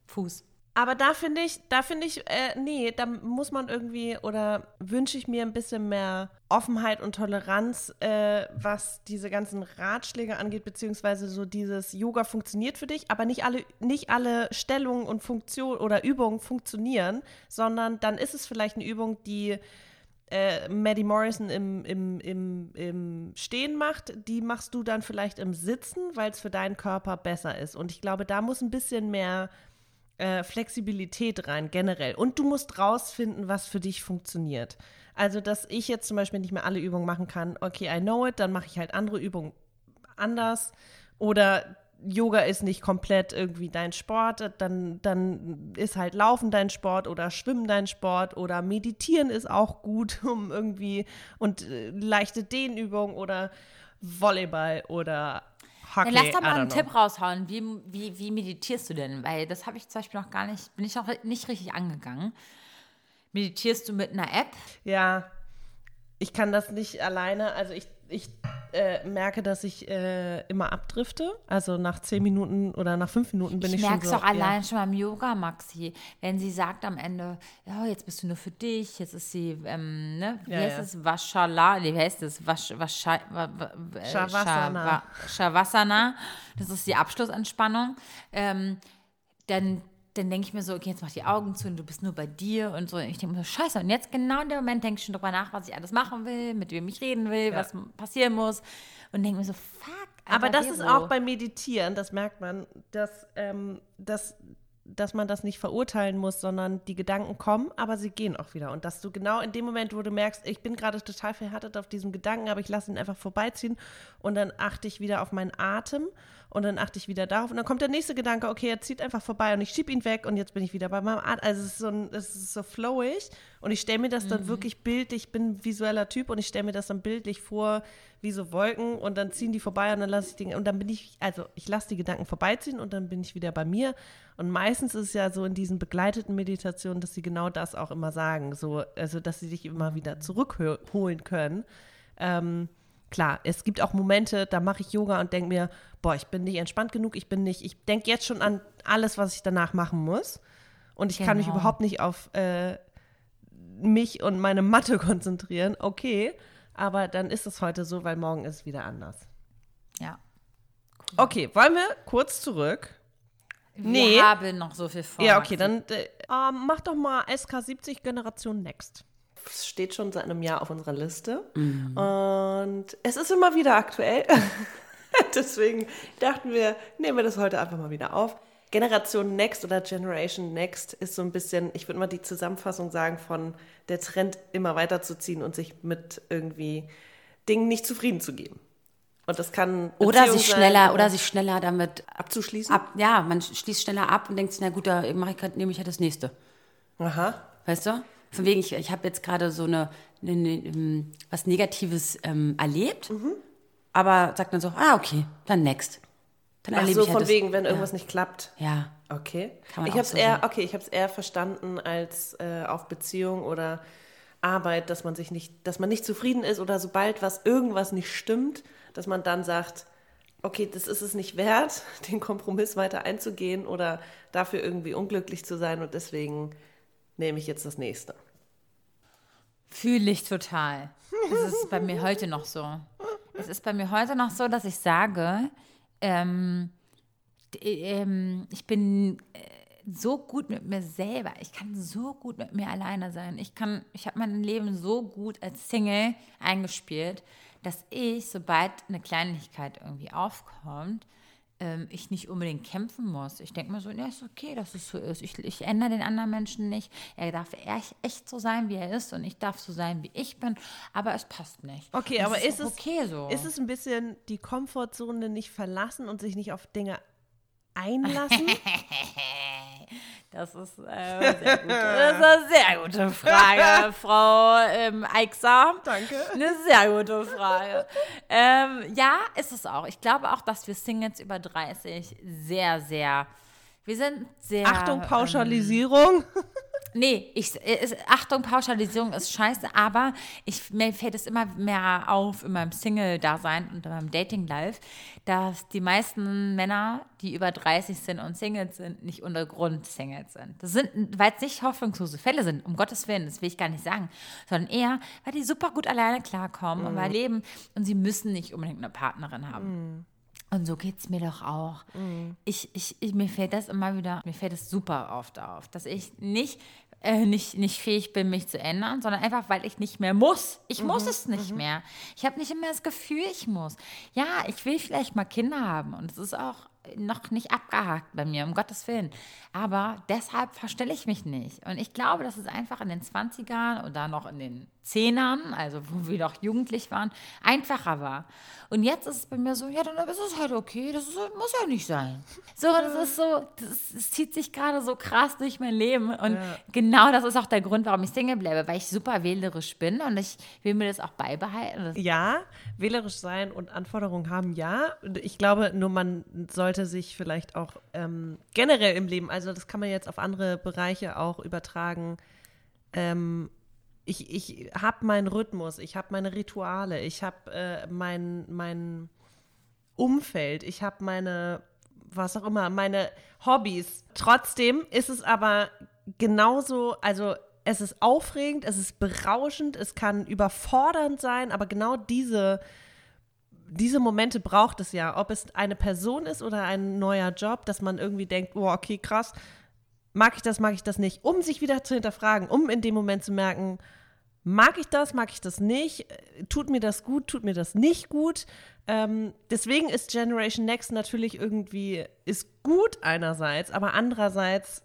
Fuß?
Aber da finde ich, da finde ich, äh, nee, da muss man irgendwie oder wünsche ich mir ein bisschen mehr Offenheit und Toleranz, äh, was diese ganzen Ratschläge angeht, beziehungsweise so dieses Yoga funktioniert für dich, aber nicht alle, nicht alle Stellungen und Funktionen oder Übungen funktionieren, sondern dann ist es vielleicht eine Übung, die äh, Maddie Morrison im, im, im, im Stehen macht, die machst du dann vielleicht im Sitzen, weil es für deinen Körper besser ist. Und ich glaube, da muss ein bisschen mehr äh, Flexibilität rein, generell. Und du musst rausfinden, was für dich funktioniert. Also, dass ich jetzt zum Beispiel nicht mehr alle Übungen machen kann, okay, I know it, dann mache ich halt andere Übungen anders. Oder Yoga ist nicht komplett irgendwie dein Sport, dann, dann ist halt Laufen dein Sport oder Schwimmen dein Sport oder Meditieren ist auch gut, um irgendwie und äh, leichte Dehnübungen oder Volleyball oder Hockey.
Ja, lass doch mal einen
don't
Tipp
know.
raushauen. Wie, wie, wie meditierst du denn? Weil das habe ich zum Beispiel noch gar nicht, bin ich noch nicht richtig angegangen. Meditierst du mit einer App?
Ja, ich kann das nicht alleine. Also ich, ich äh, merke, dass ich äh, immer abdrifte. Also nach zehn Minuten oder nach fünf Minuten bin ich,
Ich
schon
merke es
so.
doch allein schon beim Yoga, Maxi. Wenn sie sagt am Ende, ja, jetzt bist du nur für dich, jetzt ist sie, ähm, ne, wie
Ja,
heißt
ja.
es? Vashala, nee, wie heißt es? Äh,
Shavasana.
Shava- Shavasana. Das ist die Abschlussentspannung. Ähm, dann dann denke ich mir so, okay, jetzt mach die Augen zu und du bist nur bei dir und so. Und ich denke mir so, scheiße. Und jetzt genau in dem Moment denke ich schon drüber nach, was ich alles machen will, mit wem ich reden will,
Ja.
was passieren muss. Und denke mir so, fuck.
Aber
Alter,
das ist auch beim Meditieren, das merkt man, dass, ähm, dass, dass man das nicht verurteilen muss, sondern die Gedanken kommen, aber sie gehen auch wieder. Und dass du genau in dem Moment, wo du merkst, ich bin gerade total verhärtet auf diesem Gedanken, aber ich lasse ihn einfach vorbeiziehen und dann achte ich wieder auf meinen Atem und dann achte ich wieder darauf und dann kommt der nächste Gedanke, okay, er zieht einfach vorbei und ich schieb ihn weg und jetzt bin ich wieder bei meinem Arzt. Also es ist so, ein, es ist so flowig und ich stelle mir das dann
Mhm.
wirklich bildlich, ich bin ein visueller Typ und ich stelle mir das dann bildlich vor, wie so Wolken und dann ziehen die vorbei und dann lasse ich die, und dann bin ich, also ich lasse die Gedanken vorbeiziehen und dann bin ich wieder bei mir und meistens ist es ja so in diesen begleiteten Meditationen, dass sie genau das auch immer sagen, so, also dass sie dich immer wieder zurückholen können. Ähm, klar, es gibt auch Momente, da mache ich Yoga und denke mir, boah, ich bin nicht entspannt genug, ich bin nicht, ich denke jetzt schon an alles, was ich danach machen muss. Und ich kann mich
Genau.
überhaupt nicht auf äh, mich und meine Mathe konzentrieren. Okay, aber dann ist es heute so, weil morgen ist es wieder anders.
Ja.
Okay, wollen wir kurz zurück?
Wir haben noch so viel vor.
Ja, okay, dann äh, ähm, mach doch mal SK70 Generation Next. Es steht schon seit einem Jahr auf unserer Liste. Und es ist immer wieder aktuell. Deswegen dachten wir, nehmen wir das heute einfach mal wieder auf. Generation Next oder Generation Next ist so ein bisschen, ich würde mal die Zusammenfassung sagen, von der Trend immer weiterzuziehen und sich mit irgendwie Dingen nicht zufrieden zu geben. Und das kann
Oder sich
sein
schneller, oder sich schneller damit
abzuschließen.
Ab, ja, man schließt schneller ab und denkt sich, na gut, da mache ich nehme ich ja das nächste.
Aha.
Weißt du? Von wegen, ich, ich habe jetzt gerade so eine, eine, eine, ähm, was Negatives ähm, erlebt,
Mhm.
aber sagt dann so, ah, okay, dann next. Dann
Ach
erlebe
so,
ich ja
von
das-
wegen, wenn
ja.
irgendwas nicht klappt.
Ja.
Okay.
Kann man
ich habe es
so
eher, okay, ich habe es eher verstanden als äh, auf Beziehung oder Arbeit, dass man sich nicht, dass man nicht zufrieden ist oder sobald was irgendwas nicht stimmt, dass man dann sagt, okay, das ist es nicht wert, den Kompromiss weiter einzugehen oder dafür irgendwie unglücklich zu sein und deswegen nehme ich jetzt das nächste.
Fühle ich total. Es ist bei mir heute noch so. Es ist bei mir heute noch so, dass ich sage, ähm, ähm, ich bin äh, so gut mit mir selber. Ich kann so gut mit mir alleine sein. Ich ich habe mein Leben so gut als Single eingespielt, dass ich, sobald eine Kleinigkeit irgendwie aufkommt, ähm, ich nicht unbedingt kämpfen muss. Ich denke mir so, ja, ist okay, dass es so ist. Ich, ich ändere den anderen Menschen nicht. Er darf echt, echt so sein, wie er ist und ich darf so sein, wie ich bin, aber es passt nicht.
Okay,
Das
aber ist,
auch
es
okay so?
ist es ein bisschen die Komfortzone nicht verlassen und sich nicht auf Dinge einlassen?
Das ist, äh, sehr gut. das ist eine sehr gute Frage, Frau ähm, Eichser.
Danke.
Eine sehr gute Frage. ähm, ja, ist es auch. Ich glaube auch, dass wir Singles über 30 sehr, sehr, wir sind sehr.
Achtung,
ähm,
Pauschalisierung.
Nee, ich, ist, Achtung, Pauschalisierung ist scheiße, aber ich, mir fällt es immer mehr auf in meinem Single-Dasein und in meinem Dating-Life, dass die meisten Männer, die über 30 sind und Singles sind, nicht ohne Grund Singles sind. Das sind, weil es nicht hoffnungslose Fälle sind, um Gottes Willen, das will ich gar nicht sagen, sondern eher, weil die super gut alleine klarkommen und
Mhm.
weil leben und sie müssen nicht unbedingt eine Partnerin haben. Und so geht es mir doch auch. Ich, ich, ich, mir fällt das immer wieder, mir fällt es super oft auf, dass ich nicht, äh, nicht, nicht fähig bin, mich zu ändern, sondern einfach, weil ich nicht mehr muss. Ich muss
Mhm,
es nicht mehr. Ich habe nicht immer das Gefühl, ich muss. Ja, ich will vielleicht mal Kinder haben und es ist auch noch nicht abgehakt bei mir, um Gottes Willen. Aber deshalb verstelle ich mich nicht. Und ich glaube, dass es einfach in den 20ern oder noch in den Zehnern, also wo wir noch jugendlich waren, einfacher war. Und jetzt ist es bei mir so, ja, dann ist es halt okay, das ist, muss ja nicht sein. So, das ist so, das, das zieht sich gerade so krass durch mein Leben. Und
Ja.
genau das ist auch der Grund, warum ich Single bleibe, weil ich super wählerisch bin und ich will mir das auch beibehalten.
Ja, wählerisch sein und Anforderungen haben, ja. Ich glaube, nur man sollte sich vielleicht auch ähm, generell im Leben, also das kann man jetzt auf andere Bereiche auch übertragen. Ähm, ich ich habe meinen Rhythmus, ich habe meine Rituale, ich habe äh, mein, mein Umfeld, ich habe meine, was auch immer, meine Hobbys. Trotzdem ist es aber genauso, also es ist aufregend, es ist berauschend, es kann überfordernd sein, aber genau diese, diese Momente braucht es ja. Ob es eine Person ist oder ein neuer Job, dass man irgendwie denkt, oh, okay, krass, mag ich das, mag ich das nicht, um sich wieder zu hinterfragen, um in dem Moment zu merken, mag ich das, mag ich das nicht, tut mir das gut, tut mir das nicht gut. Ähm, deswegen ist Generation Next natürlich irgendwie, ist gut einerseits, aber andererseits,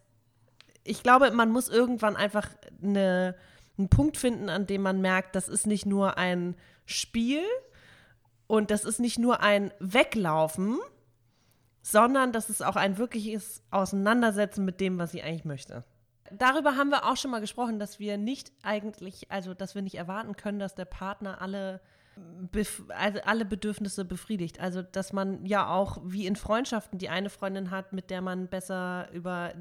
ich glaube, man muss irgendwann einfach eine, einen Punkt finden, an dem man merkt, das ist nicht nur ein Spiel und das ist nicht nur ein Weglaufen, sondern dass es auch ein wirkliches Auseinandersetzen mit dem, was sie eigentlich möchte. Darüber haben wir auch schon mal gesprochen, dass wir nicht eigentlich, also dass wir nicht erwarten können, dass der Partner alle, also alle Bedürfnisse befriedigt. Also dass man ja auch wie in Freundschaften die eine Freundin hat, mit der man besser über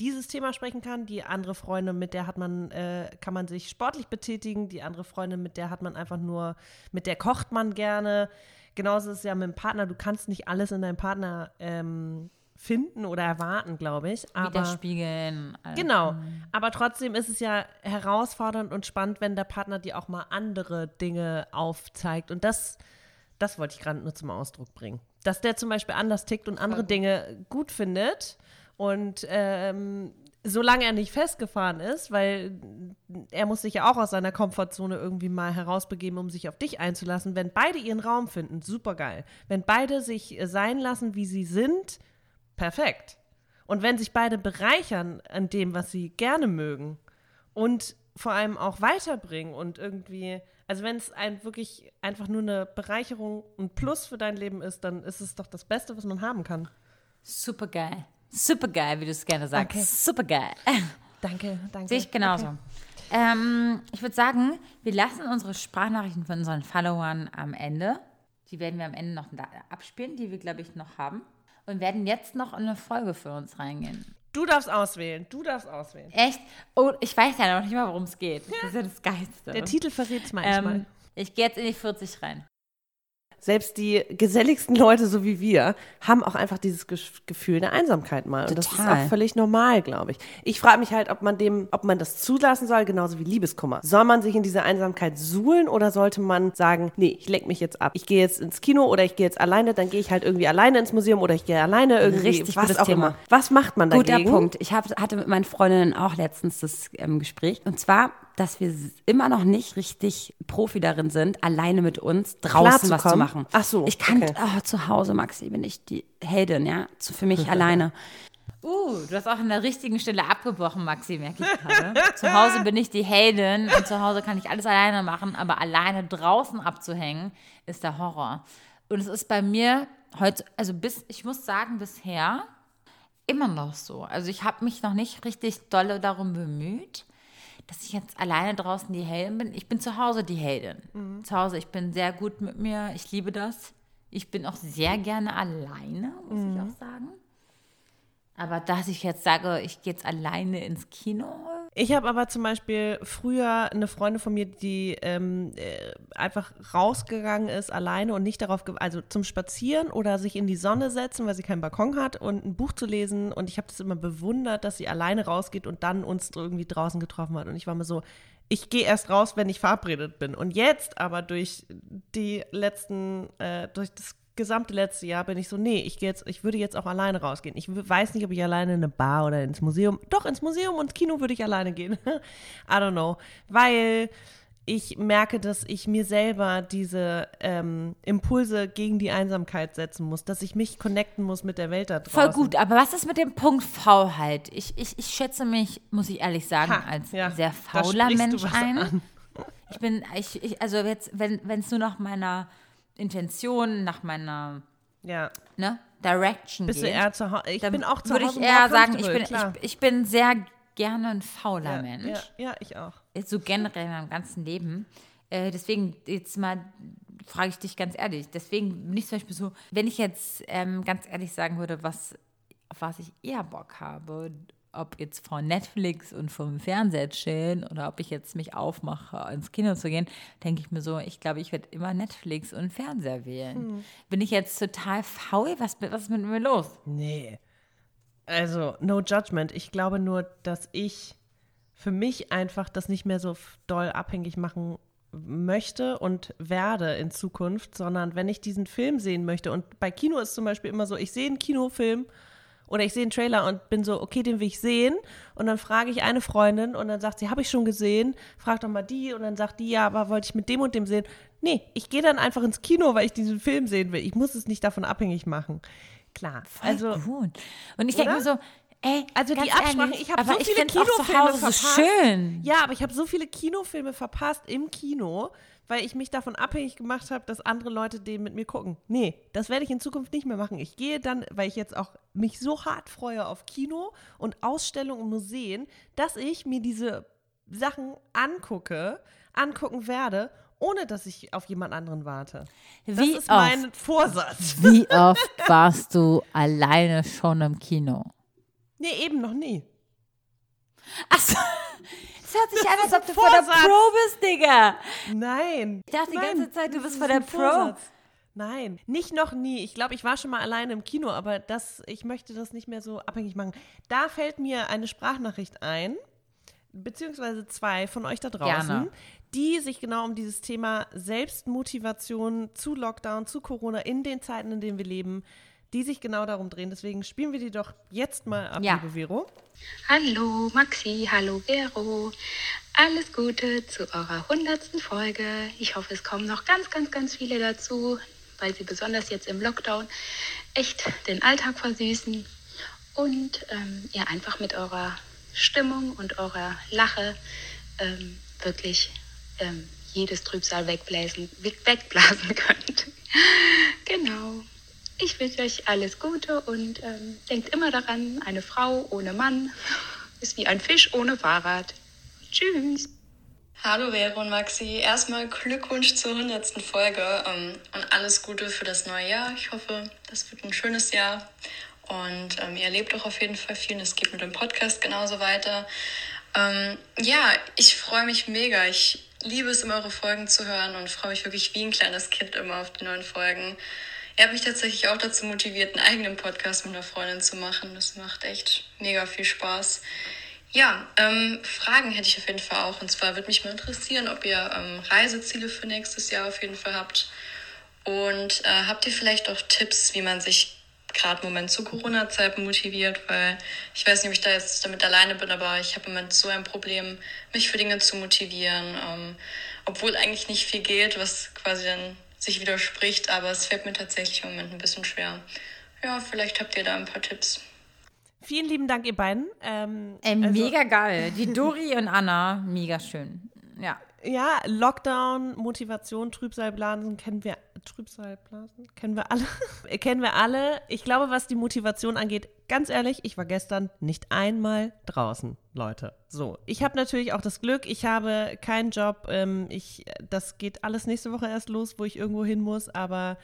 dieses Thema sprechen kann, die andere Freundin, mit der hat man, äh, kann man sich sportlich betätigen, die andere Freundin, mit der hat man einfach nur, mit der kocht man gerne. Genauso ist es ja mit dem Partner, du kannst nicht alles in deinem Partner ähm, finden oder erwarten, glaube ich. Aber,
Widerspiegeln. äh,
Genau. Aber trotzdem ist es ja herausfordernd und spannend, wenn der Partner dir auch mal andere Dinge aufzeigt. Und das, das wollte ich gerade nur zum Ausdruck bringen. Dass der zum Beispiel anders tickt und andere Dinge gut findet. Und ähm, solange er nicht festgefahren ist, weil er muss sich ja auch aus seiner Komfortzone irgendwie mal herausbegeben, um sich auf dich einzulassen. Wenn beide ihren Raum finden, super geil. Wenn beide sich sein lassen, wie sie sind, perfekt. Und wenn sich beide bereichern an dem, was sie gerne mögen und vor allem auch weiterbringen und irgendwie, also wenn es ein wirklich einfach nur eine Bereicherung und Plus für dein Leben ist, dann ist es doch das Beste, was man haben kann.
Super geil. Super geil, wie du es gerne sagst.
Okay.
Super geil.
Danke, danke.
Sehe ich genauso.
Okay.
Ähm, ich würde sagen, wir lassen unsere Sprachnachrichten von unseren Followern am Ende. Die werden wir am Ende noch abspielen, die wir, glaube ich, noch haben. Und werden jetzt noch in eine Folge für uns reingehen.
Du darfst auswählen, du darfst auswählen.
Echt? Oh, ich weiß ja noch nicht mal, worum es geht. Das ist ja das Geilste.
Der Titel verrät es manchmal.
Ähm, ich gehe jetzt in die 40 rein.
Selbst die geselligsten Leute, so wie wir, haben auch einfach dieses Ge- Gefühl der Einsamkeit mal. Und das ist
Total.
auch völlig normal, glaube ich. Ich frage mich halt, ob man dem, ob man das zulassen soll, genauso wie Liebeskummer. Soll man sich in diese Einsamkeit suhlen oder sollte man sagen, nee, ich lenk mich jetzt ab. Ich gehe jetzt ins Kino oder ich gehe jetzt alleine, dann gehe ich halt irgendwie alleine ins Museum oder ich gehe alleine irgendwie.
Richtig
was auch
Thema.
immer. Was macht man
Guter
dagegen?
Punkt. Ich hab, hatte mit meinen Freundinnen auch letztens das ähm, Gespräch. Und zwar, dass wir immer noch nicht richtig Profi darin sind, alleine mit uns draußen was zu machen.
Ach so,
Ich kann
okay.
oh, zu Hause, Maxi, bin ich die Heldin, ja. Zu, für mich alleine.
Uh, du hast auch an der richtigen Stelle abgebrochen, Maxi, merke ich gerade. zu Hause bin ich die Heldin und zu Hause kann ich alles alleine machen, aber alleine draußen abzuhängen, ist der Horror. Und es ist bei mir heute, also bis, ich muss sagen, bisher immer noch so. Also ich habe mich noch nicht richtig dolle darum bemüht, dass ich jetzt alleine draußen die Heldin bin. Ich bin zu Hause die Heldin.
Mhm.
Zu Hause, ich bin sehr gut mit mir. Ich liebe das. Ich bin auch sehr gerne alleine, muss ich
Mhm.
auch sagen. Aber dass ich jetzt sage, ich gehe jetzt alleine ins Kino,
Ich habe aber zum Beispiel früher eine Freundin von mir, die ähm, äh, einfach rausgegangen ist alleine und nicht darauf, also zum Spazieren oder sich in die Sonne setzen, weil sie keinen Balkon hat und ein Buch zu lesen. Und ich habe das immer bewundert, dass sie alleine rausgeht und dann uns irgendwie draußen getroffen hat. Und ich war mir so, ich gehe erst raus, wenn ich verabredet bin. Und jetzt aber durch die letzten, äh, durch das gesamte letzte Jahr bin ich so, nee, ich gehe jetzt, ich würde jetzt auch alleine rausgehen. Ich weiß nicht, ob ich alleine in eine Bar oder ins Museum, doch ins Museum und ins Kino würde ich alleine gehen. I don't know, weil ich merke, dass ich mir selber diese ähm, Impulse gegen die Einsamkeit setzen muss, dass ich mich connecten muss mit der Welt da draußen.
voll gut. Aber was ist mit dem Punkt Faulheit? Ich, ich, ich schätze mich, muss ich ehrlich sagen,
Ha,
als
ja,
sehr fauler Mensch ein.
an.
Ich bin, ich, ich, also jetzt, wenn es nur nach meiner Intention, nach meiner
ja.
ne, Direction
Bist du
geht,
eher zu Hause? Ich bin auch zu
würde
Hause
ich
more
eher sagen, ich bin, ich, ich bin sehr gerne ein fauler
ja,
Mensch.
Ja, ja, ich auch.
so generell in meinem ganzen Leben. Äh, deswegen, jetzt mal frage ich dich ganz ehrlich. Deswegen bin ich zum Beispiel so, wenn ich jetzt ähm, ganz ehrlich sagen würde, was, auf was ich eher Bock habe, ob jetzt von Netflix und vom Fernseher chillen oder ob ich jetzt mich aufmache, ins Kino zu gehen, denke ich mir so, ich glaube, ich werde immer Netflix und Fernseher wählen.
Hm.
Bin ich jetzt total faul? Was, was ist mit mir los?
Nee. Also, no judgment. Ich glaube nur, dass ich für mich einfach das nicht mehr so doll abhängig machen möchte und werde in Zukunft, sondern wenn ich diesen Film sehen möchte und bei Kino ist zum Beispiel immer so, ich sehe einen Kinofilm oder ich sehe einen Trailer und bin so, okay, den will ich sehen und dann frage ich eine Freundin und dann sagt sie, habe ich schon gesehen, frag doch mal die und dann sagt die, ja, aber wollte ich mit dem und dem sehen. Nee, ich gehe dann einfach ins Kino, weil ich diesen Film sehen will. Ich muss es nicht davon abhängig machen. Klar,
Voll
also
gut. Und ich denke mir so, Ey,
Also die Absprachen,
ehrlich,
ich habe so
ich
viele Kinofilme
Hause so
verpasst.
schön.
Ja, aber ich habe so viele Kinofilme verpasst im Kino, weil ich mich davon abhängig gemacht habe, dass andere Leute den mit mir gucken. Nee, das werde ich in Zukunft nicht mehr machen. Ich gehe dann, weil ich jetzt auch mich so hart freue auf Kino und Ausstellungen und Museen, dass ich mir diese Sachen angucke, angucken werde, ohne dass ich auf jemand anderen warte. Das
Wie
ist mein
oft?
Vorsatz.
Wie oft warst du alleine schon im Kino?
Nee, eben noch nie.
Achso. Das hört sich an, als ob du vor der. Pro bist, Digga.
Nein.
Ich dachte die
Nein,
ganze Zeit, du bist
ist
vor der Pro.
Nein, nicht noch nie. Ich glaube, ich war schon mal alleine im Kino, aber das, ich möchte das nicht mehr so abhängig machen. Da fällt mir eine Sprachnachricht ein, beziehungsweise zwei von euch da draußen,
Gerne.
die sich genau um dieses Thema Selbstmotivation zu Lockdown, zu Corona in den Zeiten, in denen wir leben, die sich genau darum drehen. Deswegen spielen wir die doch jetzt mal ab,
Ja.
liebe Vero.
Hallo Maxi, hallo Vero. Alles Gute zu eurer hundertsten Folge. Ich hoffe, es kommen noch ganz, ganz, ganz viele dazu, weil sie besonders jetzt im Lockdown echt den Alltag versüßen und ähm, ihr einfach mit eurer Stimmung und eurer Lache ähm, wirklich ähm, jedes Trübsal wegblasen, weg- wegblasen könnt. genau. Ich wünsche euch alles Gute und ähm, denkt immer daran, eine Frau ohne Mann ist wie ein Fisch ohne Fahrrad. Tschüss.
Hallo Vero und Maxi. Erstmal Glückwunsch zur 100. Folge ähm, und alles Gute für das neue Jahr. Ich hoffe, das wird ein schönes Jahr und ähm, ihr erlebt auch auf jeden Fall viel und es geht mit dem Podcast genauso weiter. Ähm, ja, ich freue mich mega. Ich liebe es, immer eure Folgen zu hören und freue mich wirklich wie ein kleines Kind immer auf die neuen Folgen. Ihr habt mich tatsächlich auch dazu motiviert, einen eigenen Podcast mit einer Freundin zu machen. Das macht echt mega viel Spaß. Ja, ähm, Fragen hätte ich auf jeden Fall auch. Und zwar würde mich mal interessieren, ob ihr ähm, Reiseziele für nächstes Jahr auf jeden Fall habt. Und äh, habt ihr vielleicht auch Tipps, wie man sich gerade im Moment zu Corona-Zeiten motiviert? Weil ich weiß nicht, ob ich da jetzt damit alleine bin, aber ich habe im Moment so ein Problem, mich für Dinge zu motivieren. Ähm, obwohl eigentlich nicht viel geht, was quasi dann sich widerspricht, aber es fällt mir tatsächlich im Moment ein bisschen schwer. Ja, vielleicht habt ihr da ein paar Tipps.
Vielen lieben Dank, ihr beiden. Ähm,
Ey,
also-
mega geil. Die Dori und Anna, mega schön. Ja.
Ja, Lockdown, Motivation, Trübsalblasen kennen wir. Trübsalblasen kennen wir alle. kennen wir alle. Ich glaube, was die Motivation angeht, ganz ehrlich, ich war gestern nicht einmal draußen, Leute. So, ich habe natürlich auch das Glück, ich habe keinen Job. Ähm, ich, das geht alles nächste Woche erst los, wo ich irgendwo hin muss. Aber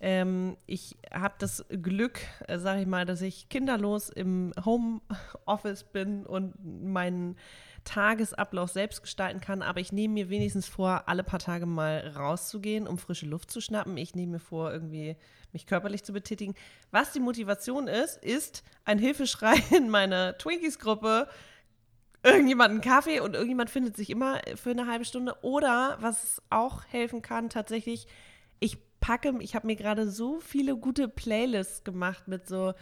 ähm, ich habe das Glück, äh, sage ich mal, dass ich kinderlos im Homeoffice bin und meinen Tagesablauf selbst gestalten kann, aber ich nehme mir wenigstens vor, alle paar Tage mal rauszugehen, um frische Luft zu schnappen. Ich nehme mir vor, irgendwie mich körperlich zu betätigen. Was die Motivation ist, ist ein Hilfeschrei in meiner Twinkies-Gruppe. Irgendjemand einen Kaffee und irgendjemand findet sich immer für eine halbe Stunde. Oder was auch helfen kann, tatsächlich, ich packe, ich habe mir gerade so viele gute Playlists gemacht mit so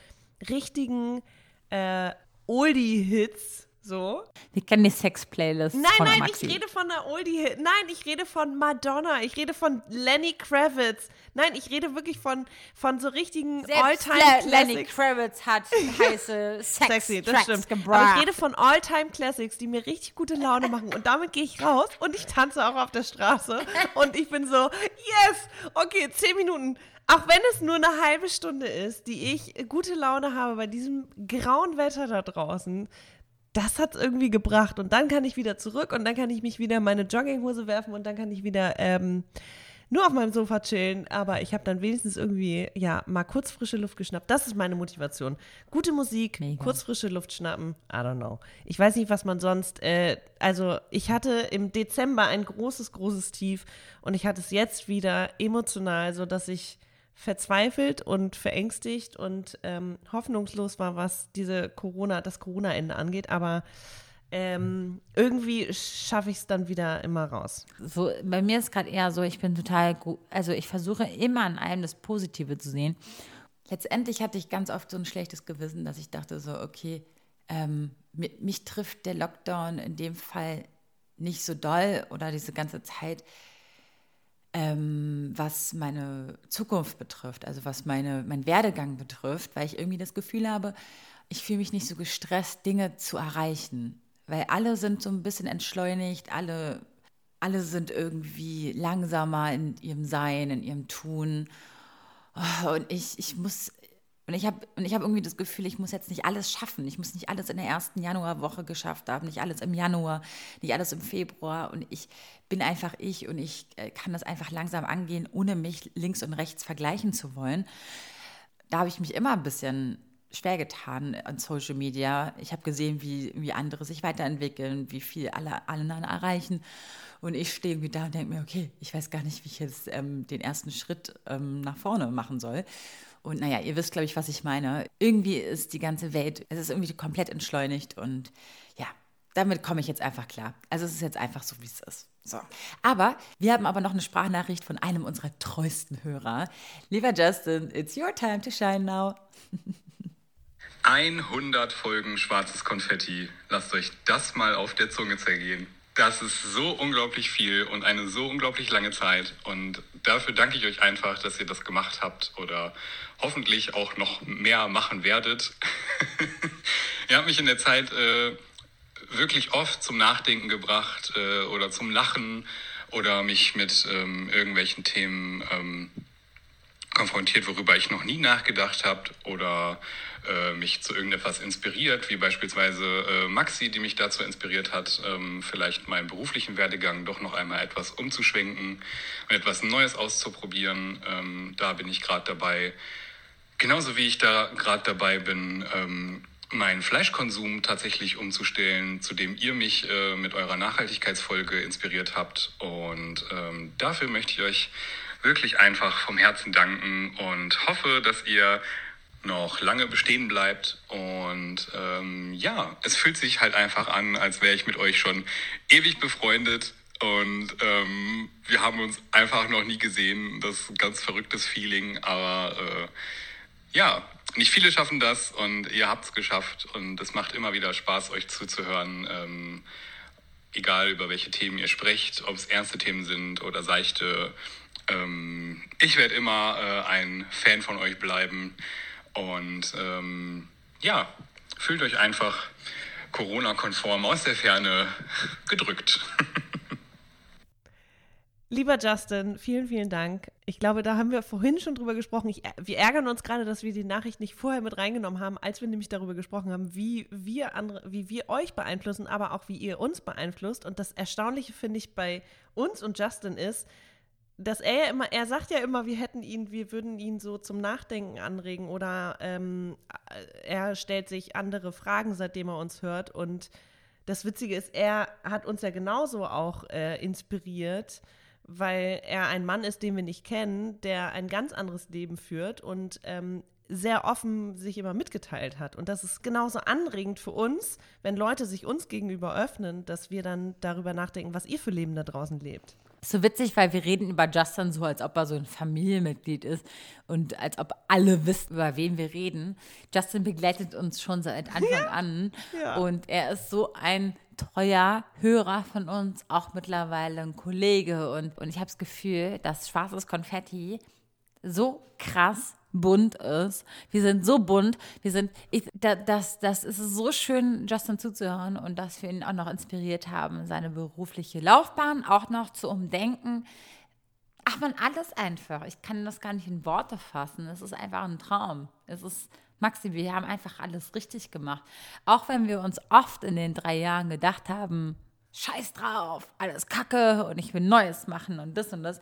richtigen äh, Oldie-Hits. So.
Wir kennen die Sex-Playlist
Nein,
von
nein,
Maxi.
ich rede von einer Oldie-Hit. Nein, ich rede von Madonna. Ich rede von Lenny Kravitz. Nein, ich rede wirklich von, von so richtigen
Selbst
All-Time
Lenny. Kravitz hat heiße Sex
Sexy, das stimmt.
gebracht.
Aber ich rede von All-Time Classics, die mir richtig gute Laune machen. Und damit gehe ich raus und ich tanze auch auf der Straße. Und ich bin so, yes, okay, zehn Minuten. Auch wenn es nur eine halbe Stunde ist, die ich gute Laune habe bei diesem grauen Wetter da draußen, das hat es irgendwie gebracht. Und dann kann ich wieder zurück und dann kann ich mich wieder in meine Jogginghose werfen und dann kann ich wieder ähm, nur auf meinem Sofa chillen. Aber ich habe dann wenigstens irgendwie, ja, mal kurz frische Luft geschnappt. Das ist meine Motivation. Gute Musik, kurz frische Luft schnappen. I don't know. Ich weiß nicht, was man sonst. Äh, also, ich hatte im Dezember ein großes, großes Tief und ich hatte es jetzt wieder emotional, sodass ich verzweifelt und verängstigt und ähm, hoffnungslos war, was diese Corona, das Corona-Ende angeht. Aber ähm, irgendwie schaffe ich es dann wieder immer raus.
so, bei mir ist gerade eher so, ich bin total gut, also ich versuche immer an allem das Positive zu sehen. Letztendlich hatte ich ganz oft so ein schlechtes Gewissen, dass ich dachte so, okay, ähm, mi- mich trifft der Lockdown in dem Fall nicht so doll oder diese ganze Zeit. Ähm, was meine Zukunft betrifft, also was meine, mein Werdegang betrifft, weil ich irgendwie das Gefühl habe, ich fühle mich nicht so gestresst, Dinge zu erreichen. Weil alle sind so ein bisschen entschleunigt, alle, alle sind irgendwie langsamer in ihrem Sein, in ihrem Tun. Und ich, ich muss, und ich habe hab irgendwie das Gefühl, ich muss jetzt nicht alles schaffen. Ich muss nicht alles in der ersten Januarwoche geschafft haben, nicht alles im Januar, nicht alles im Februar. Und ich bin einfach ich und ich äh, kann das einfach langsam angehen, ohne mich links und rechts vergleichen zu wollen. Da habe ich mich immer ein bisschen schwer getan an Social Media. Ich habe gesehen, wie, wie andere sich weiterentwickeln, wie viel alle, alle erreichen. Und ich stehe irgendwie da und denke mir, okay, ich weiß gar nicht, wie ich jetzt ähm, den ersten Schritt ähm, nach vorne machen soll. Und naja, ihr wisst, glaube ich, was ich meine. Irgendwie ist die ganze Welt, es ist irgendwie komplett entschleunigt und ja, damit komme ich jetzt einfach klar. Also es ist jetzt einfach so, wie es ist. So. Aber wir haben aber noch eine Sprachnachricht von einem unserer treuesten Hörer. Lieber Justin, it's your time to shine now.
100 Folgen schwarzes Konfetti. Lasst euch das mal auf der Zunge zergehen. Das ist so unglaublich viel und eine so unglaublich lange Zeit. Und dafür danke ich euch einfach, dass ihr das gemacht habt oder hoffentlich auch noch mehr machen werdet. ihr habt mich in der Zeit äh, wirklich oft zum Nachdenken gebracht äh, oder zum Lachen oder mich mit ähm, irgendwelchen Themen ähm, konfrontiert, worüber ich noch nie nachgedacht habe oder äh, mich zu irgendetwas inspiriert, wie beispielsweise äh, Maxi, die mich dazu inspiriert hat, ähm, vielleicht meinen beruflichen Werdegang doch noch einmal etwas umzuschwenken und etwas Neues auszuprobieren. Ähm, da bin ich gerade dabei. Genauso wie ich da gerade dabei bin, ähm, meinen Fleischkonsum tatsächlich umzustellen, zu dem ihr mich äh, mit eurer Nachhaltigkeitsfolge inspiriert habt. Und ähm, dafür möchte ich euch wirklich einfach vom Herzen danken und hoffe, dass ihr noch lange bestehen bleibt. Und ähm, ja, es fühlt sich halt einfach an, als wäre ich mit euch schon ewig befreundet. Und ähm, wir haben uns einfach noch nie gesehen. Das ist ein ganz verrücktes Feeling. Aber äh, ja, nicht viele schaffen das und ihr habt es geschafft. Und es macht immer wieder Spaß, euch zuzuhören. Ähm, egal über welche Themen ihr sprecht, ob es ernste Themen sind oder seichte. Ähm, ich werde immer äh, ein Fan von euch bleiben. Und ähm, ja, fühlt euch einfach Corona-konform aus der Ferne gedrückt.
Lieber Justin, vielen, vielen Dank. Ich glaube, da haben wir vorhin schon drüber gesprochen. Ich, wir ärgern uns gerade, dass wir die Nachricht nicht vorher mit reingenommen haben, als wir nämlich darüber gesprochen haben, wie wir andere, wie wir euch beeinflussen, aber auch wie ihr uns beeinflusst. Und das Erstaunliche finde ich bei uns und Justin ist, dass er ja immer, er sagt ja immer, wir hätten ihn, wir würden ihn so zum Nachdenken anregen oder ähm, er stellt sich andere Fragen, seitdem er uns hört. Und das Witzige ist, er hat uns ja genauso auch äh, inspiriert, weil er ein Mann ist, den wir nicht kennen, der ein ganz anderes Leben führt und ähm, sehr offen sich immer mitgeteilt hat. Und das ist genauso anregend für uns, wenn Leute sich uns gegenüber öffnen, dass wir dann darüber nachdenken, was ihr für Leben da draußen lebt.
So witzig, weil wir reden über Justin so, als ob er so ein Familienmitglied ist und als ob alle wissen, über wen wir reden. Justin begleitet uns schon seit Anfang ja. an ja. und er ist so ein treuer Hörer von uns, auch mittlerweile ein Kollege und, und ich habe das Gefühl, dass schwarzes Konfetti so krass bunt ist. Wir sind so bunt. Wir sind, ich, da, das, das ist so schön, Justin zuzuhören und dass wir ihn auch noch inspiriert haben, seine berufliche Laufbahn auch noch zu umdenken. Ach man, alles einfach. Ich kann das gar nicht in Worte fassen. Es ist einfach ein Traum. Es ist, Maxi, wir haben einfach alles richtig gemacht. Auch wenn wir uns oft in den drei Jahren gedacht haben, scheiß drauf, alles Kacke und ich will Neues machen und das und das,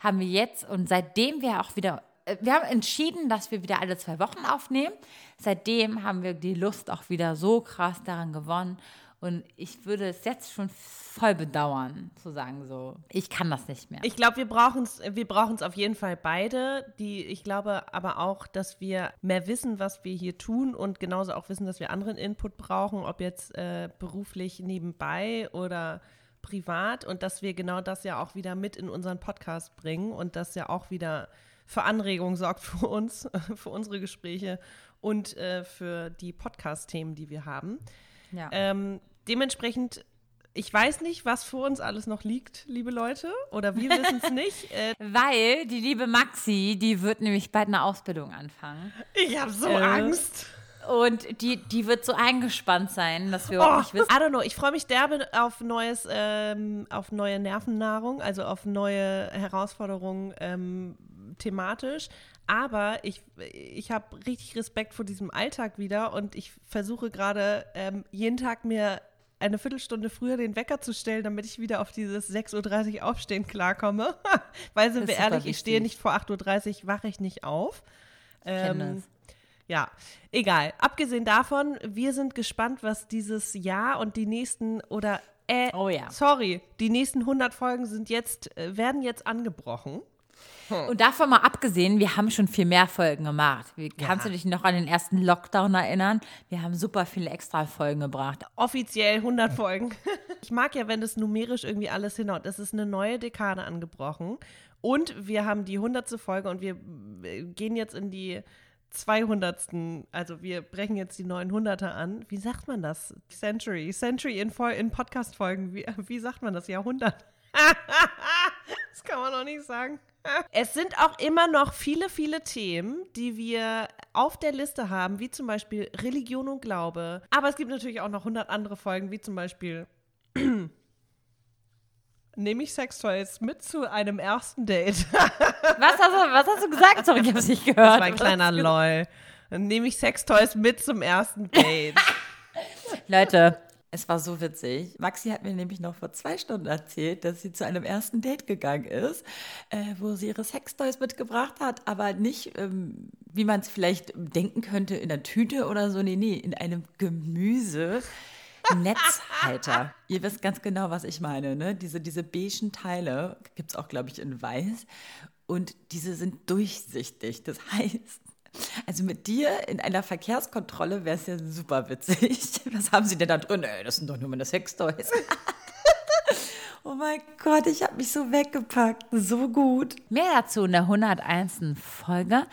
haben wir jetzt und seitdem wir auch wieder wir haben entschieden, dass wir wieder alle zwei Wochen aufnehmen. Seitdem haben wir die Lust auch wieder so krass daran gewonnen. Und ich würde es jetzt schon voll bedauern, zu sagen so, ich kann das nicht mehr.
Ich glaube, wir brauchen es wir brauchen's auf jeden Fall beide. Die, ich glaube aber auch, dass wir mehr wissen, was wir hier tun und genauso auch wissen, dass wir anderen Input brauchen, ob jetzt äh, beruflich nebenbei oder privat und dass wir genau das ja auch wieder mit in unseren Podcast bringen und das ja auch wieder für Anregungen sorgt für uns, für unsere Gespräche und äh, für die Podcast-Themen, die wir haben. Ja. Ähm, dementsprechend ich weiß nicht, was vor uns alles noch liegt, liebe Leute, oder wir wissen es nicht. Äh,
Weil die liebe Maxi, die wird nämlich bald eine Ausbildung anfangen.
Ich habe so
Äh,
Angst.
Und die, die wird so eingespannt sein, dass wir
Oh,
auch nicht wissen.
I don't know. Ich freue mich derbe auf neues, ähm, auf neue Nervennahrung, also auf neue Herausforderungen ähm, thematisch. Aber ich, ich habe richtig Respekt vor diesem Alltag wieder und ich versuche gerade ähm, jeden Tag mir eine Viertelstunde früher den Wecker zu stellen, damit ich wieder auf dieses 6.30 Uhr Aufstehen klarkomme. Weil, sind
Das
wir ehrlich, ich stehe nicht vor 8.30 Uhr, wache ich nicht auf.
kenn
Ähm, ja, egal. Abgesehen davon, wir sind gespannt, was dieses Jahr und die nächsten oder äh,
Oh ja.
sorry, die nächsten 100 Folgen sind jetzt äh, werden jetzt angebrochen.
Und davon mal abgesehen, wir haben schon viel mehr Folgen gemacht. Wie, Kannst du dich noch an den ersten Lockdown erinnern? Wir haben super viele extra Folgen gebracht.
Offiziell 100 Folgen. Ich mag ja, wenn das numerisch irgendwie alles hinhaut. Es ist eine neue Dekade angebrochen und wir haben die 100. Folge und wir äh, gehen jetzt in die 200. Also wir brechen jetzt die 900er an. Wie sagt man das? Century. Century in, in Podcast-Folgen. Wie, wie sagt man das? Jahrhundert. das kann man noch nicht sagen. Es sind auch immer noch viele, viele Themen, die wir auf der Liste haben, wie zum Beispiel Religion und Glaube. Aber es gibt natürlich auch noch 100 andere Folgen, wie zum Beispiel Nehme ich Sextoys mit zu einem ersten Date?
Was hast du, was hast du gesagt? Sorry, ich hab's nicht gehört.
Das war ein kleiner LOL. Nehme ich Sextoys mit zum ersten Date.
Leute, es war so witzig. Maxi hat mir nämlich noch vor zwei Stunden erzählt, dass sie zu einem ersten Date gegangen ist, äh, wo sie ihre Sextoys mitgebracht hat, aber nicht, ähm, wie man es vielleicht denken könnte, in der Tüte oder so. Nee, nee, in einem Gemüse. Netzhalter. Ihr wisst ganz genau, was ich meine, ne? Diese, diese beigen Teile gibt es auch, glaube ich, in weiß. Und diese sind durchsichtig. Das heißt, also mit dir in einer Verkehrskontrolle wäre es ja super witzig. Was haben sie denn da drin? Ey, das sind doch nur meine Sextoys. oh mein Gott, ich habe mich so weggepackt. So gut. Mehr dazu in der 101. Folge.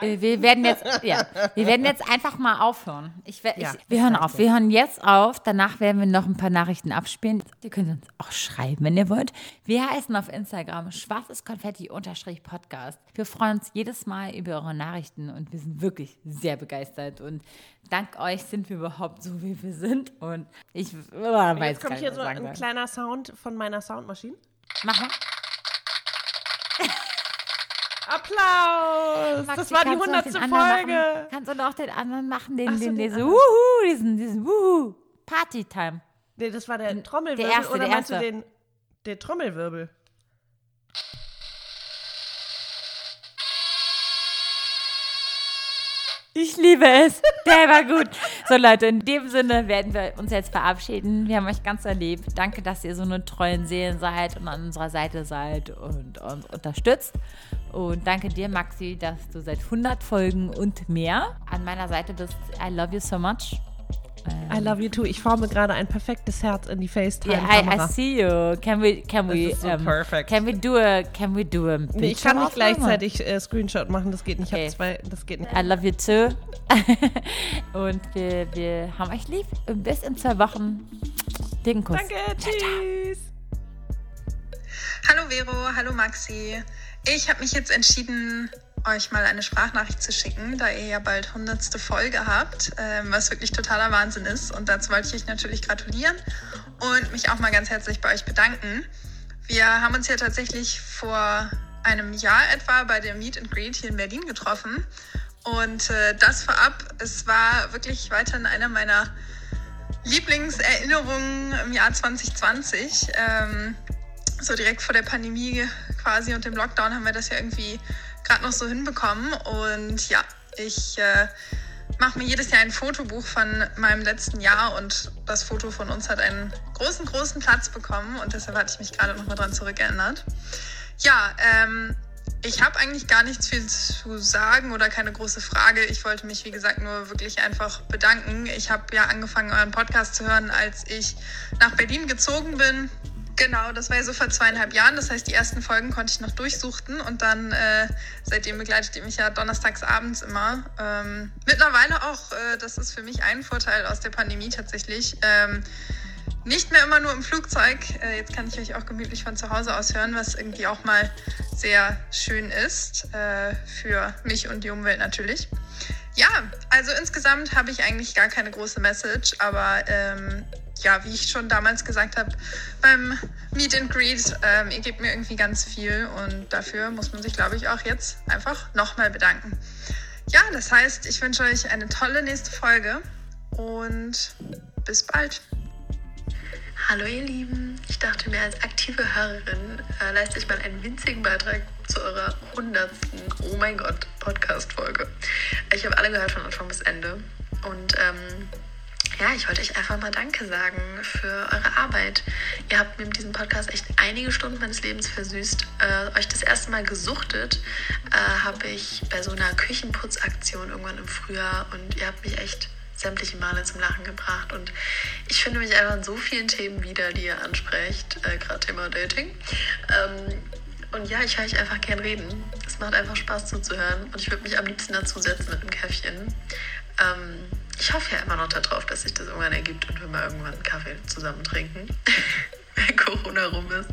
Äh, Wir werden jetzt, ja, wir werden jetzt einfach mal aufhören. Ich, wer-
Ja,
ich, wir hören auf. Wir hören jetzt auf. Danach werden wir noch ein paar Nachrichten abspielen. Ihr könnt uns auch schreiben, wenn ihr wollt. Wir heißen auf Instagram schwarzes Konfetti-Podcast. Wir freuen uns jedes Mal über eure Nachrichten und wir sind wirklich sehr begeistert. Und dank euch sind wir überhaupt so, wie wir sind. Und ich oh, weiß
Jetzt kommt hier so ein
soll.
kleiner Sound von meiner Soundmaschine.
Mach mal.
Applaus!
Maxi,
das war die
kannst du noch
100.
den anderen
Folge.
Machen? Kannst du noch den anderen machen, den,
so,
den,
den
den, wuhu, diesen, diesen, wuhu, Party-Time.
Nee, das war der Trommelwirbel.
erste,
oder
der
meinst du
erste.
den der Trommelwirbel?
Ich liebe es. Der war gut. So Leute, in dem Sinne werden wir uns jetzt verabschieden. Wir haben euch ganz erlebt. Danke, dass ihr so eine treuen Seelen seid und an unserer Seite seid und uns unterstützt. Und danke dir, Maxi, dass du seit 100 Folgen und mehr an meiner Seite bist. I love you so much.
I love you too. Ich forme gerade ein perfektes Herz in die
Yeah, I, I
FaceTime-Kamera.
see you. Can we, can we,
so
um,
perfect.
can we do a, can we do a
Nee, ich kann nicht gleichzeitig äh, Screenshot machen, das geht nicht. Ich
Okay.
habe zwei, das geht nicht.
I love you too. Und wir, wir haben euch lieb. Und bis in zwei Wochen. Dicken Kuss.
Danke, tschüss.
Hallo Vero, hallo Maxi. Ich habe mich jetzt entschieden, euch mal eine Sprachnachricht zu schicken, da ihr ja bald 100. Folge habt, ähm, was wirklich totaler Wahnsinn ist. Und dazu wollte ich euch natürlich gratulieren und mich auch mal ganz herzlich bei euch bedanken. Wir haben uns ja tatsächlich vor einem Jahr etwa bei der Meet and Greet hier in Berlin getroffen. Und äh, das vorab, es war wirklich weiterhin einer meiner Lieblingserinnerungen im Jahr 2020. Ähm, so direkt vor der Pandemie quasi und dem Lockdown haben wir das ja irgendwie gerade noch so hinbekommen. Und ja, ich äh, mache mir jedes Jahr ein Fotobuch von meinem letzten Jahr und das Foto von uns hat einen großen, großen Platz bekommen und deshalb hatte ich mich gerade nochmal dran zurückerinnert. Ja, ähm, ich habe eigentlich gar nichts viel zu sagen oder keine große Frage. Ich wollte mich, wie gesagt, nur wirklich einfach bedanken. Ich habe ja angefangen, euren Podcast zu hören, als ich nach Berlin gezogen bin. Genau, das war ja so vor zweieinhalb Jahren. Das heißt, die ersten Folgen konnte ich noch durchsuchten und dann äh, seitdem begleitet ihr mich ja donnerstags abends immer. Ähm, mittlerweile auch, äh, das ist für mich ein Vorteil aus der Pandemie tatsächlich. Ähm, nicht mehr immer nur im Flugzeug. Äh, jetzt kann ich euch auch gemütlich von zu Hause aus hören, was irgendwie auch mal sehr schön ist. Äh, für mich und die Umwelt natürlich. Ja, also insgesamt habe ich eigentlich gar keine große Message, aber ähm, ja, wie ich schon damals gesagt habe, beim Meet and Greet, ähm, ihr gebt mir irgendwie ganz viel und dafür muss man sich, glaube ich, auch jetzt einfach nochmal bedanken. Ja, das heißt, ich wünsche euch eine tolle nächste Folge und bis bald.
Hallo ihr Lieben, ich dachte mir als aktive Hörerin äh, leiste ich mal einen winzigen Beitrag zu eurer hundertsten, oh mein Gott, Podcast-Folge. Ich habe alle gehört von Anfang bis Ende und ähm, ja, ich wollte euch einfach mal Danke sagen für eure Arbeit. Ihr habt mir mit diesem Podcast echt einige Stunden meines Lebens versüßt. Äh, euch das erste Mal gesuchtet äh, habe ich bei so einer Küchenputzaktion irgendwann im Frühjahr und ihr habt mich echt sämtliche Male zum Lachen gebracht. Und ich finde mich einfach in so vielen Themen wieder, die ihr ansprecht, äh, gerade Thema Dating. Ähm, und ja, ich höre euch einfach gern reden. Es macht einfach Spaß zuzuhören. Und ich würde mich am liebsten dazu setzen mit einem Käffchen. Ähm, ich hoffe ja immer noch darauf, dass sich das irgendwann ergibt und wir mal irgendwann einen Kaffee zusammen trinken, wenn Corona rum ist.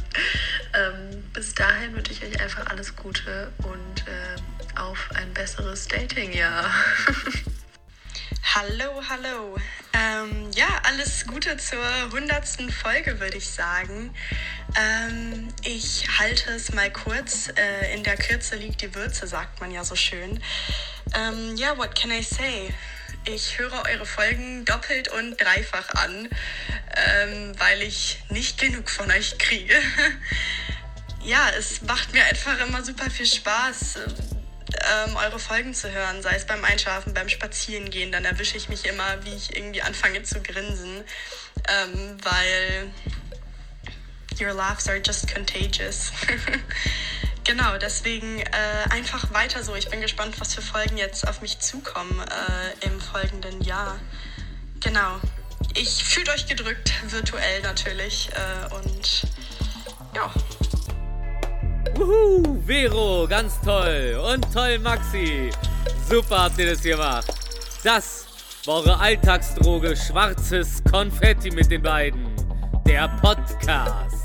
Ähm, bis dahin wünsche ich euch einfach alles Gute und äh, auf ein besseres Dating-Jahr.
Hallo, hallo. Ähm, ja, alles Gute zur hundertsten Folge, würde ich sagen. Ähm, ich halte es mal kurz. Äh, in der Kürze liegt die Würze, sagt man ja so schön. Ähm, ja, what can I say? Ich höre eure Folgen doppelt und dreifach an, ähm, weil ich nicht genug von euch kriege. ja, es macht mir einfach immer super viel Spaß ähm, eure Folgen zu hören, sei es beim Einschlafen, beim Spazierengehen, dann erwische ich mich immer, wie ich irgendwie anfange zu grinsen, ähm, weil your laughs are just contagious. genau, deswegen äh, einfach weiter so. Ich bin gespannt, was für Folgen jetzt auf mich zukommen äh, im folgenden Jahr. Genau. Ich fühlt euch gedrückt, virtuell natürlich. Äh, und ja.
Wuhu, Vero, ganz toll. Und toll, Maxi. Super habt ihr das gemacht. Das war eure Alltagsdroge Schwarzes Konfetti mit den beiden. Der Podcast.